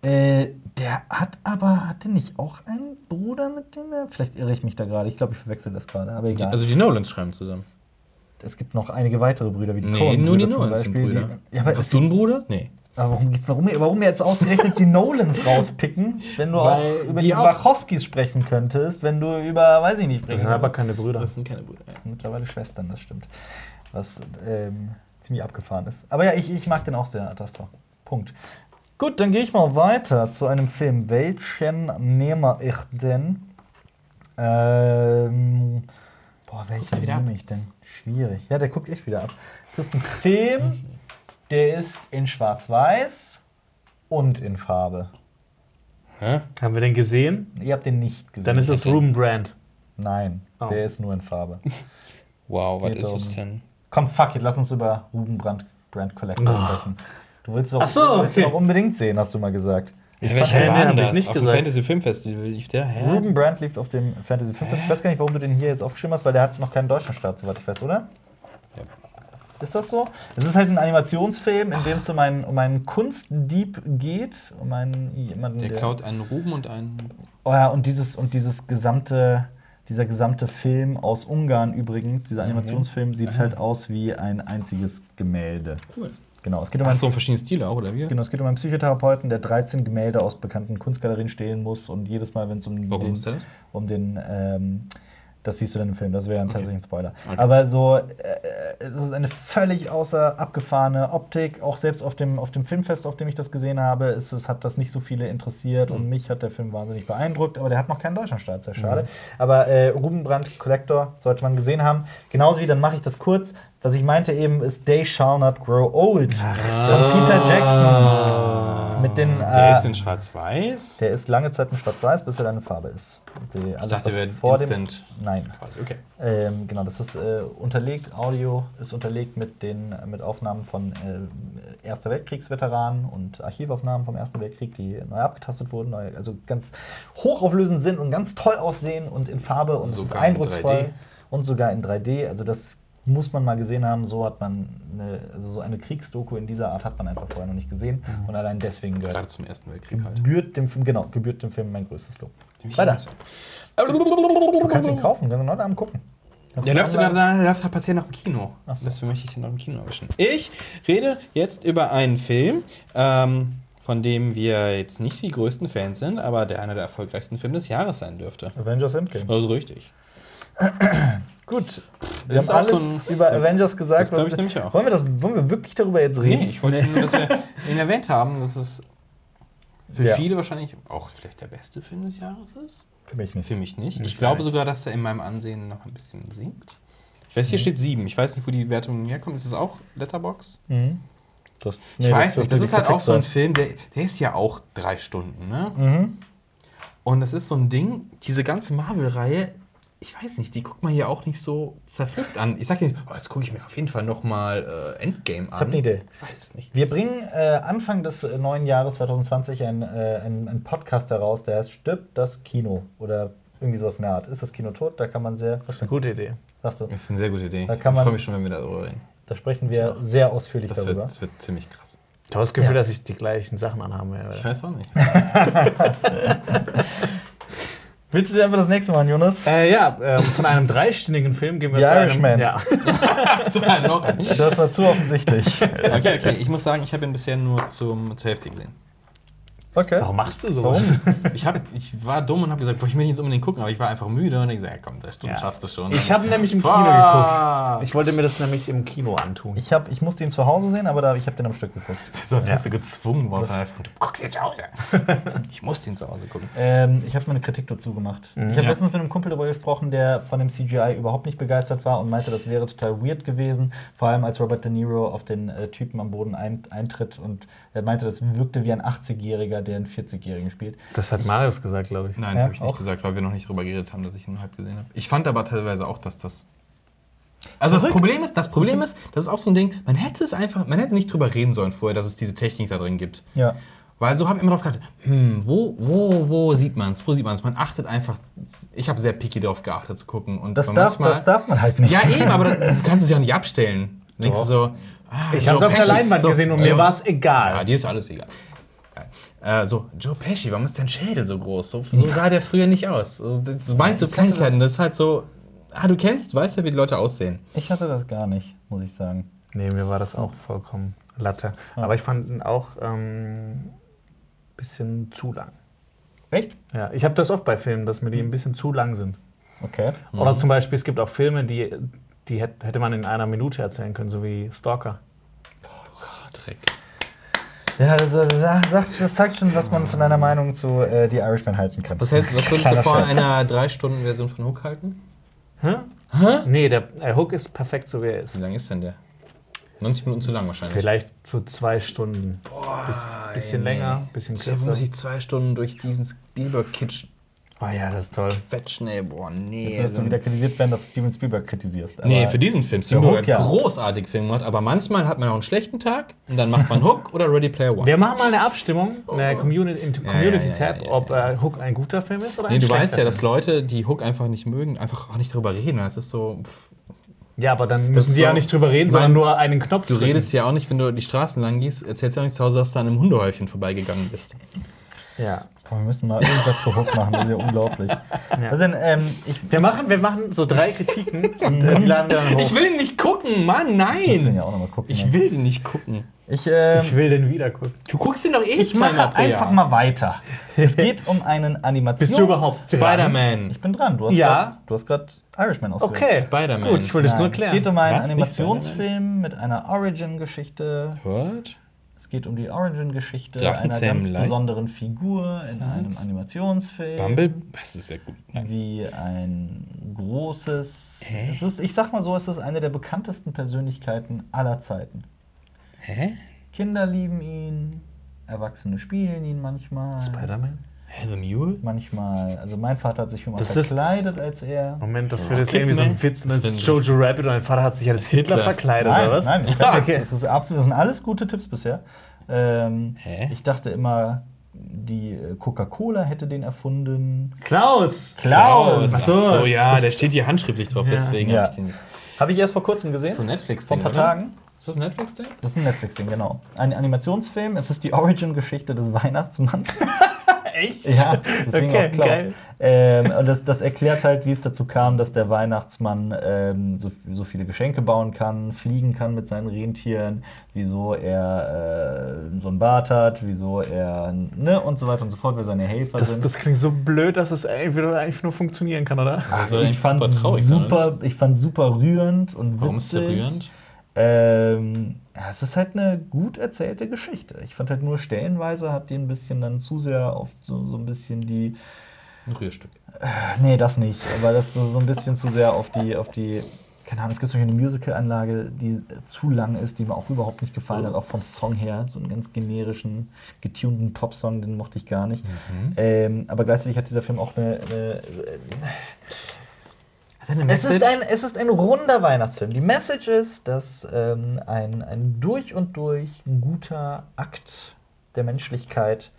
Äh, der hat aber, hatte nicht auch einen Bruder, mit dem er. Vielleicht irre ich mich da gerade. Ich glaube, ich verwechsel das gerade, aber egal. also die Nolans schreiben zusammen. Es gibt noch einige weitere Brüder, wie die Nee, Coen-Brüder nur die zum Nolans sind Beispiel. Brüder. Die, ja, aber Hast du einen Bruder? Nee. Aber warum, warum, warum jetzt ausgerechnet die Nolans rauspicken, wenn du Weil auch über die die Wachowskis sprechen könntest, wenn du über, weiß ich nicht, Das sprechen sind aber keine Brüder. Das sind keine Brüder. Ja. Mittlerweile Schwestern, das stimmt. Was ähm, ziemlich abgefahren ist. Aber ja, ich, ich mag den auch sehr, Ad Astra. Punkt. Gut, dann gehe ich mal weiter zu einem Film. Welchen nehme ich denn? Ähm, boah, ab? nehme ich denn? Schwierig. Ja, der guckt echt wieder ab. Es ist ein Film, der ist in Schwarz-Weiß und in Farbe. Hä? Haben wir den gesehen? Ihr habt den nicht gesehen. Dann ist es Okay. Ruben Brand. Nein, Oh. der ist nur in Farbe. Wow, was ist um- es denn? Komm, fuck it, lass uns über Ruben Brand, Brand Collector Oh. sprechen. Du willst doch, so, willst okay. doch unbedingt sehen, hast du mal gesagt. Ich fand- welcher war denn das? nicht Auf dem gesagt. Fantasy Film Festival lief der? Hä? Ruben Brand lief auf dem Fantasy Film Festival. Ich weiß gar nicht, warum du den hier jetzt aufgeschrieben hast, weil der hat noch keinen deutschen Start, soweit ich weiß, oder? Ja. Ist das so? Es ist halt ein Animationsfilm, in dem es um einen, um einen Kunstdieb geht, um einen jemanden, Der klaut einen Ruben und einen. Oh ja, und dieses, und dieses gesamte, dieser gesamte Film aus Ungarn übrigens, dieser Animationsfilm, sieht halt aus wie ein einziges Gemälde. Cool. Genau, es geht um Ach einen, so, verschiedene Stile auch, oder wie? genau, es geht um einen Psychotherapeuten, der 13 Gemälde aus bekannten Kunstgalerien stehlen muss und jedes Mal, wenn es um Warum den, ist der das? um den ähm, das siehst du dann im Film, das wäre ein tatsächlich ein Spoiler. Okay. Aber so, äh, es ist eine völlig außer abgefahrene Optik. Auch selbst auf dem, auf dem Filmfest, auf dem ich das gesehen habe, ist es, hat das nicht so viele interessiert Mhm. und mich hat der Film wahnsinnig beeindruckt. Aber der hat noch keinen Deutschlandstart, sehr schade. Mhm. Aber äh, Ruben Brandt Collector sollte man gesehen haben. Genauso wie, dann mache ich das kurz. Was ich meinte eben, ist They Shall Not Grow Old von Peter Jackson. Mit den, Ah. Der äh, ist in Schwarz-Weiß. der ist lange Zeit in Schwarz-Weiß, bis er dann eine Farbe ist. Das ist die, Ich alles, dachte, was der vor dem. Nein. Quasi, okay. Ähm, genau, das ist äh, unterlegt, Audio ist unterlegt mit den mit Aufnahmen von äh, Erster Weltkriegsveteranen und Archivaufnahmen vom Ersten Weltkrieg, die neu abgetastet wurden, neu, also ganz hochauflösend sind und ganz toll aussehen und in Farbe und es ist Sogar in eindrucksvoll 3D. und sogar in 3D. Also das muss man mal gesehen haben. So hat man eine, also so eine Kriegsdoku in dieser Art hat man einfach vorher noch nicht gesehen und allein deswegen gehört Gerade zum Ersten Weltkrieg halt. gebührt dem Film genau gebührt dem Film mein größtes Lob. Weiter. Du kannst ihn kaufen, kannst ihn heute Abend gucken. Der läuft sogar online- da, der läuft halt patient noch im Kino. So. Deswegen möchte ich den noch im Kino erwischen. Ich rede jetzt über einen Film, ähm, von dem wir jetzt nicht die größten Fans sind, aber der einer der erfolgreichsten Filme des Jahres sein dürfte. Avengers Endgame. Also richtig. Gut. Wir ist haben auch so alles ein- über Avengers gesagt. Das glaub was- ich nämlich auch. Wollen wir, das, wollen wir wirklich darüber jetzt reden? Nee, ich wollte nur, dass wir ihn erwähnt haben, dass es für Ja. viele wahrscheinlich auch vielleicht der beste Film des Jahres ist. Für mich nicht. Für mich nicht. Nicht Ich glaube gleich. sogar, dass er in meinem Ansehen noch ein bisschen sinkt. Ich weiß, hier steht sieben. Ich weiß nicht, wo die Wertung herkommt. Ist es auch Letterbox? Mhm. Das, Ich nee, weiß dürfte nicht. Das ist halt Kritik auch so ein. Film, der, der ist ja auch drei Stunden, ne? Mhm. Und das ist so ein Ding, diese ganze Marvel-Reihe, ich weiß nicht, die guckt man hier auch nicht so zerpflückt an. Ich sag nicht, oh, jetzt gucke ich mir auf jeden Fall noch mal äh, Endgame an. Ich habe eine Idee. Ich weiß es nicht. Wir bringen äh, Anfang des äh, neuen Jahres 2020 einen äh, ein, Podcast heraus, der heißt Stirbt das Kino. Oder irgendwie sowas in der Art. Ist das Kino tot? Da kann man sehr. Was denn? Gute Idee. Sagst du? Das ist eine sehr gute Idee. Da kann ich man- freue mich schon, wenn wir darüber reden. Da sprechen wir sehr ausführlich Das wird, darüber. das wird ziemlich krass. Ich habe das Gefühl, Ja. dass ich die gleichen Sachen anhaben werde. Ich weiß auch nicht. Willst du dir einfach das nächste Mal, Jonas? Äh, ja, ähm, von einem dreistündigen Film gehen wir The zu einem, Irishman. Ja. so, noch ein. Das war zu offensichtlich. Okay, okay. Ich muss sagen, ich habe ihn bisher nur zum, zur Hälfte gesehen. Okay. Warum machst du sowas? Warum? Ich, hab, ich war dumm und habe gesagt, boah, ich will jetzt unbedingt gucken, aber ich war einfach müde und ich gesagt, ja, komm, drei Stunden Ja. schaffst du schon. Ich habe nämlich im Kino Fuck. geguckt. Ich wollte mir das nämlich im Kino antun. Ich, hab, ich musste ihn zu Hause sehen, aber da, ich habe den am Stück geguckt. so, als wärst du gezwungen worden von einfach, du guckst jetzt zu Hause. ich musste ihn zu Hause gucken. Ähm, ich habe mir eine Kritik dazu gemacht. Ich habe Ja. letztens mit einem Kumpel darüber gesprochen, der von dem CGI überhaupt nicht begeistert war und meinte, das wäre total weird gewesen. Vor allem als Robert De Niro auf den äh, Typen am Boden ein, eintritt und er meinte, das wirkte wie ein 80-Jähriger, der einen 40-Jährigen spielt. Das hat Marius gesagt, glaube ich. Nein, Ja, habe ich nicht auch. gesagt, weil wir noch nicht drüber geredet haben, dass ich ihn halb gesehen habe. Ich fand aber teilweise auch, dass das. Also das. Problem ist, das Problem ist, das ist auch so ein Ding, man hätte es einfach, man hätte nicht drüber reden sollen vorher, dass es diese Technik da drin gibt. Ja. Weil so habe ich immer drauf geachtet, hm, wo, wo, wo sieht man es? Wo sieht man es? Man achtet einfach, ich habe sehr picky darauf geachtet zu gucken. Und Das darf, das darf man halt nicht. Ja, eben, aber du kannst es ja auch nicht abstellen. Denkst du so, ah, Ich habe es auf der. Leinwand So, gesehen und so. mir war es Ja, egal. dir ist alles egal. Äh, so, Joe Pesci, warum ist dein Schädel so groß? So, so sah der früher nicht aus. Also, das meinst so Ich hatte Kleinigkeiten, das- das ist halt so, ah, du kennst, weißt ja, wie die Leute aussehen. Ich hatte das gar nicht, muss ich sagen. Nee, mir war das auch vollkommen Latte. Aber ich fand ihn auch ein bisschen zu lang. Echt? Ja, ich habe das oft bei Filmen, dass mir die ein bisschen zu lang sind. Okay. Oder zum Beispiel, es gibt auch Filme, die, die hätt- hätte man in einer Minute erzählen können, so wie Stalker. Dreck. Ja, das, das, sagt, das zeigt schon, was man von deiner Meinung zu äh, The Irishman halten kann. Was, hältst, was würdest du Scherz. einer 3-Stunden-Version von Hook halten? Hä? Hä? Nee, der äh, Hook ist perfekt, so wie er ist. Wie lang ist denn der? 90 Minuten zu lang wahrscheinlich. Vielleicht so zwei Stunden. Biss, bisschen ey, länger, bisschen kürzer. muss ich zwei Stunden durch Steven Spielberg-Kitsch Oh ja, das ist toll. quetschen, ey. Boah, nee. Jetzt wirst du wieder kritisiert werden, dass du Steven Spielberg kritisierst. Nee, aber- für diesen Film. Steven Hook, hat ja. großartig Film gemacht, aber manchmal hat man auch einen schlechten Tag und dann macht man Hook oder Ready Player One. Wir machen mal eine Abstimmung, eine Community, im ja, ja, Community-Tab, ja, ja, ob äh, Hook ein guter Film ist oder ein Nee, du schlechter weißt ja, dass. Leute, die Hook einfach nicht mögen, einfach auch nicht darüber reden. Das ist so. Pff, Ja, aber dann müssen sie ja so- nicht drüber reden, sondern nur einen Knopf du drücken. redest ja auch nicht, wenn du die Straßen lang gehst, erzählst ja auch nicht zu Hause, dass du an einem Hundehäufchen vorbeigegangen bist. Ja. Boah, wir müssen mal irgendwas zu Hook machen, das ist ja unglaublich. Was denn, ähm, ich Wir machen, wir machen so drei Kritiken und äh, die laden wir dann hoch. Ich will den nicht gucken, Mann, muss den nein! ja auch noch mal gucken. Ich ne? will den nicht gucken. Ich, ähm, Ich will den wieder gucken. Du guckst den doch eh ich mache einfach mal weiter. Es geht um einen Animations... Bist du überhaupt dran? Spider-Man. Ich bin dran. Du hast Ja. grad- du hast gerade Irishman ausgewählt. Okay. Spider-Man. Gut, ich wollte es Nein, nur es klären. geht um einen Was? Animationsfilm mit einer Origin-Geschichte. What? Es geht um die Origin-Geschichte einer ganz besonderen Figur in einem Animationsfilm. Bumble? Was ist ja gut. Nein. Wie ein großes. Hä? Es ist, ich sag mal so, es ist eine der bekanntesten Persönlichkeiten aller Zeiten. Hä? Kinder lieben ihn, Erwachsene spielen ihn manchmal. Spider-Man? Hä, The Mule? Manchmal, also mein Vater hat sich schon mal Das ist- verkleidet als er. Moment, das wird jetzt irgendwie so ein Witz. Das Das ist Jojo Rabbit und dein Vater hat sich als Hitler, Hitler. verkleidet, Nein, oder was? nein, ich kann Okay. das, ist absolut, das sind alles gute Tipps bisher. Ähm, Hä? Ich dachte immer, die äh, Coca-Cola hätte den erfunden. Klaus! Klaus! Ach so. so, ja, der steht hier handschriftlich drauf, Ja. deswegen Ja. habe ich den. Ist Habe ich erst vor kurzem gesehen. so ein Netflix-Ding. vor ein paar oder? Tagen. Ist das ein Netflix-Ding? Das ist ein Netflix-Ding, genau. Ein Animationsfilm. Es ist die Origin-Geschichte des Weihnachtsmanns. Echt? ja, deswegen Okay, auch Klaus. geil. Ähm, und das, das erklärt halt, wie es dazu kam, dass der Weihnachtsmann ähm, so, so viele Geschenke bauen kann, fliegen kann mit seinen Rentieren, wieso er äh, so einen Bart hat, wieso er, ne, und so weiter und so fort, wer seine Helfer Das, sind. das klingt so blöd, dass es eigentlich nur, eigentlich nur funktionieren kann, oder? Also ich fand super traurig super, ich fand super rührend und witzig. Warum ist der rührend? Ähm, ja, es ist halt eine gut erzählte Geschichte. Ich fand halt nur stellenweise hat die ein bisschen dann zu sehr auf so, so ein bisschen die. Ein Rührstück. Nee, das nicht. Aber das ist so ein bisschen zu sehr auf die, auf die. Keine Ahnung, es gibt so eine Musical-Anlage, die zu lang ist, die mir auch überhaupt nicht gefallen hat, auch vom Song her. So einen ganz generischen, getunten Popsong, den mochte ich gar nicht. Ähm, aber gleichzeitig hat dieser Film auch eine, eine eine es ist, ein, es ist ein runder Weihnachtsfilm. Die Message ist, dass ähm, ein, ein durch und durch guter Akt der Menschlichkeit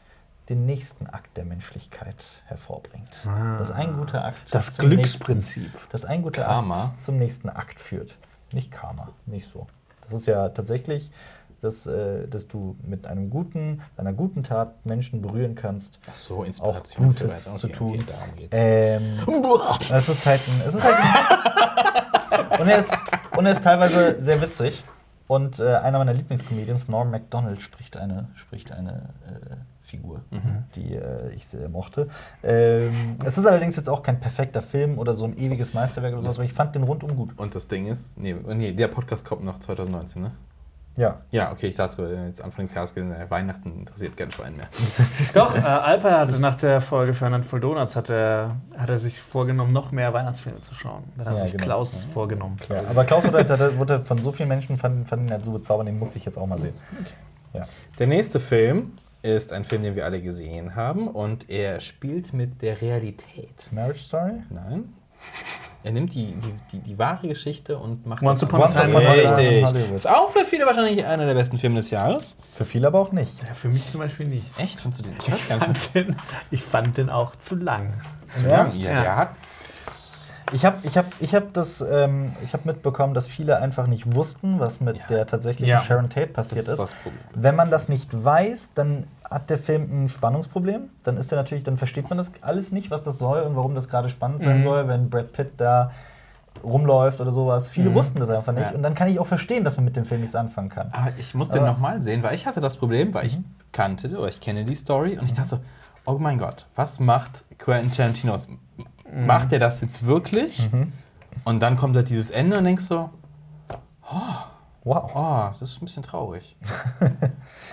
den nächsten Akt der Menschlichkeit hervorbringt. Ah. dass ein guter Akt Das Glücksprinzip. Nächsten, dass ein guter Karma. Akt zum nächsten Akt führt. Nicht Karma, nicht so. Das ist ja tatsächlich, dass, äh, dass du mit einem guten, einer guten Tat Menschen berühren kannst. Ach so, auch Inspiration für Gutes was. zu tun. okay. Ähm, es ist halt ein. Es ist halt ein und, er ist, und er ist teilweise sehr witzig. Und äh, einer meiner Lieblingscomedians, Norm MacDonald, spricht eine, spricht eine äh, Figur, die äh, ich sehr mochte. Ähm, es ist allerdings jetzt auch kein perfekter Film oder so ein ewiges Meisterwerk oder sowas, aber ich fand den rundum gut. Und das Ding ist, nee, nee, der Podcast kommt noch 2019, ne? Ja. Ja, okay, ich gerade, jetzt Anfang des Jahres gewesen, äh, Weihnachten interessiert kein Schwein mehr. Doch, äh, Alper hatte nach der Folge für Handful Donuts hat er, hat er sich vorgenommen, noch mehr Weihnachtsfilme zu schauen. Dann hat Ja, sich genau. Klaus vorgenommen. ja. Aber Klaus wurde, halt- wurde, wurde von so vielen Menschen fand, fand ihn halt so bezaubernd, den musste ich jetzt auch mal sehen. Ja. Der nächste Film ist ein Film, den wir alle gesehen haben und er spielt mit der Realität. Marriage Story? Nein. Er nimmt die, die, die, die wahre Geschichte und macht Once das Upon a Time Richtig. Hollywood. Auch für viele wahrscheinlich einer der besten Filme des Jahres. Für viele aber auch nicht. Ja, für mich zum Beispiel nicht. Echt? Findest du den? Ich weiß gar nicht. fand den, ich fand den auch zu lang. Zu Im lang. Ernst? Ja, Ja. der hat Ich habe ich hab, ich hab das, ähm, ich hab mitbekommen, dass viele einfach nicht wussten, was mit Ja. der tatsächlichen Ja. Sharon Tate das passiert ist ist. das Problem. Wenn man das nicht weiß, dann hat der Film ein Spannungsproblem. Dann ist er natürlich, dann versteht man das alles nicht, was das soll und warum das gerade spannend sein Mhm. soll, wenn Brad Pitt da rumläuft oder sowas. Viele Mhm. wussten das einfach nicht. Ja. Und dann kann ich auch verstehen, dass man mit dem Film nichts anfangen kann. Aber ich muss den Aber- nochmal sehen, weil ich hatte das Problem, weil ich kannte oder ich kenne die Story und ich dachte so, oh mein Gott, was macht Quentin Tarantino? Macht er das jetzt wirklich? Und dann kommt halt dieses Ende und denkst so, Wow. oh, das ist ein bisschen traurig.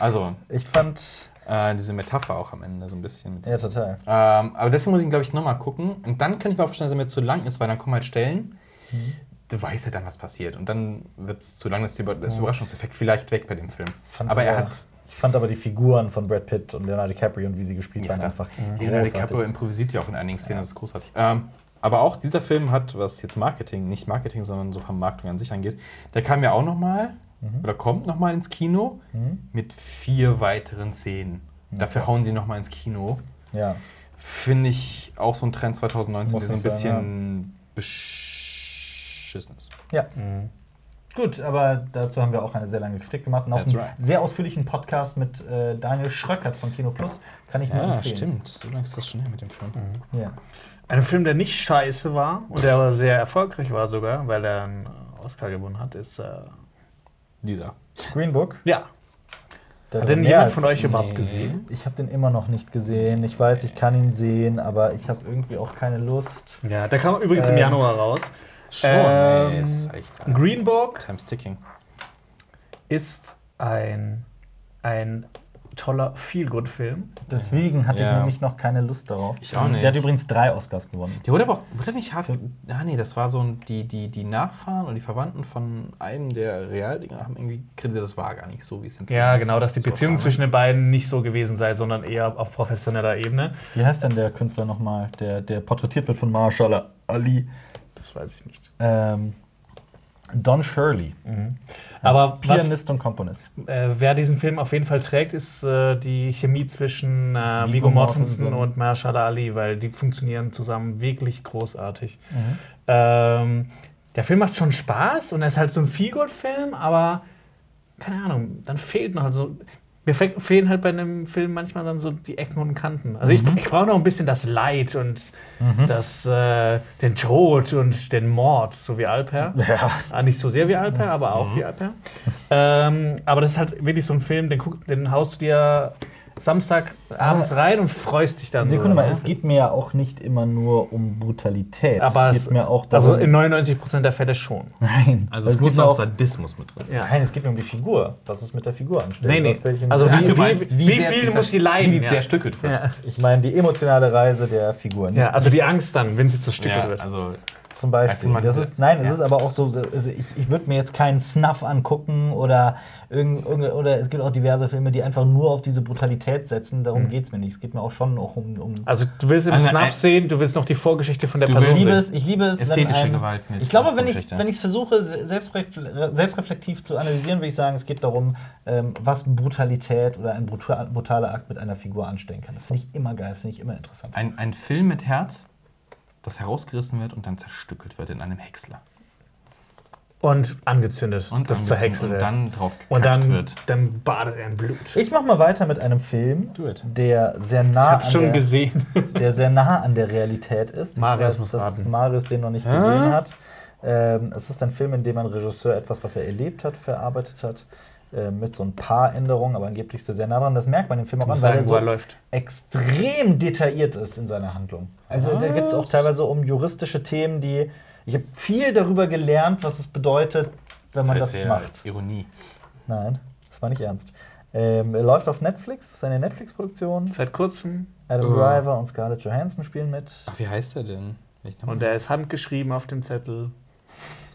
also, Ich fand, äh, diese Metapher auch am Ende so ein bisschen. Ja, total. ähm, aber deswegen muss ich, glaube ich, nochmal gucken. Und dann kann ich mir auch vorstellen, dass er mir zu lang ist, weil dann kommen halt Stellen, du weißt ja dann, was passiert. Und dann wird es zu lang, dass der das Überraschungseffekt vielleicht weg bei dem Film. aber er hat. Ich fand aber die Figuren von Brad Pitt und Leonardo DiCaprio und wie sie gespielt waren, einfach Leonardo großartig. DiCaprio improvisiert ja auch in einigen Szenen, das ist großartig. Ähm, aber auch dieser Film hat, was jetzt Marketing, nicht Marketing, sondern so Vermarktung an sich angeht, der kam ja auch noch mal oder kommt noch mal ins Kino mit vier weiteren Szenen. Dafür hauen sie noch mal ins Kino. Ja. Finde ich auch so ein Trend 2019, Muss der so ein bisschen beschissen ist. Ja. Gut, aber dazu haben wir auch eine sehr lange Kritik gemacht und auch That's einen right. sehr ausführlichen Podcast mit äh, Daniel Schröckert von Kino Plus. Kann ich nur Ja, empfehlen. stimmt. So lange ist das schon her mit dem Film. Ja. Ein Film, der nicht scheiße war und der aber sehr erfolgreich war sogar, weil er einen Oscar gewonnen hat, ist. Äh, Dieser. Green Book. ja. der Hat denn jemand von euch überhaupt Nee. gesehen? Ich habe den immer noch nicht gesehen. Ich weiß, ich kann ihn sehen, aber ich habe irgendwie auch keine Lust. Ja, der kam übrigens im Ähm, Januar raus. Schon, Ähm, es ist echt. äh, Green Book Time's ticking. ist ein, ein toller Feel-Good-Film. Deswegen hatte ich Ja. nämlich noch keine Lust darauf. Ich auch nicht. Der hat übrigens drei Oscars gewonnen. Der wurde aber auch, wurde nicht hart. Ah, nee, das war so die, die, die Nachfahren und die Verwandten von einem der Realdinger haben irgendwie kritisiert, das war gar nicht so, wie es Film Ja, ist. genau, dass die So Beziehung zwischen den beiden nicht so gewesen sei, sondern eher auf professioneller Ebene. Wie heißt denn der Künstler nochmal, der, der porträtiert wird von Marshall Ali? Das weiß ich nicht. Ähm, Don Shirley. Aber was, Pianist und Komponist. äh, wer diesen Film auf jeden Fall trägt, ist äh, die Chemie zwischen äh, Viggo Mortensen und Mahershala Ali, weil die funktionieren zusammen wirklich großartig. Ähm, der Film macht schon Spaß und er ist halt so ein Feelgood-Film, aber keine Ahnung, dann fehlt noch so. Mir fe fehlen halt bei einem Film manchmal dann so die Ecken und Kanten. Also ich, ich brauche noch ein bisschen das Leid und das, äh, den Tod und den Mord, so wie Alper. Ja. Ah, nicht so sehr wie Alper, aber auch wie Alper. Ähm, aber das ist halt wirklich so ein Film, den, guck, den haust du dir Samstag abends rein und freust dich dann Sekunde so. mal, ne? es geht mir ja auch nicht immer nur um Brutalität. aber es geht mir auch darum. Also in 99% der Fälle schon. nein, Also es geht muss auch Sadismus mit drin. Ja. nein, es geht mir um die Figur. Was es mit der Figur anstellt. Nee, nee. Also wie- du meinst, wie sehr viel muss die leiden, Wie die ja. zerstückelt wird. Ja. ich meine die emotionale Reise der Figur. Nicht ja, also die Angst dann, wenn sie zerstückelt Ja, wird. also Zum Beispiel. man das ist, nein, es ja. ist aber auch so, also ich, ich würde mir jetzt keinen Snuff angucken oder, irgend, irgend- oder es gibt auch diverse Filme, die einfach nur auf diese Brutalität setzen. Darum geht es mir nicht. Es geht mir auch schon auch um. um Also du willst im Also, Snuff äh, sehen, du willst noch die Vorgeschichte von der Du Person ich liebe sehen. es, ich liebe es, Ästhetische wenn ein, Gewalt mit Ich glaube, wenn ich Vorgeschichte. wenn ich es versuche, se- selbstrefle- selbstreflektiv zu analysieren, würde ich sagen, es geht darum, ähm, was Brutalität oder ein brutal, brutaler Akt mit einer Figur anstellen kann. Das finde ich immer geil, finde ich immer interessant. ein, ein Film mit Herz, das herausgerissen wird und dann zerstückelt wird in einem Häcksler. Und angezündet, Und das dann, zerhäckselt und wird. dann drauf Und dann, wird. dann badet er in Blut. Ich mache mal weiter mit einem Film, der sehr nah Hab's an schon der, gesehen. der sehr nah an der Realität ist. Marius ich muss weiß, dass raten. Marius den noch nicht gesehen hat. Ähm, es ist ein Film, in dem ein Regisseur etwas, was er erlebt hat, verarbeitet hat. Äh, Mit so ein paar Änderungen, aber angeblich ist er sehr nah dran. Das merkt man im Film auch an, weil sagen, er wo so er läuft. extrem detailliert ist in seiner Handlung. Also da geht es auch Was? teilweise um juristische Themen, die. Ich habe viel darüber gelernt, was es bedeutet, wenn man heißt das ja macht. Ironie. Nein, das war nicht ernst. Ähm, er läuft auf Netflix, das ist eine Netflix-Produktion. Seit kurzem. Adam Oh. Driver und Scarlett Johansson spielen mit. Ach, wie heißt der denn? Und er ist handgeschrieben auf dem Zettel.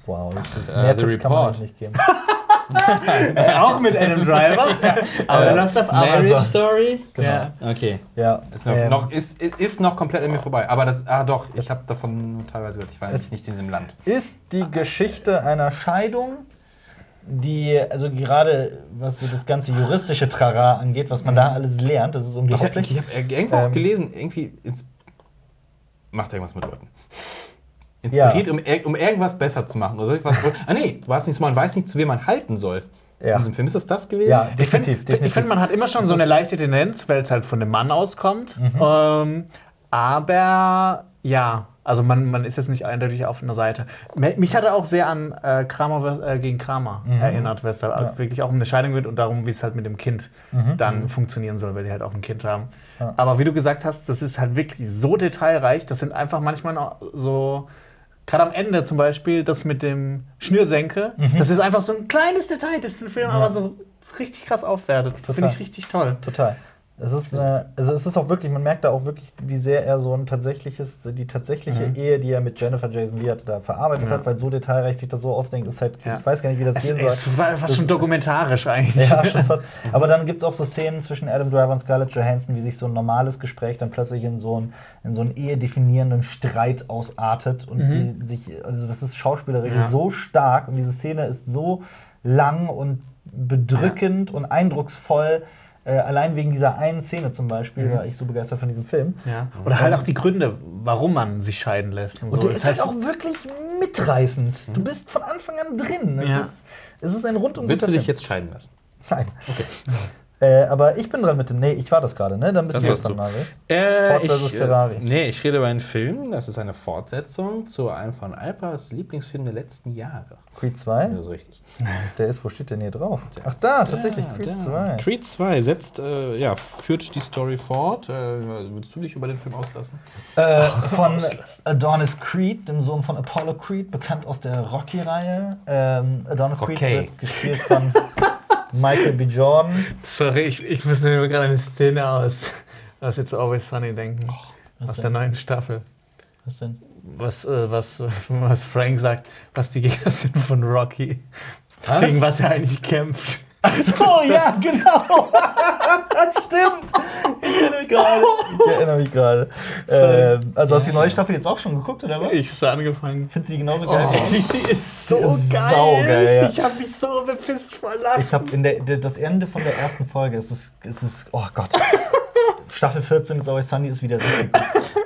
Wow, jetzt ist mehr The Tipps kann man nicht geben. Äh, auch mit Adam Driver. Aber er läuft auf Marriage Amazon. Story? Ja. Okay. Ja, Ist noch, ähm, noch, ist, ist noch komplett an mir vorbei. Aber das, ah doch, ich habe davon nur teilweise gehört. Ich war nicht in diesem Land. ist die Geschichte einer Scheidung, die, also gerade was so das ganze juristische Trara angeht, was man da alles lernt, das ist Ich habe unglaublich. ich hab irgendwo auch Ähm, gelesen, irgendwie ins macht irgendwas mit Leuten. Ja. Inspiriert, um, ir- um irgendwas besser zu machen. Oder was? ah nee, war es nicht so, man weiß nicht, zu wem man halten soll. Ja. In diesem Film ist das das gewesen? Ja, Ich finde, definitiv, ich find, man hat immer schon so eine leichte Tendenz, weil es halt von dem Mann auskommt. Ähm, aber ja, also man, man ist jetzt nicht eindeutig auf einer Seite. Mich hat er auch sehr an äh, Kramer äh, gegen Kramer erinnert, weil es halt Ja. wirklich auch um eine Scheidung geht und darum, wie es halt mit dem Kind dann funktionieren soll, weil die halt auch ein Kind haben. Ja. Aber wie du gesagt hast, das ist halt wirklich so detailreich. Das sind einfach manchmal noch so. Gerade am Ende zum Beispiel, das mit dem Schnürsenkel, das ist einfach so ein kleines Detail, das ist ein Film aber so richtig krass aufwertet. Finde ich richtig toll. Total. Es ist, äh, also es ist auch wirklich, man merkt da auch wirklich, wie sehr er so ein tatsächliches, die tatsächliche Ehe, die er mit Jennifer Jason Leigh hatte, da verarbeitet Mhm. Ja. hat, weil so detailreich sich das so ausdenkt, ist halt, Ja. ich weiß gar nicht, wie das Es gehen soll. ist fast Das- schon dokumentarisch eigentlich. Ja, schon fast. Aber dann gibt es auch so Szenen zwischen Adam Driver und Scarlett Johansson, wie sich so ein normales Gespräch dann plötzlich in so einen, in so einen ehedefinierenden Streit ausartet. Und die sich, also das ist schauspielerisch Ja. so stark und diese Szene ist so lang und bedrückend und eindrucksvoll. Äh, allein wegen dieser einen Szene zum Beispiel war ich so begeistert von diesem Film. Ja. Oder halt auch die Gründe, warum man sich scheiden lässt. Und, Und so. der ist halt auch wirklich mitreißend. Du bist von Anfang an drin. Es, Ja. ist, es ist ein rundum Willst du dich Film. jetzt scheiden lassen? Nein. Äh, aber ich bin dran mit dem. Nee, ich war das gerade, ne? Dann bist Das du jetzt dran, du. Marius. Äh, Ford versus Ferrari. Äh, nee, ich rede über einen Film. Das ist eine Fortsetzung zu einem von Alpas Lieblingsfilm der letzten Jahre. Creed 2? Das ist richtig. Der ist, wo steht denn hier drauf? Ach, da, tatsächlich, Ja, Creed da. 2. Creed 2 setzt, äh, ja, führt die Story fort. Äh, willst du dich über den Film auslassen? Äh, von Adonis Creed, dem Sohn von Apollo Creed, bekannt aus der Rocky-Reihe. Ähm, Adonis Creed Okay. wird gespielt von Michael B. Jordan. Sorry, ich, ich muss mir gerade eine Szene aus, aus It's Always Sunny denken. was aus denn? der neuen Staffel. Was denn? Was, äh, was, was Frank sagt, was die Gegner sind von Rocky. Was? Gegen was er eigentlich kämpft. Ach so, ja, genau. Stimmt. Ich erinnere mich gerade. Ich erinnere mich gerade. Ähm, also hast du die neue Staffel jetzt auch schon geguckt, oder was? Ich habe angefangen. finde sie genauso geil. Oh. Die ist so Die ist geil. saugeil, ja. Ich habe mich so bepisst vor Lachen. Ich habe in der, der, das Ende von der ersten Folge, es ist, es ist oh Gott. Staffel 14 ist Always Sunny ist wieder richtig gut.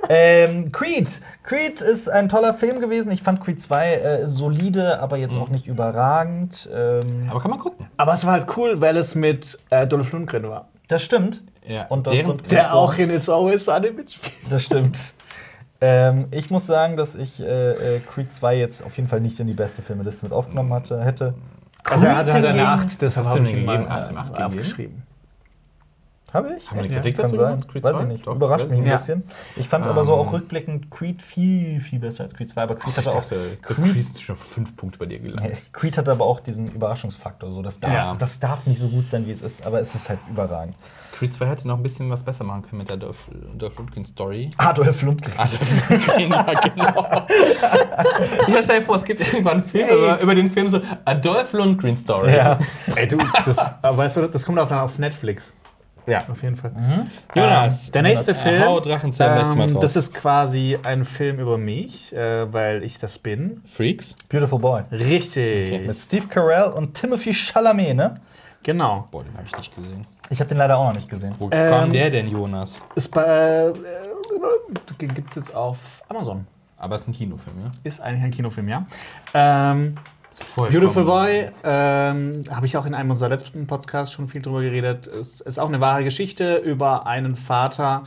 ähm, Creed. Creed ist ein toller Film gewesen. Ich fand Creed 2 äh, solide, aber jetzt auch nicht überragend. Ähm, Aber kann man gucken. Aber es war halt cool, weil es mit äh, Dolph Lundgren war. Das stimmt. Ja. Und deren, Lundgren. Der so. auch in It's Always Sunny mitspielt. Das stimmt. Ähm, ich muss sagen, dass ich äh, äh, Creed 2 jetzt auf jeden Fall nicht in die beste Filmeliste mit aufgenommen hatte, hätte. Also er hatte halt eine hingegen- 8, das Hast du ihm ihm gegeben? Hast du ihm äh, acht gegeben? Habe ich? Haben wir eine Ja, Kritik Kann dazu sein. gemacht? Creed Weiß 2? ich nicht. Doch, Überrascht mich ein ich. Ja. bisschen. Ich fand aber so Ähm. auch rückblickend Creed viel, viel besser als Creed 2. Aber Creed ich hatte auch. Creed- Creed ist schon fünf Punkte bei dir Nee, gelandet. Creed hat aber auch diesen Überraschungsfaktor. So, das, darf, Ja. das darf nicht so gut sein, wie es ist, aber es ist halt überragend. Creed 2 hätte noch ein bisschen was besser machen können mit der Dolph, Dolph Lundgren Story. Adolf Lundgren. Ah, Dolph Lundgren, ja, genau. ja, stell dir vor, es gibt irgendwann einen Film über, über den Film so Adolf Lundgren Story. Ja. Ey, du, das, aber weißt du, das kommt auf, auf Netflix. Ja. Auf jeden Fall. Jonas, Ähm, der nächste Jonas, Film. Hau Drachenzähmen ähm, mal drauf. das ist quasi ein Film über mich, äh, weil ich das bin. Freaks? Beautiful Boy. Richtig. Mit Steve Carell und Timothy Chalamet, ne? Genau. Boah, den habe ich nicht gesehen. Ich habe den leider auch noch nicht gesehen. Wo Ähm, kam der denn, Jonas? Ist bei. Äh, äh, Gibt es jetzt auf Amazon. Aber es ist ein Kinofilm, ja? Ist eigentlich ein Kinofilm, ja. Ähm, Vollkommen. Beautiful Boy, ähm, habe ich auch in einem unserer letzten Podcasts schon viel drüber geredet. Es ist auch eine wahre Geschichte über einen Vater,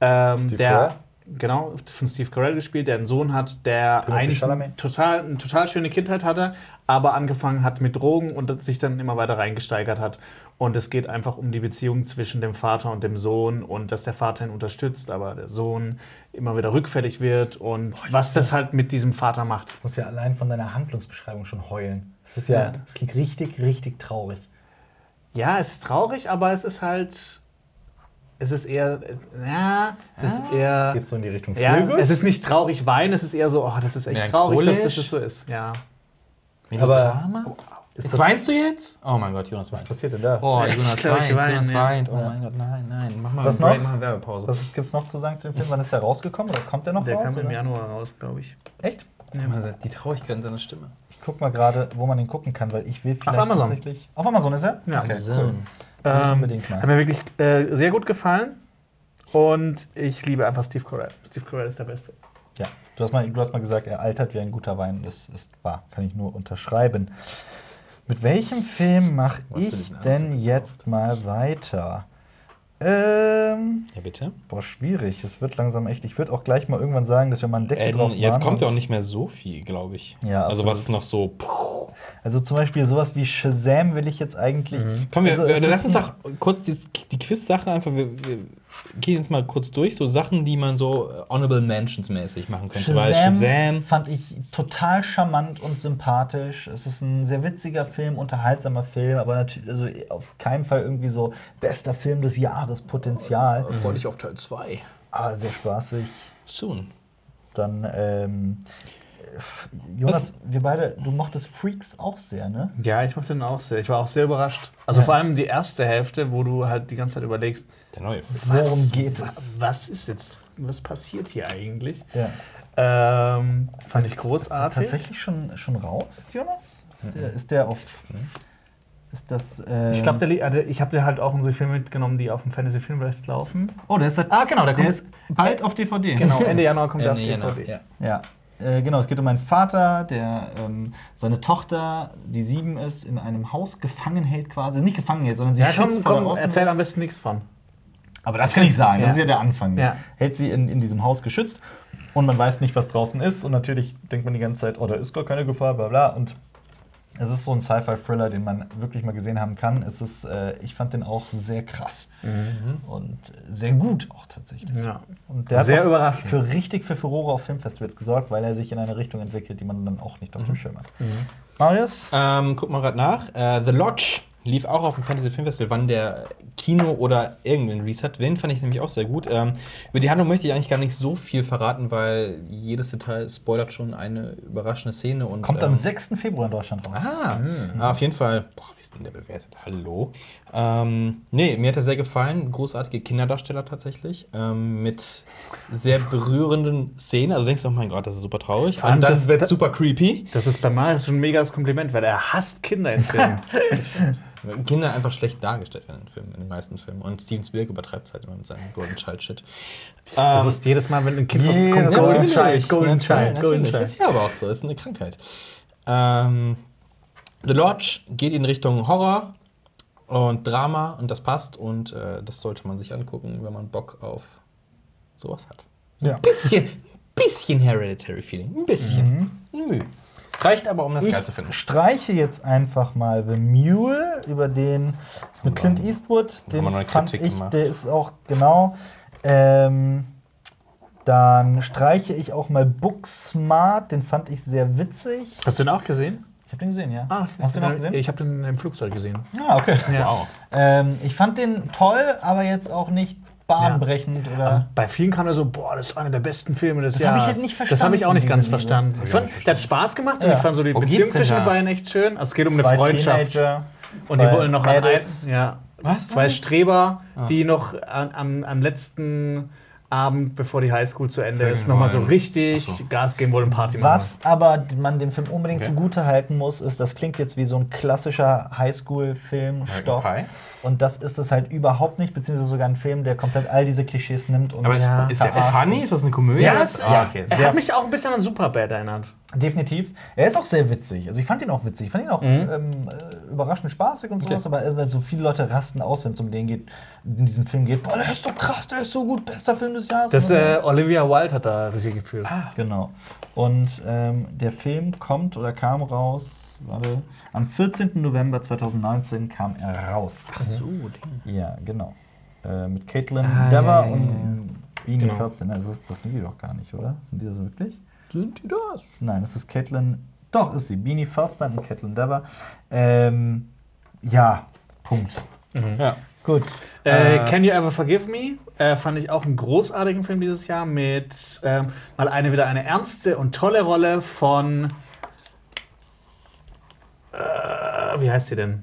ähm, Steve der Carell? genau von Steve Carell gespielt, der einen Sohn hat, der Timothy eigentlich Chalamet? total, eine total schöne Kindheit hatte, aber angefangen hat mit Drogen und sich dann immer weiter reingesteigert hat. Und es geht einfach um die Beziehung zwischen dem Vater und dem Sohn und dass der Vater ihn unterstützt, aber der Sohn immer wieder rückfällig wird und was das halt mit diesem Vater macht. Ich muss ja allein von deiner Handlungsbeschreibung schon heulen. Es ist ja, Ja. es klingt richtig, richtig traurig. Ja, es ist traurig, aber es ist halt. Es ist eher. Ja, es ist eher. Geht so in die Richtung Ja, Flügel? es ist nicht traurig weinen, es ist eher so, oh, das ist echt traurig, dass das so ist. Ja. Melodrama? Ist Jetzt weinst du jetzt? Oh mein Gott, Jonas was weint. passiert denn da? Oh, Ich Jonas glaub, weint, weine, Jonas ja. weint. Oh Ja. mein Gott, nein, nein. Mach mal Was einen Break, noch? mach eine Werbepause. Was gibt es noch zu sagen zu dem Film? Wann ist der rausgekommen oder kommt der noch Der raus? kam im oder? Januar raus, glaube ich. Echt? Die Traurigkeit in seiner Stimme. Ich guck mal gerade, wo man den gucken kann, weil ich will vielleicht Amazon. tatsächlich. Auf Amazon ist er? Ja. Okay, So. cool. Ähm, unbedingt mal. Hat mir wirklich äh, sehr gut gefallen. Und ich liebe einfach Steve Carell. Steve Carell ist der Beste. Ja, du hast, mal, du hast mal gesagt, er altert wie ein guter Wein. Das ist wahr, kann ich nur unterschreiben. Mit welchem Film mache ich denn jetzt mal weiter? Ähm, Ja, bitte. boah, schwierig. Es wird langsam echt. Ich würde auch gleich mal irgendwann sagen, dass wir mal einen Deckel Äh, drauf jetzt kommt ja auch nicht mehr so viel, glaube ich. Ja, also was noch so. Puh, Also zum Beispiel sowas wie Shazam will ich jetzt eigentlich. Komm, wir, also, wir lass ist uns auch kurz die, die Quiz-Sache einfach. Wir, wir gehen jetzt mal kurz durch, so Sachen, die man so äh, Honorable Mentions mäßig machen könnte. Shazam, Shazam. fand ich total charmant und sympathisch. Es ist ein sehr witziger Film, unterhaltsamer Film, aber natürlich also auf keinen Fall irgendwie so bester Film des Jahres Potenzial. Freu dich auf Teil 2. Ah, sehr spaßig. Soon. Dann ähm, äh, Jonas, wir beide, du mochtest Freaks auch sehr, ne? Ja, ich mochte den auch sehr. Ich war auch sehr überrascht. Also Ja. vor allem die erste Hälfte, wo du halt die ganze Zeit überlegst, Der neue Film. Worum geht es? was ist jetzt, was passiert hier eigentlich? Ja. Ähm, das fand ich Ist der großartig. tatsächlich schon, schon raus, Jonas? Ist der, ist der auf. Ist das. ähm, Ich glaube, der, also ich habe dir halt auch unsere Filme mitgenommen, die auf dem Fantasy Filmfest laufen. Oh, der ist, halt, Ah, genau, der der kommt- ist bald auf DVD. Genau, Ende Januar kommt der auf Ende Jänner, DVD. ja. Ja, äh, genau. Es geht um einen Vater, der ähm, seine Tochter, die sieben ist, in einem Haus gefangen hält quasi. Nicht gefangen hält, sondern sie Ja, schützt komm, der komm, erzähl am besten nichts von. Aber das kann ich sagen, das Ja. ist ja der Anfang. Ja. Hält sie in, in diesem Haus geschützt und man weiß nicht, was draußen ist. Und natürlich denkt man die ganze Zeit, oh, da ist gar keine Gefahr, bla bla. Und es ist so ein Sci-Fi-Thriller, den man wirklich mal gesehen haben kann. Es ist, äh, ich fand den auch sehr krass und sehr gut auch tatsächlich. Ja. Und der Sehr hat überraschend. für richtig für Furore auf Filmfestivals gesorgt, weil er sich in eine Richtung entwickelt, die man dann auch nicht auf dem Schirm hat. Marius? Ähm, guck mal gerade nach. Äh, The Lodge lief auch auf dem Fantasy Film Festival, wann der Kino oder irgendein Release hat. Den fand ich nämlich auch sehr gut. Ähm, über die Handlung möchte ich eigentlich gar nicht so viel verraten, weil jedes Detail spoilert schon eine überraschende Szene. Und, Kommt ähm, am 6. Februar in Deutschland raus. Ah, ah, auf jeden Fall. Boah, ist denn der bewertet? Hallo. Ähm, nee, mir hat er sehr gefallen. Großartige Kinderdarsteller tatsächlich. Ähm, mit sehr berührenden Szenen. Also denkst du, oh mein Gott, das ist super traurig. Vor allem Und dann das- wird das- super creepy. Das ist bei Marius schon ein mega Kompliment, weil er hasst Kinder in Filmen. Kinder einfach schlecht dargestellt werden in Filmen, in den meisten Filmen. Und Steven Spielberg übertreibt es halt immer mit seinem Golden Child Shit. Du Ähm, wirst jedes Mal, wenn ein Kind kommt. Golden Child, Golden Child, Golden. Child. Ist ja aber auch so, ist eine Krankheit. Ähm, The Lodge geht in Richtung Horror und Drama und das passt und äh, das sollte man sich angucken, wenn man Bock auf sowas hat. So Ja. ein bisschen, bisschen Hereditary Feeling, ein bisschen. Nö. Reicht aber, um das geil zu Ich finden. streiche jetzt einfach mal The Mule über den mit Clint Eastwood. Den fand Kritik ich, gemacht. der ist auch genau. Ähm, dann streiche ich auch mal Booksmart, den fand ich sehr witzig. Hast du den auch gesehen? Ich habe den gesehen, ja. Ah, Hast du den auch gesehen? Ich habe den im Flugzeug gesehen. Ah, okay. Ja. Wow. Ähm, ich fand den toll, aber jetzt auch nicht bahnbrechend oder. Bei vielen kam er so, boah, das ist einer der besten Filme des Das Jahres. hab ich halt nicht Das habe ich auch nicht verstanden, ganz verstanden. Ich fand, der hat Spaß gemacht und Ja. ich fand so die Worum Beziehung zwischen den beiden echt schön. Also es geht um eine Zwei Freundschaft. Teenager, Und die wollen noch an ein, Mädels. ja, Was? zwei Streber, die noch an, am, am letzten Abend, bevor die Highschool zu Ende Vögeln ist, nochmal so richtig so. Gas geben wollen, Party machen. Was aber man dem Film unbedingt Okay. zugute halten muss, ist, das klingt jetzt wie so ein klassischer Highschool-Film-Stoff. Und das ist es halt überhaupt nicht, beziehungsweise sogar ein Film, der komplett all diese Klischees nimmt und Aber Ja. ist der funny? Ist das eine Komödie? Ja, es- ah, okay. Er hat mich auch ein bisschen an Superbad erinnert. Definitiv. Er ist auch sehr witzig. Also ich fand ihn auch witzig. Ich fand ihn auch ähm, äh, überraschend spaßig und sowas, aber es ist halt so viele Leute rasten aus, wenn es um den geht, in diesem Film geht. Boah, der ist so krass, der ist so gut, bester Film des Jahres. Das äh, Olivia Wilde hat da Regie geführt. Genau. Und ähm, der Film kommt oder kam raus, warte, am 14. November 2019 kam er raus. So, Ding. Ja, genau. Äh, mit Caitlin Ah, Dever ja, ja, ja. und Beanie Genau. Feldstein. Das, ist, das sind die doch gar nicht, oder? Sind die das wirklich? Sind die das? Nein, es ist Caitlin. Doch, ist sie. Beanie Feldstein und Caitlin Dever. Ähm, ja, Punkt. Ja. Gut. Äh, Äh, Can You Ever Forgive Me? Äh, fand ich auch einen großartigen Film dieses Jahr mit ähm, mal eine wieder eine ernste und tolle Rolle von äh, wie heißt sie denn?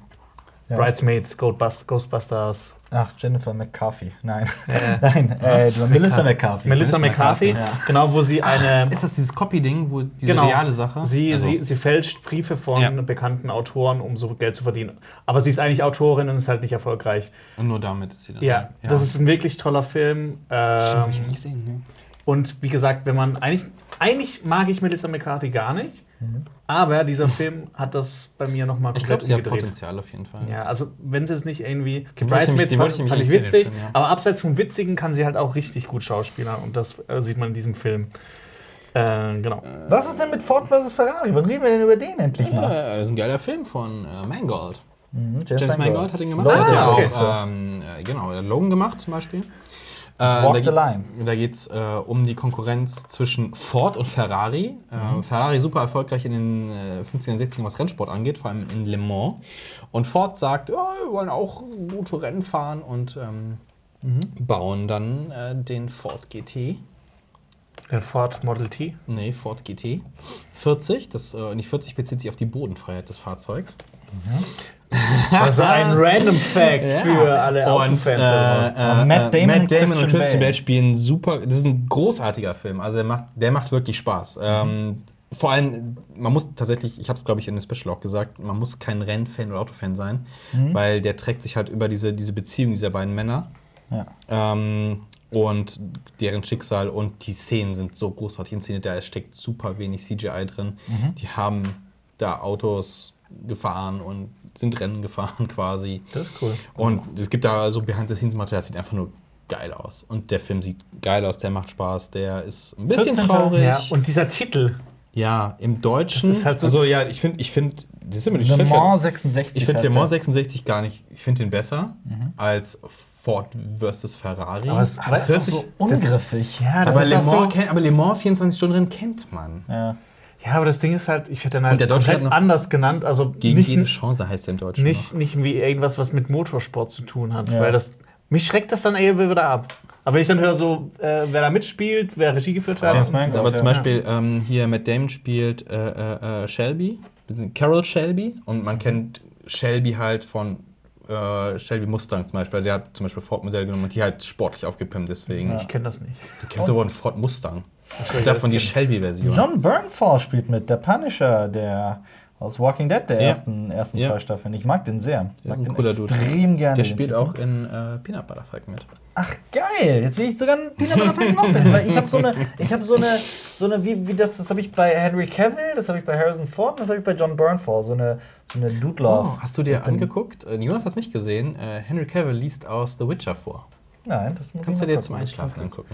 Ja. Bridesmaids, Ghostbust- Ghostbusters. Ach, Jennifer McCarthy. Nein. Äh, Nein, äh, Melissa McCarthy. Melissa McCarthy, ja. genau, wo sie eine Ist das dieses Copy-Ding, wo diese Genau. reale Sache? Sie, Also, sie, sie fälscht Briefe von Ja. bekannten Autoren, um so Geld zu verdienen. Aber sie ist eigentlich Autorin und ist halt nicht erfolgreich. Und nur damit ist sie dann. Ja, das ist ein wirklich toller Film. Stimmt, hab Ähm, ich nicht gesehen. Ne? Und wie gesagt, wenn man eigentlich, eigentlich mag ich Melissa McCarthy gar nicht, aber dieser Film hat das bei mir nochmal Ich komplett glaube, sie hat umgedreht. Potenzial auf jeden Fall. Ja, also wenn sie es nicht irgendwie. Okay, ich Bridesmaids fand, ich fand ich witzig, Film, ja. aber abseits vom Witzigen kann sie halt auch richtig gut schauspielern und das äh, sieht man in diesem Film. Äh, genau. Was ist denn mit Ford vs. Ferrari? Wann reden wir denn über den endlich mal? Ja, das ist ein geiler Film von äh, Mangold. Mhm, James Mangold hat ihn gemacht. Logan. hat ja Ah, auch okay. ähm, äh, genau, der Logan gemacht zum Beispiel. Äh, Walk da the line. da geht's äh, um die Konkurrenz zwischen Ford und Ferrari. Mhm. Äh, Ferrari super erfolgreich in den äh, 50er und 60ern, was Rennsport angeht, vor allem in Le Mans. Und Ford sagt, ja, wir wollen auch gute Rennen fahren und ähm, Mhm. bauen dann äh, den Ford GT. Den Ford Model T. Nee, Ford GT 40. Das, äh, nicht 40 bezieht sich auf die Bodenfreiheit des Fahrzeugs. Also ein random Fact Ja. für alle Und Autofans. äh, äh, Matt Damon und Matt Damon und Christian Christian Bale. Bale spielen super. Das ist ein großartiger Film. Also der macht, der macht wirklich Spaß. Ähm, vor allem, man muss tatsächlich, ich habe es glaube ich in dem Special auch gesagt, man muss kein Rennfan oder Autofan sein, weil der trägt sich halt über diese, diese Beziehung dieser beiden Männer Ja. ähm, und deren Schicksal und die Szenen sind so großartig inszeniert. Da steckt super wenig CGI drin. Die haben da Autos gefahren und sind Rennen gefahren quasi. Das ist cool. Und es gibt da so Behind-the-Scenes-Material, das sieht einfach nur geil aus. Und der Film sieht geil aus, der macht Spaß, der ist ein bisschen 14. traurig. Ja, Ja, und dieser Titel. im Deutschen. Das ist halt so- also ja, ich finde, ich finde, das ist immer die Le. Mans 66. Ich finde Le Mans der. 66 gar nicht, ich finde den besser als Ford versus Ferrari. Aber es- Aber das ist hört doch sich- so ungriffig. Ja, das aber, ist Le Mans, so, kennt- aber Le Mans 24 Stunden Rennen kennt man. Ja. Ja, aber das Ding ist halt, ich hätte dann halt komplett noch- anders genannt. Also Gegen nicht, jede Chance heißt der im Deutschen nicht, nicht wie irgendwas, was mit Motorsport zu tun hat. Ja. Weil das, mich schreckt das dann eher wieder ab. Aber wenn ich dann höre, so, äh, wer da mitspielt, wer Regie geführt hat. Noch. Mangold, Aber ja. zum Beispiel ähm, hier Matt Damon spielt äh, äh, äh, Shelby, Carol Shelby. Und man kennt Shelby halt von äh, Shelby Mustang zum Beispiel. Der hat zum Beispiel Ford-Modell genommen und die halt sportlich aufgepimpt. Deswegen, Ich kenne das nicht. du kennst aber einen Ford Mustang. Davon die Shelby-Version. John Bernthal spielt mit, der Punisher, der aus Walking Dead, der Ja. ersten, ersten Ja. zwei Staffeln. Ich mag den sehr. Ich Der mag den cooler Dude. extrem gerne. Der spielt auch in äh, Peanut Butter Falk mit. Ach geil, jetzt will ich sogar einen Peanut Butter Falcon noch lesen, weil ich habe so eine, ich habe so eine, so eine wie, wie das, das habe ich bei Henry Cavill, das habe ich bei Harrison Ford, und das habe ich bei John Bernthal, so eine, so eine Dude Love. Oh, hast du dir Ich angeguckt? Äh, Jonas hat es nicht gesehen. Äh, Henry Cavill liest aus The Witcher vor. Nein, das muss Kannst du ich dir noch zum. Einschlafen angucken.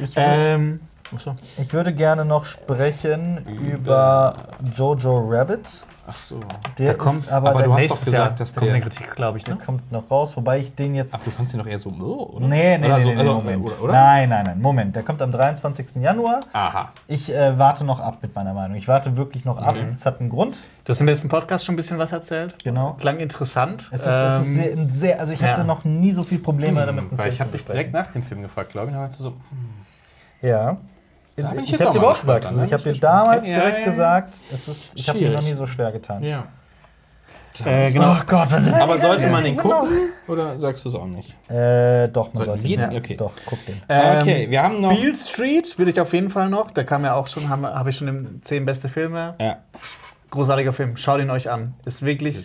Ich, wür- Ähm, achso. ich würde gerne noch sprechen über Jojo Rabbit. Ach so. Der Da kommt- ist aber, aber der du hast doch gesagt, dass der- eine Kritik, glaube ich, der ne? kommt noch raus, wobei ich den jetzt Ach, du fandst ihn doch eher so, oh, oder? Nee, nee, oder nee, so, nee, also, Moment. Oder, oder? Nein, nein, nein, Moment. Der kommt am 23. Januar. Aha. Ich äh, warte noch ab mit meiner Meinung. Ich warte wirklich noch ab. Okay. Es hat einen Grund. Du hast im letzten Podcast schon ein bisschen was erzählt. Genau. Klang interessant. Es ist, es ist Ähm, sehr, ein sehr, also ich hatte ja. noch nie so viel Probleme damit. Hm, Weil Film ich habe dich direkt nach dem Film gefragt, glaube ich. Und dann meinst du so, Ja. Da bin ich ich jetzt habe auch dir auch gesagt, also ne? ich habe dir damals Ja, direkt ja. gesagt, es ist, ich habe mir noch nie so schwer getan. ja. Äh, genau. Oh Gott, was Aber sollte man den noch? gucken? Oder sagst du es auch nicht? Äh, doch, man sollte ihn- den? Okay. Doch, guck den. Ähm, okay, wir haben noch. Beale Street will ich auf jeden Fall noch. Der kam ja auch schon, habe hab ich schon im 10 beste Filme. Ja. Großartiger Film. Schaut ihn euch an. Ist wirklich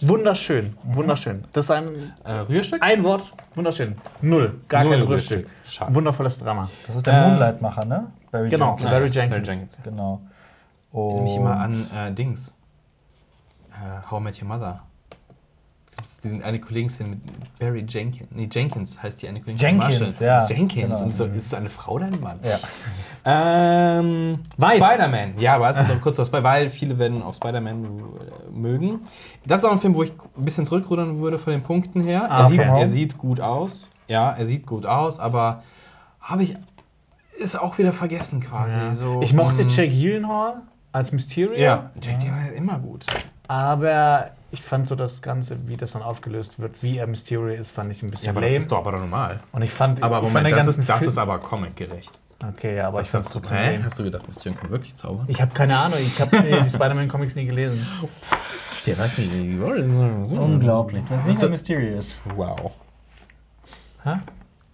wunderschön. Wunderschön. Das ist ein, Äh, Rührstück? ein Wort. Wunderschön. Null. Gar Null kein Rührstück. Rührstück. Schade. Wundervolles Drama. Das ist der Äh, Moonlight-Macher, ne? Barry genau. Jenkins. Barry Jenkins. Jenkins. Genau. Erinnere mich immer an äh, Dings. Äh, How I Met Your Mother. Ist diesen eine Kollegenszene mit Barry Jenkins. Nee, Jenkins heißt die eine Kollegin. Jenkins, Marshall. ja, Jenkins. genau. Und so, ist es eine Frau oder ein Mann? Ja. Ähm. Spider-Man. Ja, aber es ist noch kurz was bei, weil viele werden auch Spider-Man äh, mögen. Das ist auch ein Film, wo ich ein bisschen zurückrudern würde von den Punkten her. Ah, er, sieht, er sieht gut aus. Ja, er sieht gut aus, aber habe ich. Ist auch wieder vergessen quasi. So, Ich mochte mm, Jake Gyllenhaal als Mysterio. Ja, Jack Gyllenhaal ist immer gut. Aber ich fand so das Ganze, wie das dann aufgelöst wird, wie er Mysterio ist, fand ich ein bisschen Ja, aber lame. das ist doch aber normal. Und ich fand, Aber ich fand Moment, den das ist, das Film- ist aber comic-gerecht. Okay, ja, aber ich Was fand's sagst du? trotzdem Hä? lame. Hast du gedacht, Mysterio kann wirklich zaubern? Ich habe keine Ahnung, ich habe die Spider-Man-Comics nie gelesen. Der weiß nicht, wie die Unglaublich. Du weißt nicht, So- wer Mysterio ist. Wow. Hä?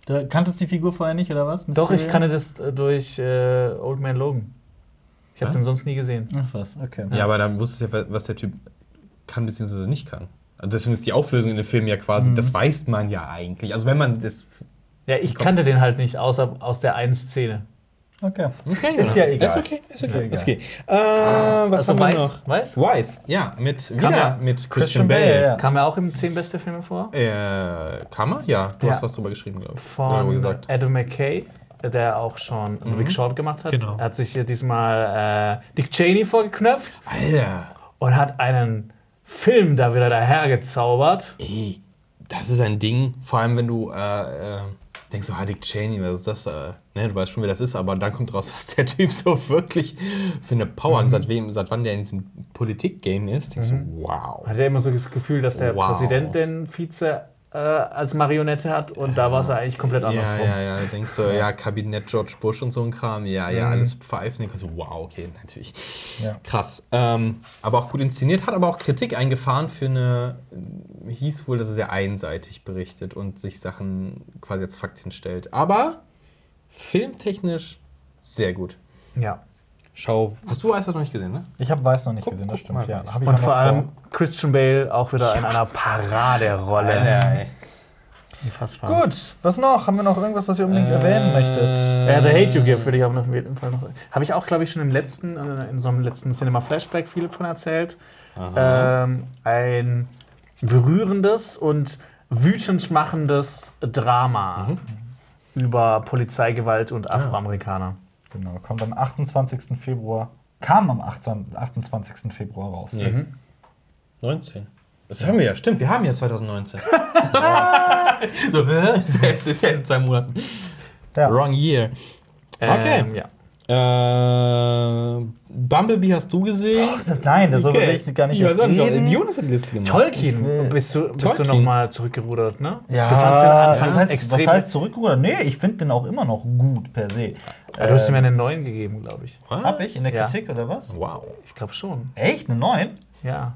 Du kanntest die Figur vorher nicht, oder was? Doch, ich Mysterio? kannte das äh, durch äh, Old Man Logan. Ich habe den sonst nie gesehen. Ach was, okay. Ja, aber dann wusstest du ja, was der Typ kann bzw. nicht kann. Also deswegen ist die Auflösung in dem Film ja quasi, das weiß man ja eigentlich. Also wenn man das. Ja, ich kannte den halt nicht, außer aus der einen Szene. Okay. Okay, Ist ja egal. Ist okay, ist Ist ja okay. egal. Ist okay. Äh, was Also haben wir Weiß, noch? Weiß? Weiß, ja, mit, wieder ja. mit Christian, Christian Bale. Bale, ja. Kam er auch im 10 beste Filme vor? Äh, kam er? Ja, du Ja. hast was drüber geschrieben, glaube ich. Von gesagt. Adam McKay. der auch schon The Big Short gemacht hat. Genau. Er hat sich hier diesmal äh, Dick Cheney vorgeknöpft Alter. und hat einen Film da wieder dahergezaubert. Ey, das ist ein Ding, vor allem wenn du äh, äh, denkst, so, ah, Dick Cheney, was ist das? Äh, ne, du weißt schon, wer das ist, aber dann kommt raus, was der Typ so wirklich für eine Power und seit, wem, seit wann der in diesem Politik-Game ist. Denkst du, wow. Hat er immer so das Gefühl, dass der Wow. Präsident den Vize äh, als Marionette hat und da war es eigentlich komplett Ja, andersrum. ja, ja, du denkst so, ja, Kabinett George Bush und so ein Kram, ja, ja, alles pfeifen. Denkst so, wow, okay, natürlich. Ja. Krass. Ähm, aber auch gut inszeniert, hat aber auch Kritik eingefahren für eine, hieß wohl, dass er sehr einseitig berichtet und sich Sachen quasi als Fakt hinstellt. Aber filmtechnisch sehr gut. Ja. Schau, hast du Eis noch nicht gesehen, ne? Ich habe Weiß noch nicht Guck- gesehen, das stimmt. Ja, Weiß. Und auch noch vor allem vor. Christian Bale auch wieder in einer Paraderolle. ey. Unfassbar. Gut, was noch? Haben wir noch irgendwas, was ihr unbedingt erwähnen möchtet? Ja, The Hate You Give würde ich auch noch auf jeden Fall noch. Habe ich auch, glaube ich, schon im letzten, äh, in so einem letzten Cinema Flashback viel von erzählt. Ähm, ein berührendes und wütend machendes Drama über Polizeigewalt und Afroamerikaner. Genau, kommt am 28. Februar. Kam am 18, 28. Februar raus. Nee. 19. Das haben wir ja, stimmt, wir haben ja 2019. so, ist jetzt, ist jetzt in zwei Monaten. Ja. Wrong year. Okay. Ähm, ja. Äh, Bumblebee hast du gesehen? Nein, das soll Okay. ich gar nicht Ich weiß erst auch nicht, reden. Jonas hat die Liste gemacht. Tolkien, will- bist du, bist du Tolkien. nochmal zurückgerudert, ne? Ja, du fandst den was anfangs heißt, extrem. was heißt zurückrudern? Nee, ich finde den auch immer noch gut per se. Ja, du hast ihm ja Ähm, einen neuen gegeben, glaube ich. Was? Hab ich in der Ja. Kritik oder was? Wow. Ich glaube schon. Echt? Eine 9? Ja.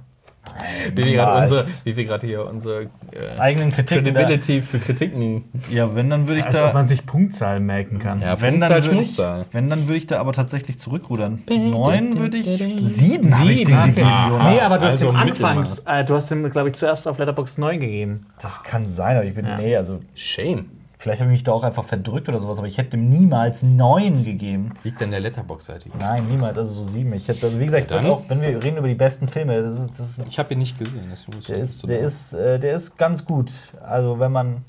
Wie wir gerade Niemals. unsere, wie wir gerade hier unsere äh, Eigenen Kritiken. Da, Credibility für Kritiken. ja, wenn, dann würde ich Als ob da. man sich Punktzahlen merken kann. Ja, Wenn dann, Punktzahl, würde ich, wenn, dann würde ich da aber tatsächlich zurückrudern. 9 würde ich. 7 habe ich Sieben? den gegeben, Ah. Jonas. Nee, aber du hast Also ihm Mittelmaß. anfangs, äh, du hast ihm, glaube ich, zuerst auf Letterboxd 9 gegeben. Das kann sein, aber ich bin. Ja. Nee, also. Shame. Vielleicht habe ich mich da auch einfach verdrückt oder sowas, aber ich hätte ihm niemals 9 gegeben. Liegt an der Letterbox-Seite. Nein, niemals, also so 7. Ich hätte, also wie gesagt, würd auch, wenn wir reden über die besten Filme, das ist, das Ich habe ihn nicht gesehen. Musst du Der das ist, der, ist, äh, der ist ganz gut. Also wenn man,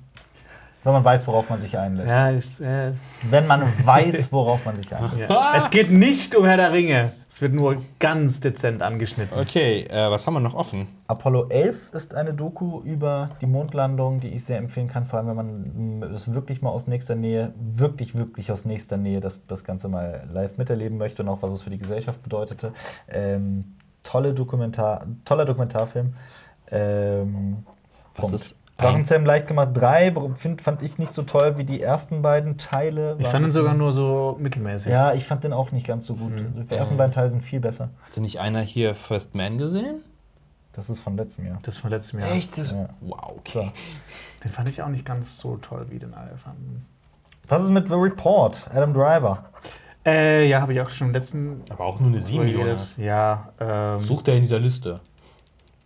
wenn man weiß, worauf man sich einlässt. Ja, ist, äh, Wenn man weiß, worauf man sich einlässt. ja. Es geht nicht um Herr der Ringe. Es wird nur ganz dezent angeschnitten. Okay, äh, was haben wir noch offen? Apollo 11 ist eine Doku über die Mondlandung, die ich sehr empfehlen kann, vor allem wenn man das wirklich mal aus nächster Nähe, wirklich, wirklich aus nächster Nähe das, das Ganze mal live miterleben möchte und auch was es für die Gesellschaft bedeutete. Ähm, tolle Dokumentar, toller Dokumentarfilm. Ähm, Was Punkt. ist Drachenzähmen leicht gemacht 3 find, fand ich nicht so toll wie die ersten beiden Teile. Ich fand ihn sogar nur so mittelmäßig. Ja, ich fand den auch nicht ganz so gut. Also die ersten beiden Teile sind viel besser. Hatte nicht einer hier First Man gesehen? Das ist von letztem Jahr. Das von letztem Jahr. Das Ja. Wow, okay. Klar. Den fand ich auch nicht ganz so toll wie den alle fanden. Was ist mit The Report? Adam Driver. Äh, ja, habe ich auch schon im letzten. Aber auch nur eine 7, drüber geredet. Jonas. Ja, ähm, Sucht er in dieser Liste.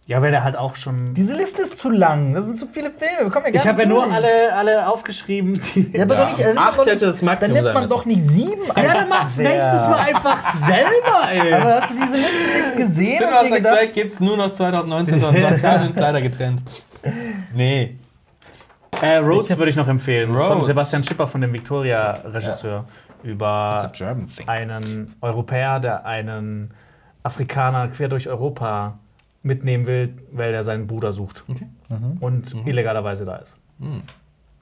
Ja, weil der halt auch schon. Diese Liste ist zu lang. Das sind zu viele Filme. Wir kommen ja gar Ich habe ja nur alle, alle aufgeschrieben, die. Ja, aber Ja, doch nicht, äh, nimmt acht hätte das Maximum Dann nimmt man doch nicht sieben. Ja, dann mach's nächstes Mal einfach selber, ey. Aber hast du diese Liste nicht gesehen? Cinema und gedacht, Back gibt's nur noch 2019, sonst haben wir uns leider getrennt. Nee. Äh, Rhodes würde ich noch empfehlen. Von Rhodes. Sebastian Schipper von dem Victoria-Regisseur. It's a Über einen Europäer, der einen Afrikaner quer durch Europa mitnehmen will, weil er seinen Bruder sucht. Okay. Und illegalerweise da ist.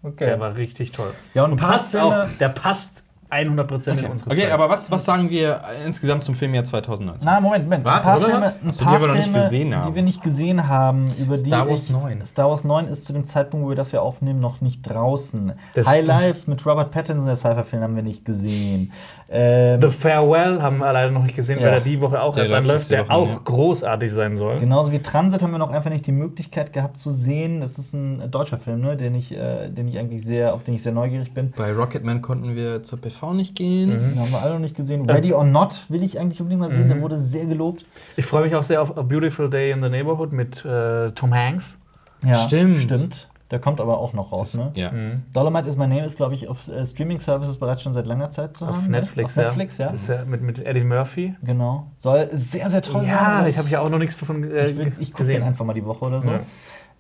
okay. Der war richtig toll. Ja, und Passt auch, der passt 100% in Okay, unsere okay Zeit. aber was, was sagen wir insgesamt zum Filmjahr 2019? Na, Moment, Moment. Was, ein paar oder Filme, was? ein Achso, paar die wir noch nicht gesehen haben. Die wir nicht gesehen haben, über die. Star Wars ich, 9. Star Wars 9 ist zu dem Zeitpunkt, wo wir das ja aufnehmen, noch nicht draußen. Das High stimmt. Life mit Robert Pattinson, der Sci-Fi-Film, haben wir nicht gesehen. Ähm, The Farewell haben wir leider noch nicht gesehen, Ja. weil er die Woche auch Der erst läuft anläuft, der auch ja. großartig sein soll. Genauso wie Transit haben wir noch einfach nicht die Möglichkeit gehabt zu sehen. Das ist ein deutscher Film, ne, den ich, äh, den ich eigentlich sehr, auf den ich sehr neugierig bin. Bei Rocketman konnten wir zur PV nicht gehen. Den haben wir alle noch nicht gesehen. Ready or Not will ich eigentlich unbedingt mal sehen. Der wurde sehr gelobt. Ich freue mich auch sehr auf A Beautiful Day in the Neighborhood mit äh, Tom Hanks. Ja, Stimmt. Stimmt. Der kommt aber auch noch raus, ne? Ja. Dolomite is My Name ist, glaube ich, auf äh, Streaming-Services bereits schon seit langer Zeit zu Auf haben. Netflix, ne? Auf Netflix, ja. Das ist ja mit, mit Eddie Murphy. Genau. Soll sehr, sehr toll Ja, sein. ich habe ja auch noch nichts davon äh, ich, will- ich gucke den einfach mal die Woche oder so. Ja.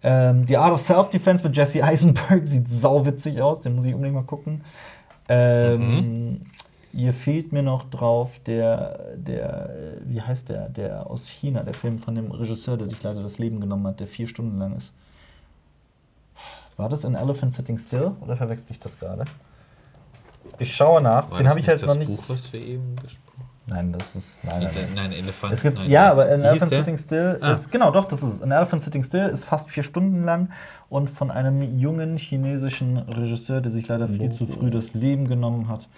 Ähm, die Art of Self-Defense mit Jesse Eisenberg sieht sau witzig aus. Den muss ich unbedingt mal gucken. Ähm, Hier fehlt mir noch drauf der, der, äh, wie heißt der, der aus China, der Film von dem Regisseur, der sich leider das Leben genommen hat, der vier Stunden lang ist. War das An Elephant Sitting Still oder verwechsel ich das gerade? Ich schaue nach. War Den habe ich halt das noch nicht. Buch, was wir eben Nein, das ist. Nein, nein, nein. Nein, Elefant. Es gibt, nein, ja, aber An Elephant der? Sitting Still Ah. ist, genau, doch, das ist. An Elephant Sitting Still ist fast vier Stunden lang und von einem jungen chinesischen Regisseur, der sich leider viel zu früh das Leben genommen hat.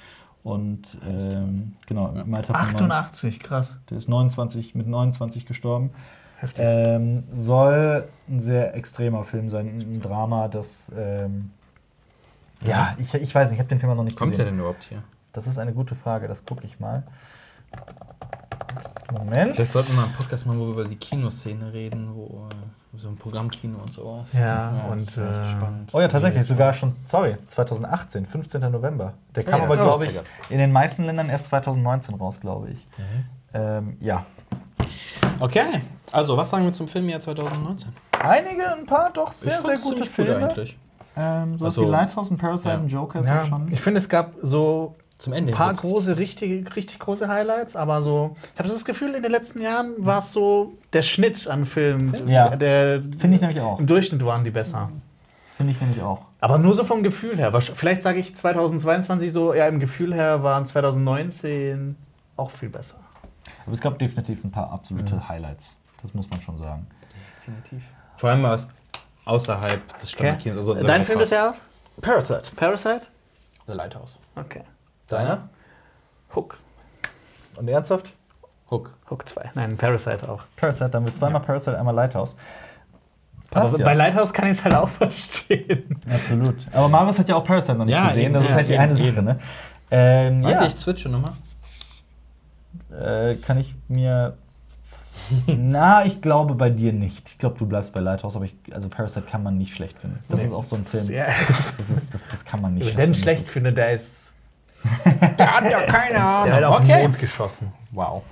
Und ähm, genau, im Alter von 90, 88, krass. der ist 29, mit 29 gestorben. Heftig. Ähm, soll ein sehr extremer Film sein, ein Drama, das ähm, ja, ich, ich weiß nicht, ich habe den Film noch nicht Kommt der gesehen. denn überhaupt hier? Das ist eine gute Frage, das gucke ich mal. Moment. Vielleicht sollten wir mal einen Podcast machen, wo wir über die Kinoszene reden, wo äh, so ein Programmkino und so. Ja, und, das wäre echt äh, spannend. Oh ja, tatsächlich, sogar schon, sorry, 2018, 15. November. Der kam ja, aber, ja, glaube ja. ich, in den meisten Ländern erst 2019 raus, glaube ich. Ähm, ja. Okay, also was sagen wir zum Filmjahr 2019? Einige, ein paar doch sehr, sehr gute ziemlich gut Filme. eigentlich. Ähm, so Also, wie Lighthouse und Parasite ja. und Joker ja, halt schon. ich finde, es gab so Zum Ende. ein paar große, richtig, richtig große Highlights, aber so, ich habe das Gefühl, in den letzten Jahren war es so der Schnitt an Filmen. Ja. Der, Finde ich nämlich auch. Im Durchschnitt waren die besser. Finde ich nämlich auch. Aber nur so vom Gefühl her. Vielleicht sage ich 2022 so, ja, im Gefühl her waren 2019 auch viel besser. Aber es gab definitiv ein paar absolute Highlights. Das muss man schon sagen. Definitiv. Vor allem war es außerhalb des Standardkinos. Also The Dein Film des. Jahres? Parasite. Parasite? The Lighthouse. Okay. Deiner? Hook. Und ernsthaft? Hook. Hook 2. Nein, Parasite auch. Parasite, dann wird zweimal Parasite, einmal Lighthouse. Passt Aber ja. bei Lighthouse kann ich es halt auch verstehen. Absolut. Aber Marius hat ja auch Parasite noch nicht Ja, gesehen. eben, Das ist ja, halt die eben, eine Sache, eben. ne? Ähm, Warte, ja, ich switche nochmal. äh, kann ich mir. Na, ich glaube bei dir nicht. Ich glaube, du bleibst bei Lighthouse, aber ich, also Parasite kann man nicht schlecht finden. Das Nee. ist auch so ein Film. Ja. Das, ist, das, das kann man nicht Wenn ich den finden. schlecht Das ist- finde, der ist. Der hat ja keine Ahnung. Der hat auf okay. den Mond geschossen. Wow.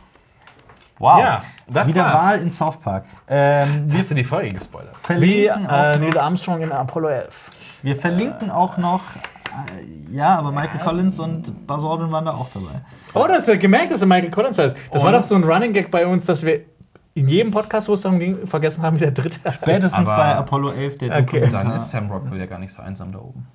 Wow. Ja, das Wieder war's. Wahl in South Park. Ähm, Jetzt wir hast du die Folge gespoilert. Wie verlinken, äh, auch Neil noch, Armstrong in Apollo 11. wir verlinken auch noch. Äh, ja, aber Michael Collins und Buzz Aldrin waren da auch dabei. Oh, du hast ja gemerkt, dass er Michael Collins heißt. Das war Und? doch so ein Running Gag bei uns, dass wir in jedem Podcast, wo es darum ging, vergessen haben, wie der dritte. Spätestens Aber- bei Apollo 11, der Okay. Dann ist Sam Rockwell ja gar nicht so einsam da oben.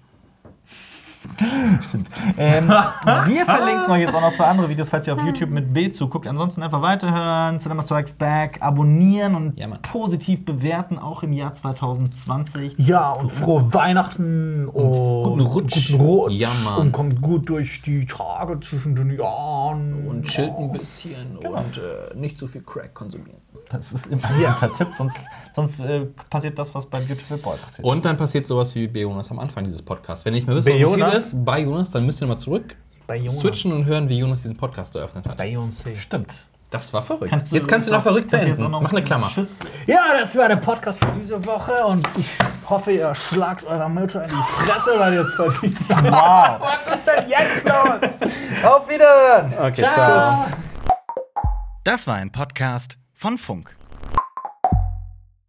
Ähm, wir verlinken euch jetzt auch noch zwei andere Videos, falls ihr auf YouTube mit Bild zuguckt. Ansonsten einfach weiterhören, Cinema Strikes Back, abonnieren und Ja, positiv bewerten, auch im Jahr 2020. Ja, und frohe Weihnachten und, guten Rutsch. Guten Rutsch. Ja, Mann. Und kommt gut durch die Tage zwischen den Jahren. Und chillt ein bisschen und äh, nicht so viel Crack konsumieren. Das ist immer ein guter Tipp, sonst, sonst äh, passiert das, was bei Beautiful Boy passiert Und ist. dann passiert sowas wie bei Jonas am Anfang dieses Podcasts. Wenn ihr nicht mehr wisst, Bei was passiert Jonas? ist, bei Jonas, dann müsst ihr nochmal zurück Bei Jonas. switchen und hören, wie Jonas diesen Podcast eröffnet hat. Beyoncé. Stimmt. Das war verrückt. Kannst jetzt kannst du noch verrückt beenden. Mach eine Klammer. Tschüss. Ja, das war der Podcast für diese Woche und ich hoffe, ihr schlagt eurer Mutter in die Fresse, weil ihr es verdient. Wow. Was ist denn jetzt los? Auf Wiederhören. Okay, Ciao. Das war ein Podcast von Funk.